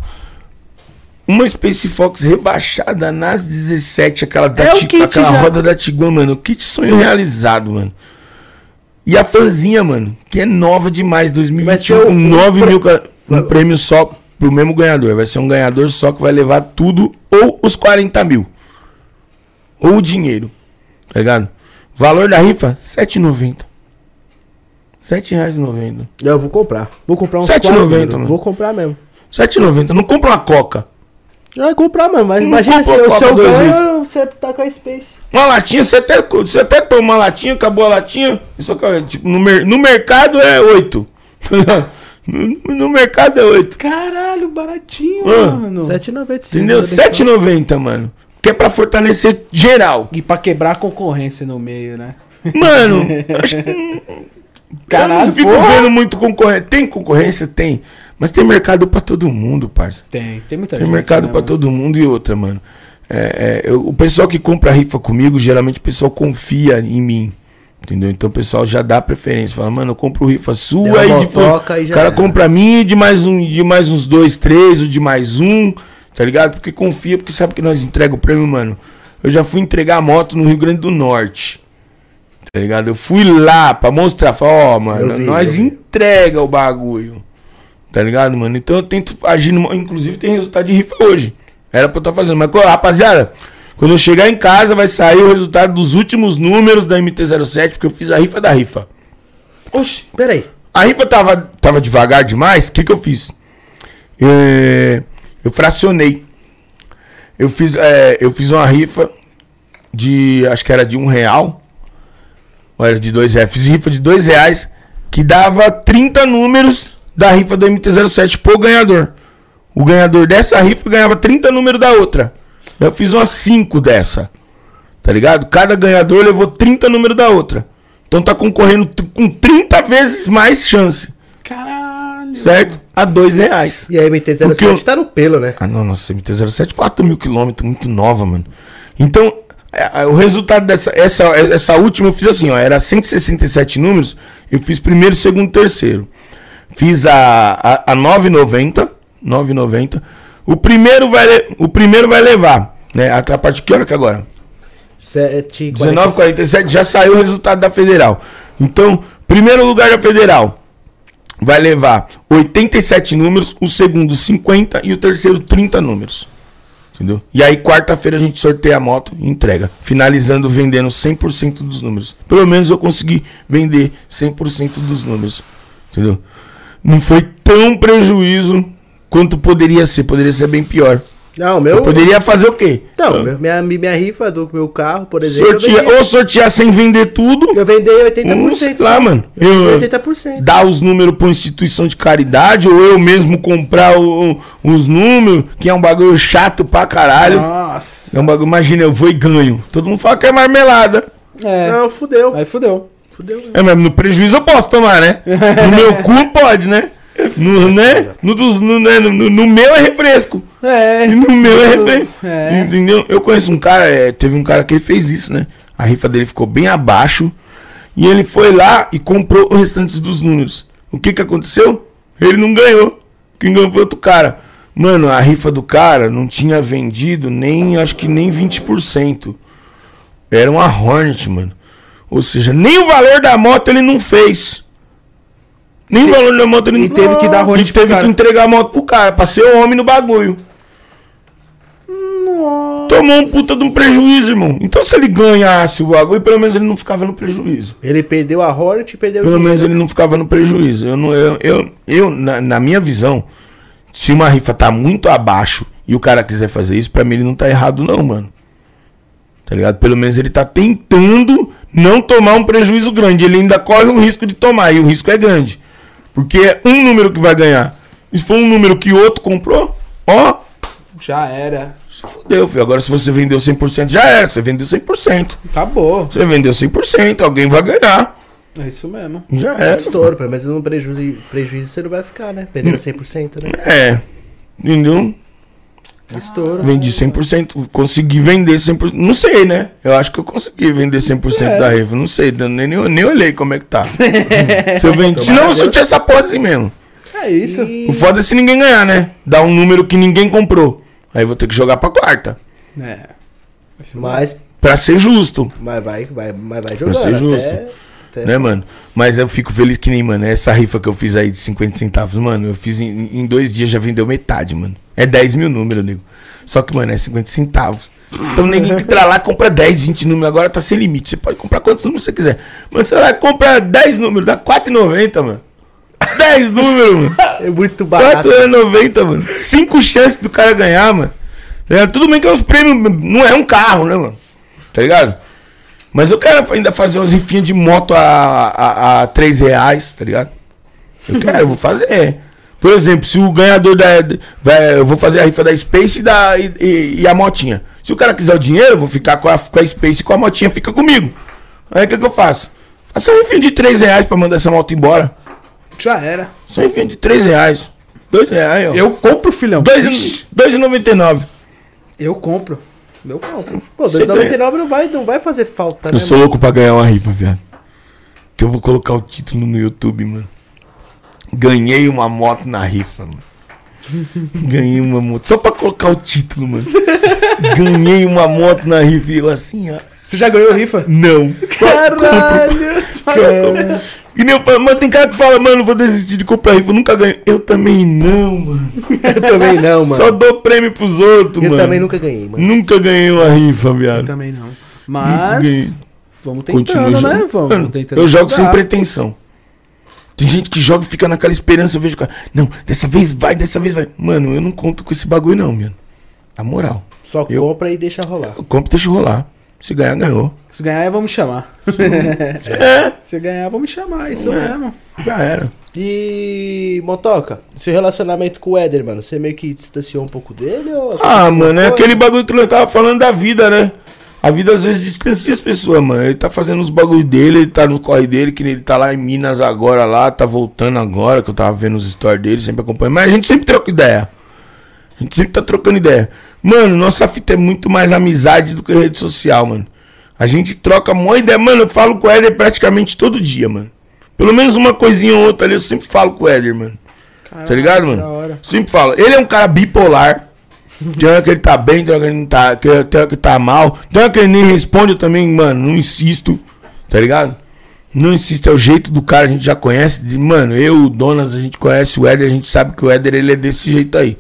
uma Space Fox rebaixada nas 17, aquela, da É Ti- kit aquela já. roda da Tiguan, mano. Kit sonho realizado, mano. E a fanzinha, mano, que é nova demais, 2021, Vai ser com um- 9 um mil. Um prêmio só pro mesmo ganhador. Vai ser um ganhador só que vai levar tudo, ou os 40 mil. Ou o dinheiro. Tá ligado? Valor da rifa, 7,90. R$ 7,90. Eu vou comprar. Vou comprar uns 7,90, quatro, mano. Vou comprar mesmo. 7,90. Não compra uma coca. Eu vou comprar mesmo, mas imagina se compra o seu ganho, você tá com a Space. Uma latinha, você até, você até toma uma latinha, acabou a latinha. Isso é, tipo, no, mer- no mercado é 8. no, *laughs* no mercado é 8. Caralho, baratinho, Ah, mano. 7,90. Entendeu? 7,90, mano. Que é pra fortalecer geral. E pra quebrar a concorrência no meio, né? Mano, *laughs* acho que. eu Caralho, não fico porra. vendo muito concorrência. Tem concorrência? Tem. Mas tem mercado pra todo mundo, parça. Tem, tem muita Tem gente. mercado né, pra mano? todo mundo e outra, mano. É, é, eu- o pessoal que compra rifa comigo, geralmente o pessoal confia em mim. Entendeu? Então o pessoal já dá preferência. Fala, mano, eu compro rifa sua e de e O cara era. compra a minha e de mais um, de mais uns dois, três, ou de mais um, tá ligado? Porque confia, porque sabe que nós entrega o prêmio, mano. Eu já fui entregar a moto no Rio Grande do Norte. Tá ligado? Eu fui lá pra mostrar, falar, ó, mano, Eu vi, nós entrega o bagulho. Tá ligado, mano? Então eu tento agir, numa- inclusive tem resultado de rifa hoje. Era pra eu estar fazendo, mas rapaziada, quando eu chegar em casa vai sair o resultado dos últimos números da MT-07, porque eu fiz a rifa da rifa. Oxi, peraí. A rifa tava, tava devagar demais, o que, que eu fiz? É, eu fracionei. Eu fiz, é, eu fiz uma rifa de. Acho que era de um real. Ou era de dois reais. Fiz rifa de dois reais que dava 30 números da rifa do MT-07 pro ganhador. O ganhador dessa rifa ganhava 30 números da outra. Eu fiz umas 5 dessa. Tá ligado? Cada ganhador levou 30 números da outra. Então tá concorrendo com 30 vezes mais chance. Caralho. Certo? A dois reais. E a MT-07 Porque eu- tá no pelo, né? Ah, não, nossa, MT-07, 4 mil quilômetros, muito nova, mano. Então, é, é, o resultado dessa essa, essa última eu fiz assim, ó, era 167 números, eu fiz primeiro, segundo, terceiro. Fiz a, a, a 9,90. 9,90. O primeiro vai, o primeiro vai levar. Né? Até a parte que hora que agora? 7, 19,47 já saiu o resultado da federal. Então, primeiro lugar da federal vai levar 87 números, o segundo 50 e o terceiro 30 números. Entendeu? E aí, quarta-feira, a gente sorteia a moto e entrega. Finalizando vendendo 100% dos números. Pelo menos eu consegui vender 100% dos números. Entendeu? Não foi tão prejuízo quanto poderia ser. Poderia ser bem pior. Não, meu. Eu poderia fazer o quê? Não, meu- minha, minha rifa do meu carro, por exemplo. Vendi, ou sortear sem vender tudo. eu vendi 80%. Ou, sei lá, mano. Eu Eu, vendi 80%. dar os números pra uma instituição de caridade, ou eu mesmo comprar o- os números, que é um bagulho chato pra caralho. Nossa. É um bagulho, imagina, eu vou e ganho. Todo mundo fala que é marmelada. É. Não, fudeu. Aí fudeu. Fudeu. né? É, mas no prejuízo eu posso tomar, né? No meu *laughs* cu pode, né? No, né? No, dos- no, né? no, no- meu é refresco. É. No meu é refresco. É. Entendeu? Eu conheço um cara, é, teve um cara que ele fez isso, né? A rifa dele ficou bem abaixo. E ele foi lá e comprou os restantes dos números. O que que aconteceu? Ele não ganhou. Quem ganhou foi outro cara. Mano, a rifa do cara não tinha vendido nem, acho que nem 20%. Era uma Hornet, mano. Ou seja, nem o valor da moto ele não fez. Nem o valor da moto ele não teve que dar Hornet E pro teve que entregar a moto pro cara, pra ser homem no bagulho. Tomou um puta de um prejuízo, irmão. Então se ele ganhasse o bagulho, pelo menos ele não ficava no prejuízo. Ele perdeu a Hornet e perdeu Pelo o menos ele não ficava no prejuízo. Eu, não, eu, eu, eu na, na minha visão, se uma rifa tá muito abaixo e o cara quiser fazer isso, pra mim ele não tá errado, não, mano. Tá ligado? Pelo menos ele tá tentando não tomar um prejuízo grande. Ele ainda corre o risco de tomar, e o risco é grande. Porque é um número que vai ganhar. E se for um número que outro comprou, ó, Já era. se fudeu, filho. Agora se você vendeu 100%, já era. Você vendeu 100%. Acabou. Você vendeu 100%, alguém vai ganhar. É isso mesmo. Já era. Estouro, pelo menos no prejuízo, prejuízo você não vai ficar, né? Vendendo 100%, né? É. Entendeu? Estouro. Vendi 100%. Consegui vender 100%. Não sei, né? Eu acho que eu consegui vender 100% É. da rifa. Não sei. Nem, nem, nem olhei como é que tá. *laughs* se eu vendi. Senão eu Deus. sorteio essa porra assim mesmo. É isso. E- O foda é se ninguém ganhar, né? Dar um número que ninguém comprou. Aí eu vou ter que jogar pra quarta. É. Mas, Pra ser justo. mas vai, vai, mas vai jogando. ser justo. até- até- Né, mano? Mas eu fico feliz que nem, mano, essa rifa que eu fiz aí de 50 centavos, mano, eu fiz em, em dois dias já vendeu metade, mano. É 10 mil números, nego. Só que, mano, é 50 centavos. Então ninguém que entra lá compra 10, 20 números. Agora tá sem limite. Você pode comprar quantos números você quiser. Mas você vai comprar 10 números, dá 4,90, mano. 10 números, mano. É muito barato. 4,90, mano. 5 chances do cara ganhar, mano. Tá? Tudo bem que é uns prêmios, não é um carro, né, mano? Tá ligado? Mas eu quero ainda fazer umas rifinhas de moto a, a, a 3 reais, tá ligado? Eu quero, eu vou fazer. Por exemplo, se o ganhador da. Vai, eu vou fazer a rifa da Space e, da, e, e- e a motinha. Se o cara quiser o dinheiro, eu vou ficar com a, com a Space e com a motinha, fica comigo. Aí o que, que eu faço? Faço a rifinha de 3 reais pra mandar essa moto embora. Já era. Só rifinha de 3 reais. 2 reais, ó. Eu compro, filhão. Dois Ixi, e- 2,99. Eu compro. Eu compro. *laughs* Pô, Você 2,99 não vai, não vai fazer falta, né? Eu sou louco pra ganhar uma rifa, viado. Que eu vou colocar o título no YouTube, mano. Ganhei uma moto na rifa, mano. *laughs* Ganhei uma moto. Só pra colocar o título, mano. Ganhei uma moto na rifa e eu assim, ó. Você já ganhou rifa? Não. Caralho! Cara. E nem eu falo, mano, tem cara que fala, mano, vou desistir de comprar rifa, eu nunca ganho. Eu também não, mano. Eu também não, mano. Só dou prêmio pros outros, eu mano. também nunca ganhei, mano. Nunca ganhei uma rifa, Eu viado. também não. Mas. Ganhei. Vamos tentando, né? Vamos Mano, tentando. eu jogo sem pretensão. Tem gente que joga e fica naquela esperança, eu vejo o cara. Não, dessa vez vai, dessa vez vai. Mano, eu não conto com esse bagulho, não, mano. A moral. Só Eu- compra e deixa rolar. Eu compro e deixo rolar. Se ganhar, ganhou. Se ganhar, vão me chamar. *laughs* É, Se ganhar, vão me chamar. Isso É. mesmo. já era. E, Motoca, seu relacionamento com o Éder, mano, você meio que distanciou um pouco dele? Ou Ah, mano, é aquele bagulho que nós tava falando da vida, né? A vida às vezes distancia as pessoas, mano. Ele tá fazendo os bagulhos dele, ele tá no corre dele, que nem ele tá lá em Minas agora, lá, tá voltando agora, que eu tava vendo os stories dele, sempre acompanhando. Mas a gente sempre troca ideia. A gente sempre tá trocando ideia. Mano, nossa fita é muito mais amizade do que rede social, mano. A gente troca uma ideia. Mano, eu falo com o Éder praticamente todo dia, mano. Pelo menos uma coisinha ou outra ali eu sempre falo com o Éder, mano. tá ligado, mano? hora. Sempre falo. Ele é um cara bipolar. Tem hora que ele tá bem, tem hora que ele não tá. Tem hora que ele tá mal. Tem hora que ele nem responde, eu também, mano, não insisto. Tá ligado? Não insisto, é o jeito do cara, a gente já conhece. de- Mano, eu, o Donas, a gente conhece o Éder, a gente sabe que o Éder ele é desse jeito aí.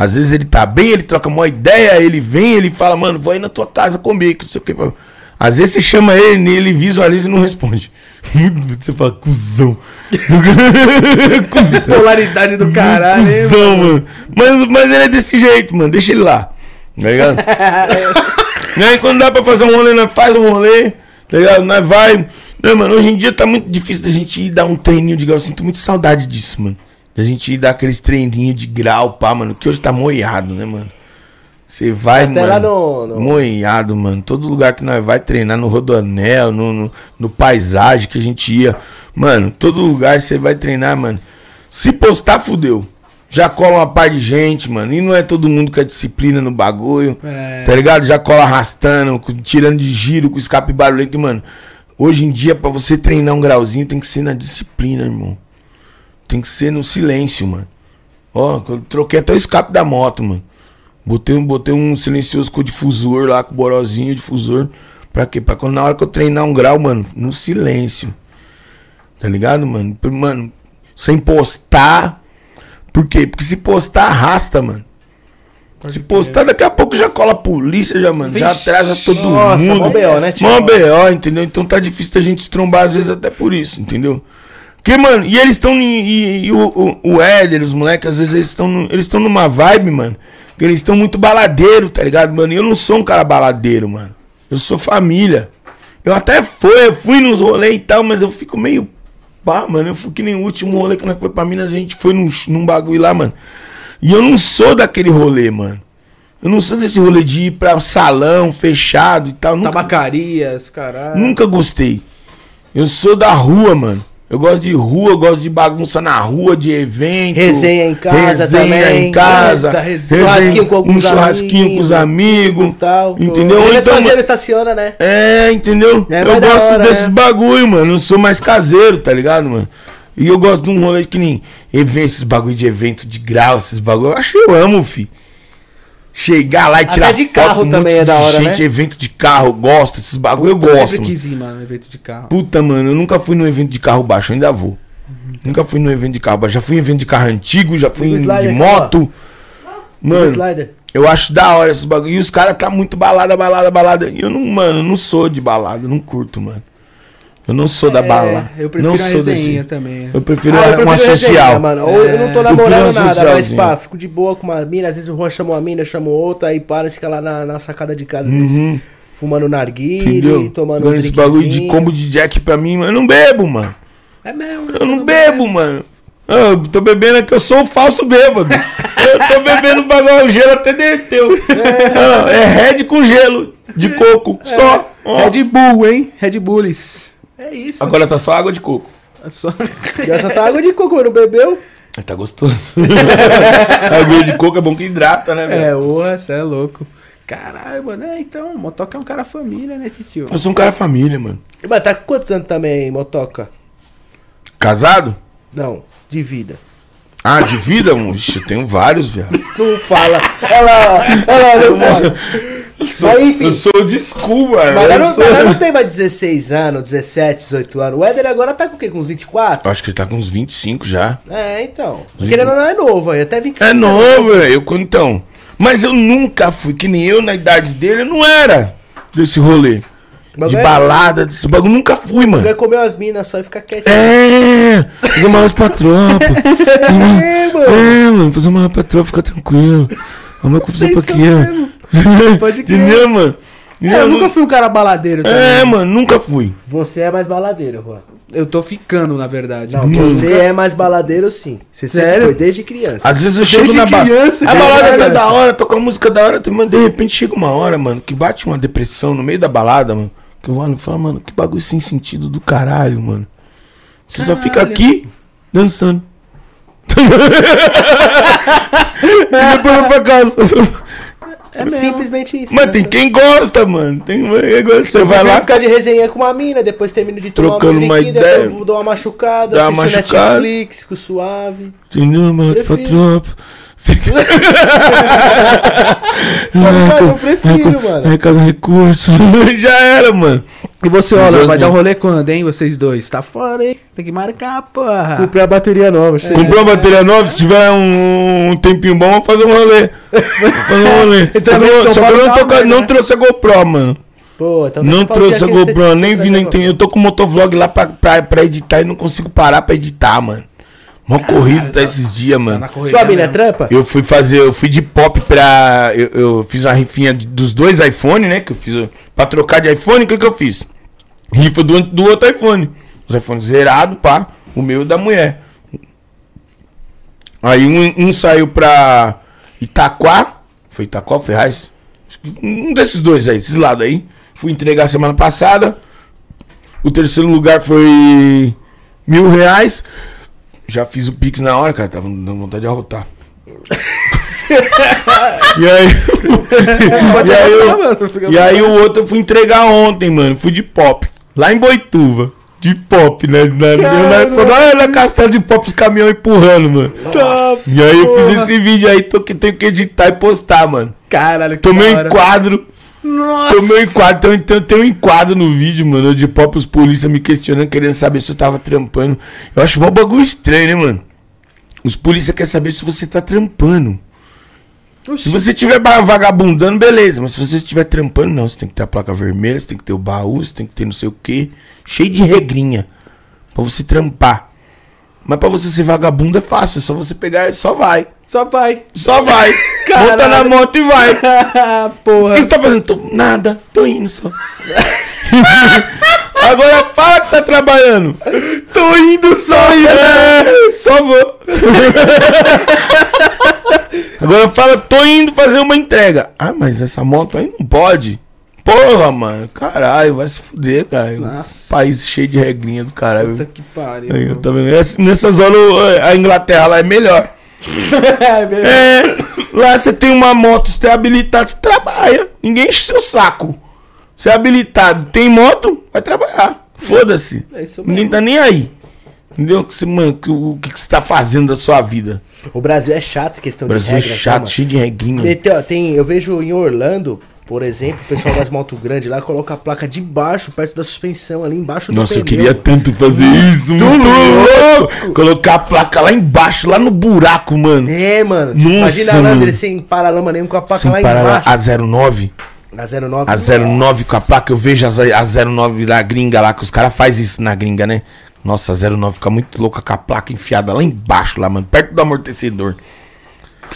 Às vezes ele tá bem, ele troca uma ideia, ele vem, ele fala, mano, vou aí na tua casa comer, que não sei o que. Às vezes você chama ele, ele visualiza e não responde. *laughs* Você fala, cuzão. *laughs* cuzão. Polaridade do caralho, Cuzão, mano. Mas, mas ele é desse jeito, mano. Deixa ele lá. Tá ligado? *laughs* e aí quando dá pra fazer um rolê, nós faz um rolê. Tá ligado? Nós vai. Não, mano, hoje em dia tá muito difícil da gente ir dar um treininho de grau. Eu sinto muito saudade disso, mano. Da gente dar aqueles treininhos de grau, pá, mano. Que hoje tá moiado, né, mano? Você vai, Até mano. lá no- no- Moiado, mano. Todo lugar que nós vai treinar, no Rodoanel, no, no, no paisagem que a gente ia. Mano, todo lugar você vai treinar, mano. Se postar, fudeu. Já cola uma par de gente, mano. E não é todo mundo com a disciplina no bagulho. É. Tá ligado? Já cola arrastando, tirando de giro, com escape barulhento. Mano, hoje em dia, pra você treinar um grauzinho, tem que ser na disciplina, irmão. Tem que ser no silêncio, mano. Ó, eu troquei até o escape da moto, mano. Botei um, botei um silencioso com difusor lá, com borozinho, difusor. Pra quê? Pra quando na hora que eu treinar um grau, mano, no silêncio. Tá ligado, mano? Mano, sem postar. Por quê? Porque se postar, arrasta, mano. se postar, daqui a pouco já cola a polícia, já, mano. Já Vixe, atrasa todo Nossa, mundo. mó BO, né, tio? Mó BO, entendeu? Então tá difícil da gente se trombar, às vezes, até por isso, entendeu? Porque, mano, e eles estão. E, e o, o, o Éder, os moleques, às vezes eles estão eles estão numa vibe, mano. Que eles estão muito baladeiro, tá ligado, mano? E eu não sou um cara baladeiro, mano. Eu sou família. Eu até fui, eu fui nos rolês e tal, mas eu fico meio. Pá, mano. Eu fui que nem o último rolê que nós foi pra Minas, a gente foi num, num bagulho lá, mano. E eu não sou daquele rolê, mano. Eu não sou desse rolê de ir pra salão fechado e tal. Nunca, Tabacarias, caralho. Nunca gostei. Eu sou da rua, mano. Eu gosto de rua, gosto de bagunça na rua, de evento. Resenha em casa resenha também. em casa. Eita, resenha. Churrasquinho com alguns um churrasquinho com os amigos. tal. Entendeu? Eles então, faziam mano, estaciona, né? é, entendeu? É eu gosto hora, desses né? bagulho, mano. Eu sou mais caseiro, tá ligado, mano? E eu gosto de um rolê que nem evento, esses bagulho de evento de grau, esses bagulho. Eu acho que eu amo, fi. Chegar lá e Até tirar de foto carro um também é da hora, gente, né? evento de carro, eu gosto, esses bagulho eu Eu gosto. sempre mano. quis ir, mano, evento de carro. Puta, mano, eu nunca fui num evento de carro baixo, eu ainda vou. Nunca fui num evento de carro baixo. Já fui em evento de carro antigo, já fui em, de aqui, moto. Mano, eu acho da hora esses bagulho. E os caras tá muito balada, balada, balada. E eu não, mano, eu não sou de balada, eu não curto, mano. Eu não sou da bala. É, eu prefiro não a sou desse. também. Eu prefiro Ah, eu uma prefiro social. resenha, mano. Ou eu não tô É, namorando uma nada, mas pá, fico de boa com uma mina. Às vezes o Juan chama uma mina, eu chamo outra, aí para, fica lá na, na sacada de casa, Uhum. fumando narguile, tomando Agora um esse bagulho de combo de jack pra mim, mano, eu não bebo, mano. É mesmo. Eu não bebo, mano. Ah, Eu tô bebendo aqui, eu sou um falso bêbado. eu tô bebendo bagulho, o gelo até derreteu. Ah, É, Red com gelo de coco, só. Ó. Red Bull, hein? Red Bulls. É isso. Agora tá só água de coco. É só... *laughs* E essa tá água de coco, mas não bebeu? Mas Tá gostoso. *laughs* água de coco é bom que hidrata, né, velho? É, porra, você é louco. Caralho, mano. É, então, o Motoca é um cara família, né, titio? Eu sou um cara família, mano. Mas tá com quantos anos também, Motoca? Casado? Não, de vida. Ah, de vida? Ixi, eu tenho vários, viado. Não fala. Olha lá, olha lá, não fala. *laughs* Mas enfim. Eu sou desculpa, Mas eu não, sou- ela não tem mais 16 anos, 17, 18 anos. O Éder agora tá com o quê? Com uns 24? Eu acho que ele tá com uns 25 já. É, então. Querendo ou não, é novo aí, até 25. É novo, velho. Eu, então. Mas eu nunca fui, que nem eu na idade dele, eu não era desse rolê. Mas de é- balada, desse bagulho. Nunca fui, mano. Vai comer umas minas só e ficar quietinho. É, fazer uma aula pra tropa. *laughs* É, mano. É, mano, fazer uma aula pra tropa, fica tranquilo. Vamos confusão pra aqui, ó. *laughs* Pode crer. Entendeu, mano? É, eu nunca fui um cara baladeiro também. É, mano, nunca fui. Você é mais baladeiro, Juan. Eu tô ficando, na verdade. Não, você é mais baladeiro sim. Você Sério? foi desde criança. Às vezes eu chego Desde na balada. criança, A balada tá da hora, toca uma música da hora, mas de repente chega uma hora, mano, que bate uma depressão no meio da balada, mano. Que eu mano, falo, mano, que bagulho sem sentido do caralho, mano. Você só fica Caralho. aqui dançando. *laughs* e depois vai pra casa. É mesmo. Simplesmente isso. Mas né? tem quem gosta, mano. Tem quem gosta. Você vai lá, ficar de resenha com uma mina, depois termino de tomar Trocando uma brinquinho, ideia. depois eu dou uma machucada, Dá uma assisto machucada. Netflix, fico suave. Entendeu, mano? Pra trampo. Mano, eu prefiro, mano. Arrecada recurso. *laughs* Já era, mano. E você, olha, vai dar um rolê quando, hein? Vocês dois. Tá fora, hein? Tem que marcar, porra. Comprei a bateria nova, chega. Comprou uma bateria nova, se tiver um, um tempinho bom, vamos fazer um rolê. fazer um rolê. *laughs* Só que também eu- São Só que eu não, a- não né? trouxe a GoPro, mano. Pô, então Não trouxe a GoPro, nem vi, nem a tem. Eu tô com o motovlog lá pra, pra, pra editar e não consigo parar pra editar, mano. Mó corrido tá esses dias, Tá mano. na correria Sua mina é trampa? Eu fui fazer, eu fui de pop pra. Eu, eu fiz uma rifinha de- dos dois iPhone, né? Que eu fiz pra trocar de iPhone, o que, que eu fiz? Rifa do, do outro iPhone. Os iPhones zerado, pá. O meu e da mulher. Aí um, um saiu pra Itaquá. Foi Itaquá ou Ferraz? Um desses dois aí, esses lados aí. Fui entregar semana passada. O terceiro lugar foi mil reais. Já fiz o Pix na hora, cara. Tava dando vontade de arrotar. *laughs* e aí. e, aí eu- e aí o outro eu fui entregar ontem, mano. Fui de pop. Lá em Boituva. De pop, né? Na, na, só na, na castela de pop os caminhões empurrando, mano. E aí eu fiz esse vídeo aí, tô, que tenho que editar e postar, mano. Caralho, que Tomei um enquadro. Nossa. Tomei um enquadro. Tem, tem, tem um enquadro no vídeo, mano. De pop, os polícia me questionando, querendo saber se eu tava trampando. Eu acho um bagulho estranho, né, mano? Os polícia querem saber se você tá trampando. Se você estiver vagabundando, beleza. Mas se você estiver trampando, não. Você tem que ter a placa vermelha, você tem que ter o baú, você tem que ter não sei o quê. Cheio de regrinha. Pra você trampar. Mas pra você ser vagabundo é fácil. É só você pegar e só vai. Só pai. Só vai. *laughs* Caralho. Monta na moto e vai. *laughs* O porra. que você tá fazendo? Tô- nada, tô indo só. *laughs* Agora fala que tá trabalhando. Tô indo só. É, só vou. Agora fala, tô indo fazer uma entrega. Ah, mas essa moto aí não pode. Porra, mano. Caralho, vai se fuder, cara. Nossa. País cheio de regrinha do caralho. Puta que pariu. Aí, tá vendo? Essa- Nessas horas a Inglaterra lá é melhor. *laughs* É, lá você tem uma moto, você é habilitado, você trabalha. Ninguém enche seu saco. Você é habilitado, tem moto, vai trabalhar. Foda-se. É. Ninguém tá nem aí. Entendeu? Que você, mano, que- o que, que você tá fazendo da sua vida? O Brasil é chato questão O Brasil de é tá, chato, cheio de regrinha. Tem, tem- eu vejo em Orlando, por exemplo, o pessoal das motos grandes lá coloca a placa de baixo, perto da suspensão, ali embaixo do Nossa, eu queria tanto fazer isso, muito louco. Colocar a placa lá embaixo, lá no buraco, mano. É, mano. Tipo, Nossa, imagina mano. ele sem paralama nenhum com a placa Sem lá embaixo. a 09. A 09. A 09 com a placa, eu vejo a 09 lá gringa lá, que os caras fazem isso na gringa, né? Nossa, a 09 fica muito louca com a placa enfiada lá embaixo, lá, mano, perto do amortecedor.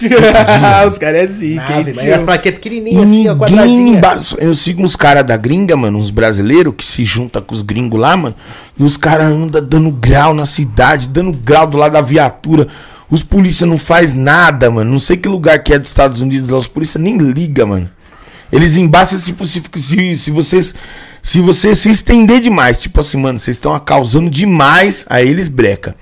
*laughs* Os caras é zica, hein, tio? as plaquinhas pequenininhas assim, ó, quadradinha. Eu sigo uns caras da gringa, mano, uns brasileiros que se juntam com os gringos lá, mano. E os caras andam dando grau na cidade, dando grau do lado da viatura. Os polícia não faz nada, mano. Não sei que lugar que é dos Estados Unidos lá, os polícia nem liga, mano. Eles embaçam se, se, se, se vocês. Se você se estender demais, tipo assim, mano, vocês estão causando demais, aí eles breca.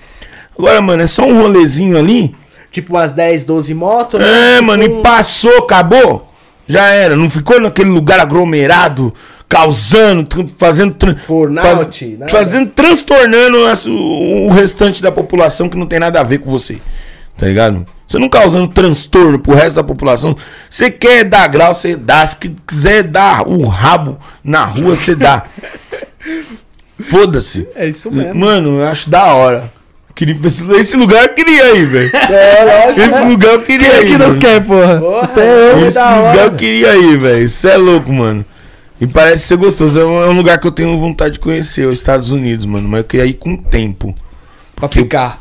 Agora, mano, é só um rolezinho ali. Tipo umas 10, 12 motos, né? É, Tipo mano, e passou, acabou. Já era. Não ficou naquele lugar aglomerado, causando, fazendo. Burnout, nada. fazendo, transtornando o, o restante da população que não tem nada a ver com você. Tá ligado? Você não causando transtorno pro resto da população. Você quer dar grau, você dá. Se quiser dar o rabo na rua, você dá. *laughs* Foda-se. É isso mesmo. Mano, eu acho da hora. Queria, esse, esse lugar eu queria ir, velho. É, lógico. Esse lugar eu queria ir. Quem não mano. quer, porra? Porra, Esse é da lugar eu hora. queria ir, velho. Isso é louco, mano. E parece ser gostoso. É um, é um lugar que eu tenho vontade de conhecer, os Estados Unidos, mano. Mas eu queria ir com tempo. Pra ficar. Pra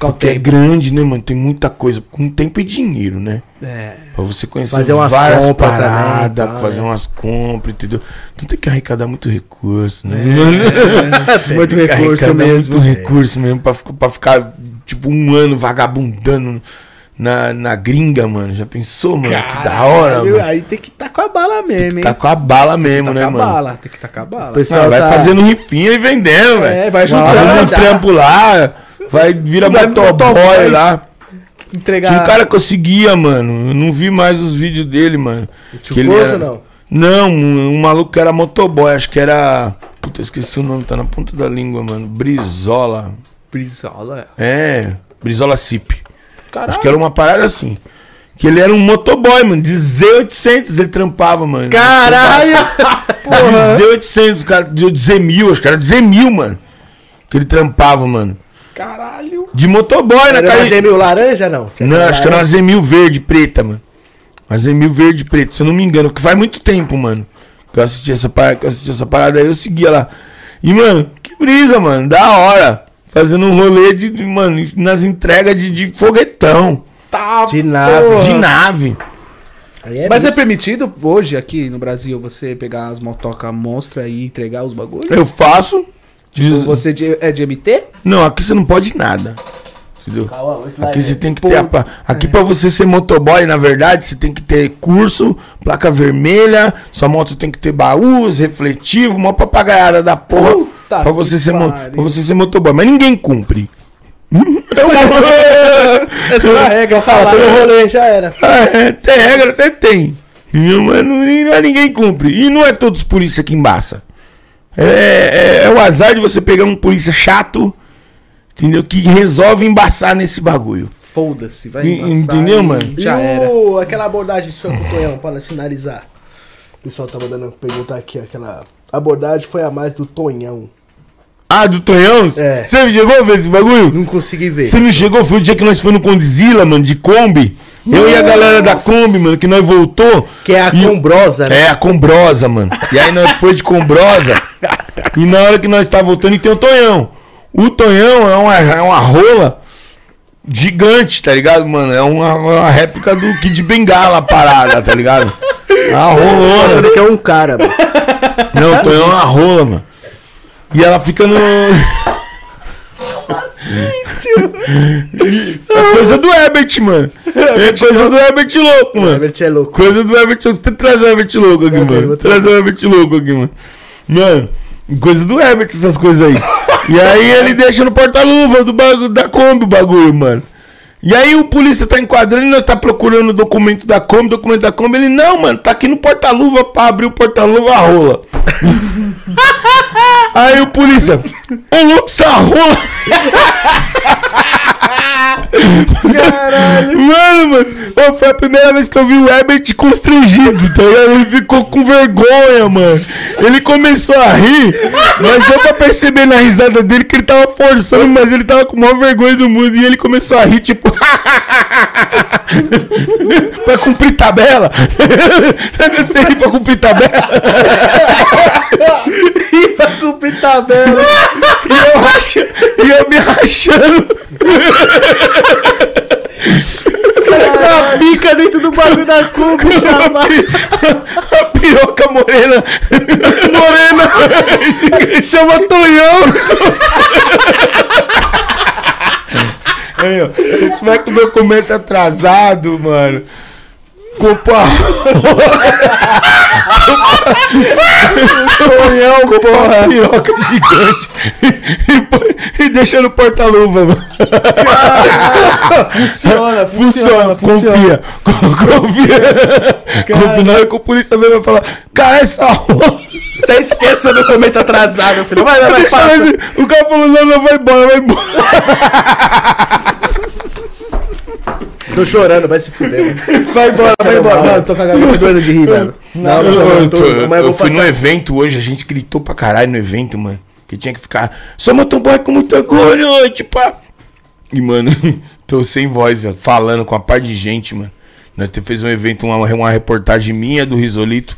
ficar um Porque é tempo. grande, né, mano? Tem muita coisa. Com tempo e dinheiro, né? É. Pra você conhecer Fazer umas várias paradas, também, tá, fazer né? umas compras, entendeu? Então tem que arrecadar muito recurso, né? *laughs* Muito Tem que recurso arrecadar mesmo. Muito recurso mesmo pra, ficar- pra ficar, tipo, um ano vagabundando na, na gringa, mano. Já pensou, mano? que da hora, Caralho, mano. Aí tem que tá com a bala mesmo, hein? Tá com a bala mesmo, tá né, com a mano? bala. Tem que tá com a bala. Pessoal, Ah, vai tá- fazendo rifinha e vendendo, velho. É, vai juntando. um trampo lá, vai vira Vai motoboy lá. Entregar. Tinha um cara que eu seguia, mano. Eu não vi mais os vídeos dele, mano. Tio Que ele era- não? Não, um, um maluco que era motoboy, acho que era. Puta, eu esqueci o nome, tá na ponta da língua, mano. Brizola. Brizola. É, Brizola Cip. Caralho. Acho que era uma parada assim. Que ele era um motoboy, mano. De Z800 ele trampava, mano. Caralho! *laughs* De Z800, cara. De Z1000, acho que era de Z1000, mano. Que ele trampava, mano. Caralho. De motoboy, né, Era cara? uma Z1000 laranja, não? Não, acho que era uma Z1000 verde preta, mano. Uma Z1000 verde preta, se eu não me engano. Que faz muito tempo, mano. Que eu assisti essa parada, que eu assisti essa parada aí, eu seguia lá. E, mano, que brisa, mano. Da hora. Fazendo um rolê de, de, mano, nas entregas de, de foguetão. Tá. De nave. porra. De nave. É Mas é permitido hoje aqui no Brasil você pegar as motoca monstra e entregar os bagulhos? Eu faço. Diz- Você é de MT? Não, aqui você não pode nada. Entendeu? Calma, Aqui é- você tem que Pô, ter. a Aqui pra você ser motoboy, na verdade, você tem que ter curso, placa vermelha, sua moto tem que ter baús, refletivo, uma papagaiada da porra. Puta pra, você ser mo- pra você ser motoboy. Mas ninguém cumpre. *laughs* Essa regra Fala, todo rolê já era. *laughs* É, tem regra, até tem. Mas não, não é ninguém cumpre. E não é todos polícia que embaça. É, é, é o azar de você pegar um polícia chato, entendeu? Que resolve embaçar nesse bagulho. Foda-se, vai embaçar entendeu, e mano? Já e era. o- aquela abordagem sua com o Tonhão, nós finalizar. O pessoal tá mandando perguntar aqui, aquela abordagem foi a mais do Tonhão. Ah, do Tonhão? É. Você não chegou a ver esse bagulho? Não consegui ver. Você não chegou? Foi o dia que nós fomos no Condizila, mano, de Kombi. Eu e a galera da Kombi, mano, que nós voltou. Que é a E- Combrosa, né? É, a Combrosa, mano. E aí nós foi de Combrosa. e na hora que nós tá voltando, e tem o Tonhão. O Tonhão é uma, é uma rola gigante, tá ligado, mano? É uma, uma réplica do Kid Bengala parada, tá ligado? A Eu rolona. achando que é um cara, mano. Não, o Tonhão é uma rola, mano. E ela fica no. É coisa do Herbert, mano. É coisa do Herbert louco, O mano. Herbert é louco. Coisa do Herbert louco. Você traz o Herbert louco aqui, Traz ele, mano. Traz o Herbert louco aqui, mano. Mano, coisa do Herbert essas coisas aí. *laughs* E aí ele deixa no porta-luva do bagulho da Kombi o bagulho, mano. E aí o polícia tá enquadrando e nós tá procurando o documento da Kombi, documento da Kombi. Ele, não, mano, tá aqui no porta-luva pra abrir o porta-luva a rola. *laughs* aí o polícia, ô louco, essa rola. *laughs* Caralho. Mano, mano, foi a primeira vez que eu vi o Herbert constrangido, tá ligado? Ele ficou com vergonha, mano. Ele começou a rir, mas deu pra perceber na risada dele que ele tava forçando, mas ele tava com a maior vergonha do mundo. E ele começou a rir, tipo. *laughs* pra cumprir tabela? *laughs* Sabe você *laughs* rir pra cumprir tabela? E pra cumprir tabela. E eu, racho, e eu me rachando. A pica dentro do bagulho da Kombi, *laughs* chapa. A piroca morena. Morena. Chama Tonhão. Aí, ó, se tiver com o documento atrasado, mano. Culpa. Tonhão, porra. Piroca gigante. E, põe- e deixa no porta-luva, mano. Funciona, Funciona, confia. Confia. Confia. Na hora que o polícia vem vai falar, cara, essa rola. Até esqueça o documento atrasado, filho. Vai, vai, vai, passa. o cara falou, não, não, vai embora, vai embora. *laughs* Tô chorando, vai se fuder, mano. *laughs* Vai embora, vai embora. Mano, tô com a garganta doendo de rir, mano. Nossa, eu, mano, eu tô- eu eu vou fui passar- no evento hoje, a gente gritou pra caralho no evento, mano. Que tinha que ficar, sou motoboy com muito orgulho, tipo. E, mano, *laughs* tô sem voz, velho, falando com a par de gente, mano. Nós fez um evento, uma, uma reportagem minha do Risolito.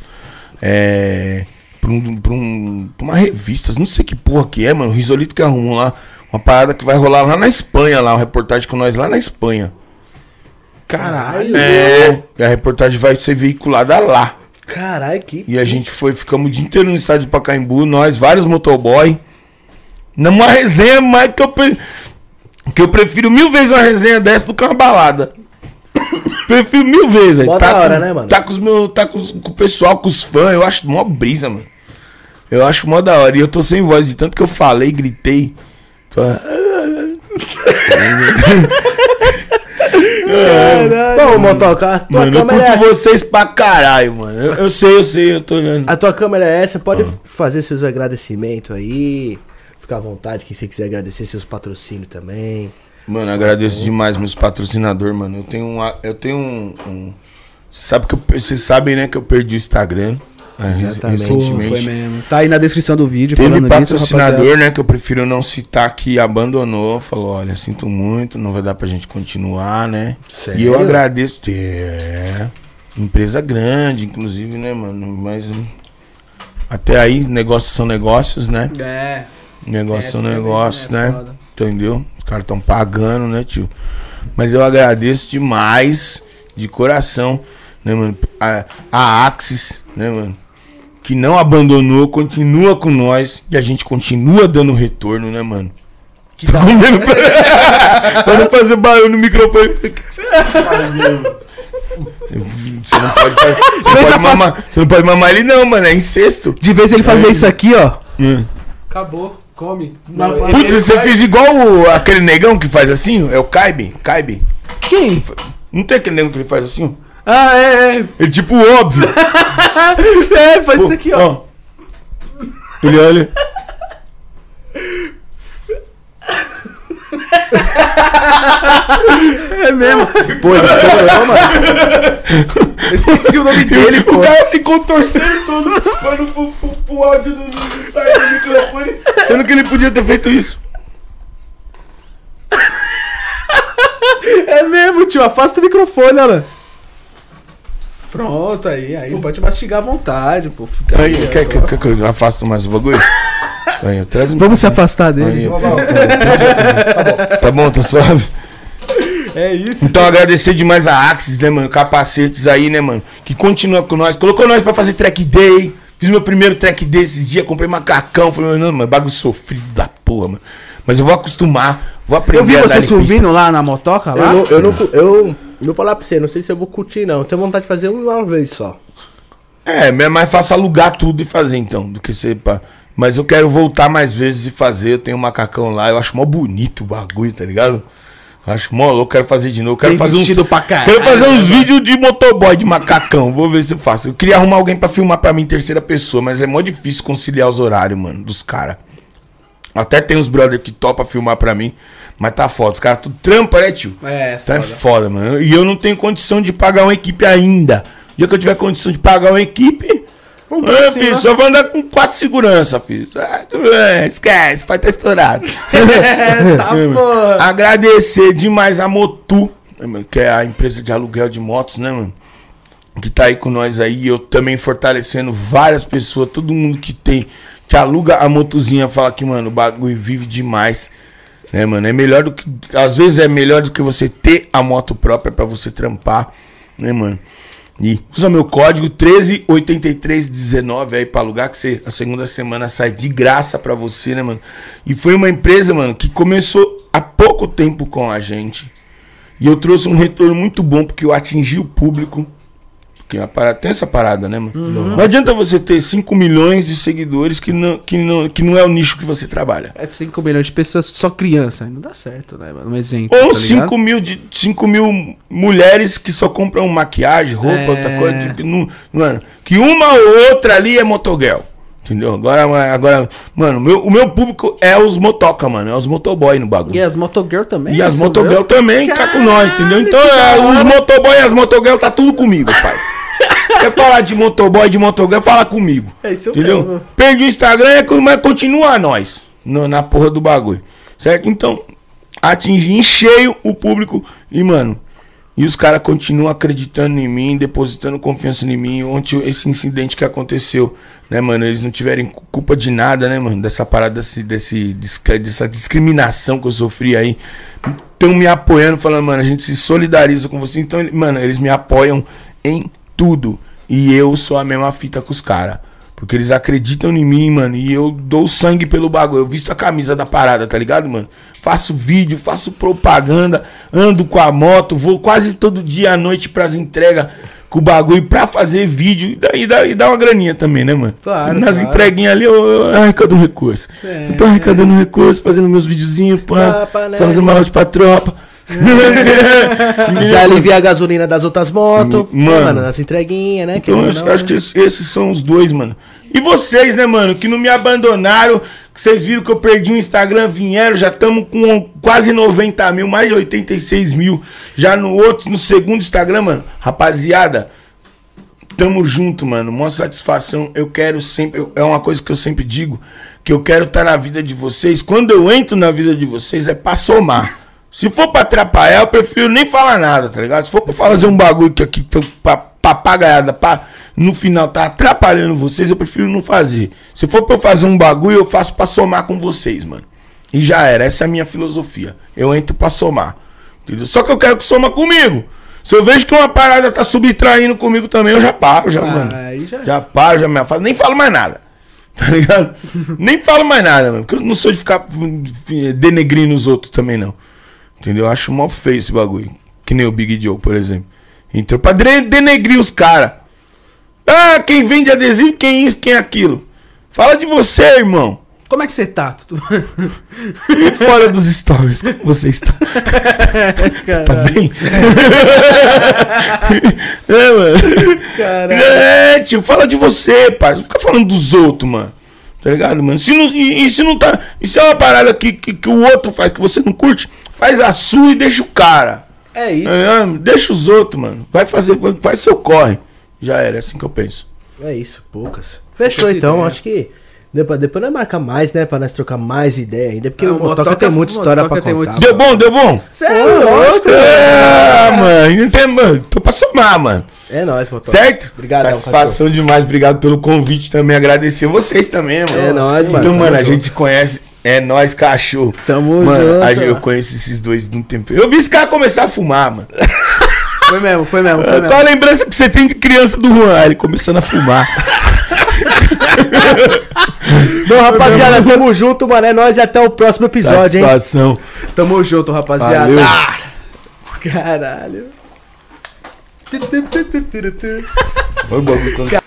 É. Pra, um, pra, um, pra uma revista, não sei que porra que é, mano. Risolito que arrumou lá. Uma parada que vai rolar lá na Espanha, lá, uma reportagem com nós lá na Espanha. Caralho. É. A reportagem vai ser veiculada lá. Caralho, que. E a gente foi, ficamos o dia inteiro no estádio de Pacaembu, nós, vários motoboy. Numa resenha mais que eu, pre- que eu prefiro mil vezes uma resenha dessa do que uma balada. *coughs* prefiro mil vezes, velho. Tá, da hora, com- né, mano? Tá com os meus, tá com, os- com o pessoal, com os fãs, eu acho mó brisa, mano. Eu acho mó da hora. E eu tô sem voz de tanto que eu falei, gritei. Tô- *laughs* Bom, Motoca, a tua Mano, eu câmera curto é... vocês pra caralho, mano. Eu, eu sei, eu sei, eu tô olhando. A tua câmera é essa, pode Ah. fazer seus agradecimentos aí. Fica à vontade, quem você quiser agradecer seus patrocínios também. Mano, agradeço demais meus patrocinadores, mano. Eu tenho um. Eu tenho um. um- Você sabe que eu, vocês sabem, né, que eu perdi o Instagram. Né, Exatamente. Foi mesmo. Tá aí na descrição do vídeo. Teve patrocinador, rapaziada. né, que eu prefiro não citar, que abandonou. Falou: olha, sinto muito, não vai dar pra gente continuar, né? Sério? E eu agradeço. É. Empresa grande, inclusive, né, mano? Mas. hum, Até aí, negócios são negócios, né? É. Negócios são Essa também, negócios, né? né? Foda. Entendeu? Os caras estão pagando, né, tio? Mas eu agradeço demais, de coração, né, mano? A, a Axis, né, mano? Que não abandonou, continua com nós e a gente continua dando retorno, né, mano? Que tá comendo pra... *laughs* pra não fazer barulho no microfone. O que que você não pode fazer. Você, não pode faço- mamar, você não pode mamar ele, não, mano. É incesto. De vez ele fazer isso aqui, ó. Hum. Acabou. Come. Putz, você fez igual o- aquele negão que faz assim? É o Kaibe? Kaibe? Quem? Não tem aquele negão que ele faz assim? Ah, é, é. Ele tipo óbvio. *laughs* É, faz isso aqui, ó. Ele olha. É mesmo. Pô, ele estourou, mano. Eu esqueci o nome dele, pô. O cara se contorcendo todo para pro, pro, pro áudio não não sair do microfone. Sendo que ele podia ter feito isso. É mesmo, tio. Afasta o microfone, olha. Pronto, aí, aí pode mastigar à vontade, pô. Fica Aí, aí, quer, ó. quer, quer que eu afasto mais o bagulho? *laughs* Aí, traz Vamos se afastar Aí, dele. Tá bom, tá suave. É isso. Então agradecer demais a Axis, né, mano? Capacetes aí, né, mano? Que continua com nós. Colocou nós pra fazer track day. Fiz meu primeiro track day esses dias. Comprei macacão. Falei, não, mano, bagulho sofrido da porra, mano. Mas eu vou acostumar. Vou aprender Eu vi você pista. subindo lá na motoca Eu lá. não, eu não. Eu vou falar pra você, não sei se eu vou curtir, não. Eu tenho vontade de fazer uma vez só. É, é mais fácil alugar tudo e fazer então, do que ser pá. Mas eu quero voltar mais vezes e fazer. Eu tenho um macacão lá. Eu acho mó bonito o bagulho, tá ligado? Eu acho mó louco. Quero fazer de novo. Quero Bem fazer uns, vestido pra caralho, Quero fazer uns vídeos de motoboy de macacão. Vou ver se eu faço. Eu queria arrumar alguém pra filmar pra mim em terceira pessoa, mas é mó difícil conciliar os horários, mano, dos caras. Até tem uns brother que topa filmar pra mim, mas tá foda. Os caras tudo trampa, né, tio? É, Tá foda. foda, mano. E eu não tenho condição de pagar uma equipe ainda. O dia que eu tiver condição de pagar uma equipe. É, pra filho, só vou andar com quatro segurança, filho. Tudo bem, esquece, vai estar estourado. É, *laughs* tá, porra. Agradecer demais a Motu, que é a empresa de aluguel de motos, né, mano? Que tá aí com nós aí. Eu também fortalecendo várias pessoas, todo mundo que tem, que aluga a motozinha, fala que, mano, o bagulho vive demais. Né, mano? É melhor do que. Às vezes é melhor do que você ter a moto própria pra você trampar, né, mano? E usa meu código 138319 aí pra alugar, que você, a segunda semana sai de graça pra você, né, mano? E foi uma empresa, mano, que começou há pouco tempo com a gente. E eu trouxe um retorno muito bom, porque eu atingi o público. Porque a parada, tem essa parada, né, mano? Não adianta você ter 5 milhões de seguidores que não, que, não, que não é o nicho que você trabalha. É 5 milhões de pessoas, só criança. Não dá certo, né, mano? Um exemplo. Ou tá ligado? 5 mil, de, 5 mil mulheres que só compram maquiagem, roupa, É. outra coisa. Tipo, não, mano, que uma ou outra ali é motoguel. Entendeu? Agora, agora mano, meu, o meu público é os motoca, mano. É os motoboy no bagulho. E as motogirl também? E as são motogirl girl? também tá com nós, entendeu? Então, é, os motoboy e as motogirl tá tudo comigo, pai. Quer falar de motoboy, de motogirl, fala comigo. É isso entendeu? mesmo. Perdi o Instagram, é mas continua nós no- na porra do bagulho. Certo? Então, atingi em cheio o público e, mano, e os caras continuam acreditando em mim, depositando confiança em mim. Ontem, esse incidente que aconteceu, né, mano? Eles não tiverem cu- culpa de nada, né, mano? Dessa parada, desse, desse, dessa discriminação que eu sofri aí. Estão me apoiando, falando, mano, a gente se solidariza com você. Então, mano, eles me apoiam em tudo. E eu sou a mesma fita com os caras. Porque eles acreditam em mim, mano. E eu dou sangue pelo bagulho. Eu visto a camisa da parada, tá ligado, mano? Faço vídeo, faço propaganda, ando com a moto, vou quase todo dia à noite pras entregas com o bagulho pra fazer vídeo. E daí dá, e dá uma graninha também, né, mano? Claro, Nas claro. entreguinhas ali eu, eu arrecado um recurso. É. eu tô arrecadando um recurso, fazendo meus videozinhos, pá, né? fazendo uma áudio pra tropa. *laughs* Já alivia a gasolina das outras motos. Mano. Mano, as entreguinhas, né? Então, Querendo acho, ou não, acho que né? esses, esses são os dois, mano. E vocês, né, mano, que não me abandonaram, que vocês viram que eu perdi o Instagram, vieram, já estamos com quase 90 mil, mais de 86 mil. Já no outro, no segundo Instagram, mano. Rapaziada, tamo junto, mano. Uma satisfação. Eu quero sempre. eu- É uma coisa que eu sempre digo. Que eu quero estar na vida de vocês. Quando eu entro na vida de vocês, é pra somar. Se for pra atrapalhar, eu prefiro nem falar nada, tá ligado? Se for pra fazer um bagulho que aqui foi papagaiada, pra no final tá atrapalhando vocês, eu prefiro não fazer. Se for pra eu fazer um bagulho, eu faço pra somar com vocês, mano. E já era, essa é a minha filosofia. Eu entro pra somar. Entendeu? Só que eu quero que soma comigo. Se eu vejo que uma parada tá subtraindo comigo também, eu já paro, já, Ah, mano. já- Já paro, já me afasto. Nem falo mais nada. *laughs* Tá ligado? Nem falo mais nada, mano. Porque eu não sou de ficar eh, denegrindo os outros também, não. Entendeu? Eu acho mal feio esse bagulho. Que nem o Big Joe, por exemplo. Entrou pra denegrir os caras. Ah, quem vende adesivo, quem isso, quem aquilo. Fala de você, irmão. Como é que você tá? Fora dos stories, como você está? *laughs* Tá bem? *laughs* é, mano. É, tio, fala de você, parça. Não fica falando dos outros, mano. Tá ligado, mano? Se não, e, e se não tá. E se é uma parada que, que, que o outro faz que você não curte, faz a sua e deixa o cara. É isso. É, deixa os outros, mano. Vai fazer, faz seu corre. Já era, é assim que eu penso. É isso, poucas. Fechou Essa então, ideia. acho que. Depois, depois nós marcar mais, né? Pra nós trocar mais ideia ainda. Porque Ah, o Motoca, Motoca- tem muita história Motoca pra contar. muito- Deu bom, deu bom? Cê é louco, É, mano. Não tem, mano. Tô pra somar, mano. É nóis, Motoca. Certo? Obrigadão, Satisfação demais. Obrigado pelo convite também. Agradecer vocês também, mano. É nóis, mano. Então, mano, a gente se conhece. É nós, cachorro. Tamo mano, junto, a- eu conheço esses dois de um tempo. Eu vi esse cara começar a fumar, mano. *laughs* Foi mesmo, foi mesmo, foi Qual mesmo. a lembrança que você tem de criança do Juan? Aí Ele começando a fumar. *laughs* Bom, rapaziada, tamo junto, mano. É nóis e até o próximo episódio, hein? Satisfação. Tamo junto, rapaziada. Valeu. Caralho. Foi o bagulho.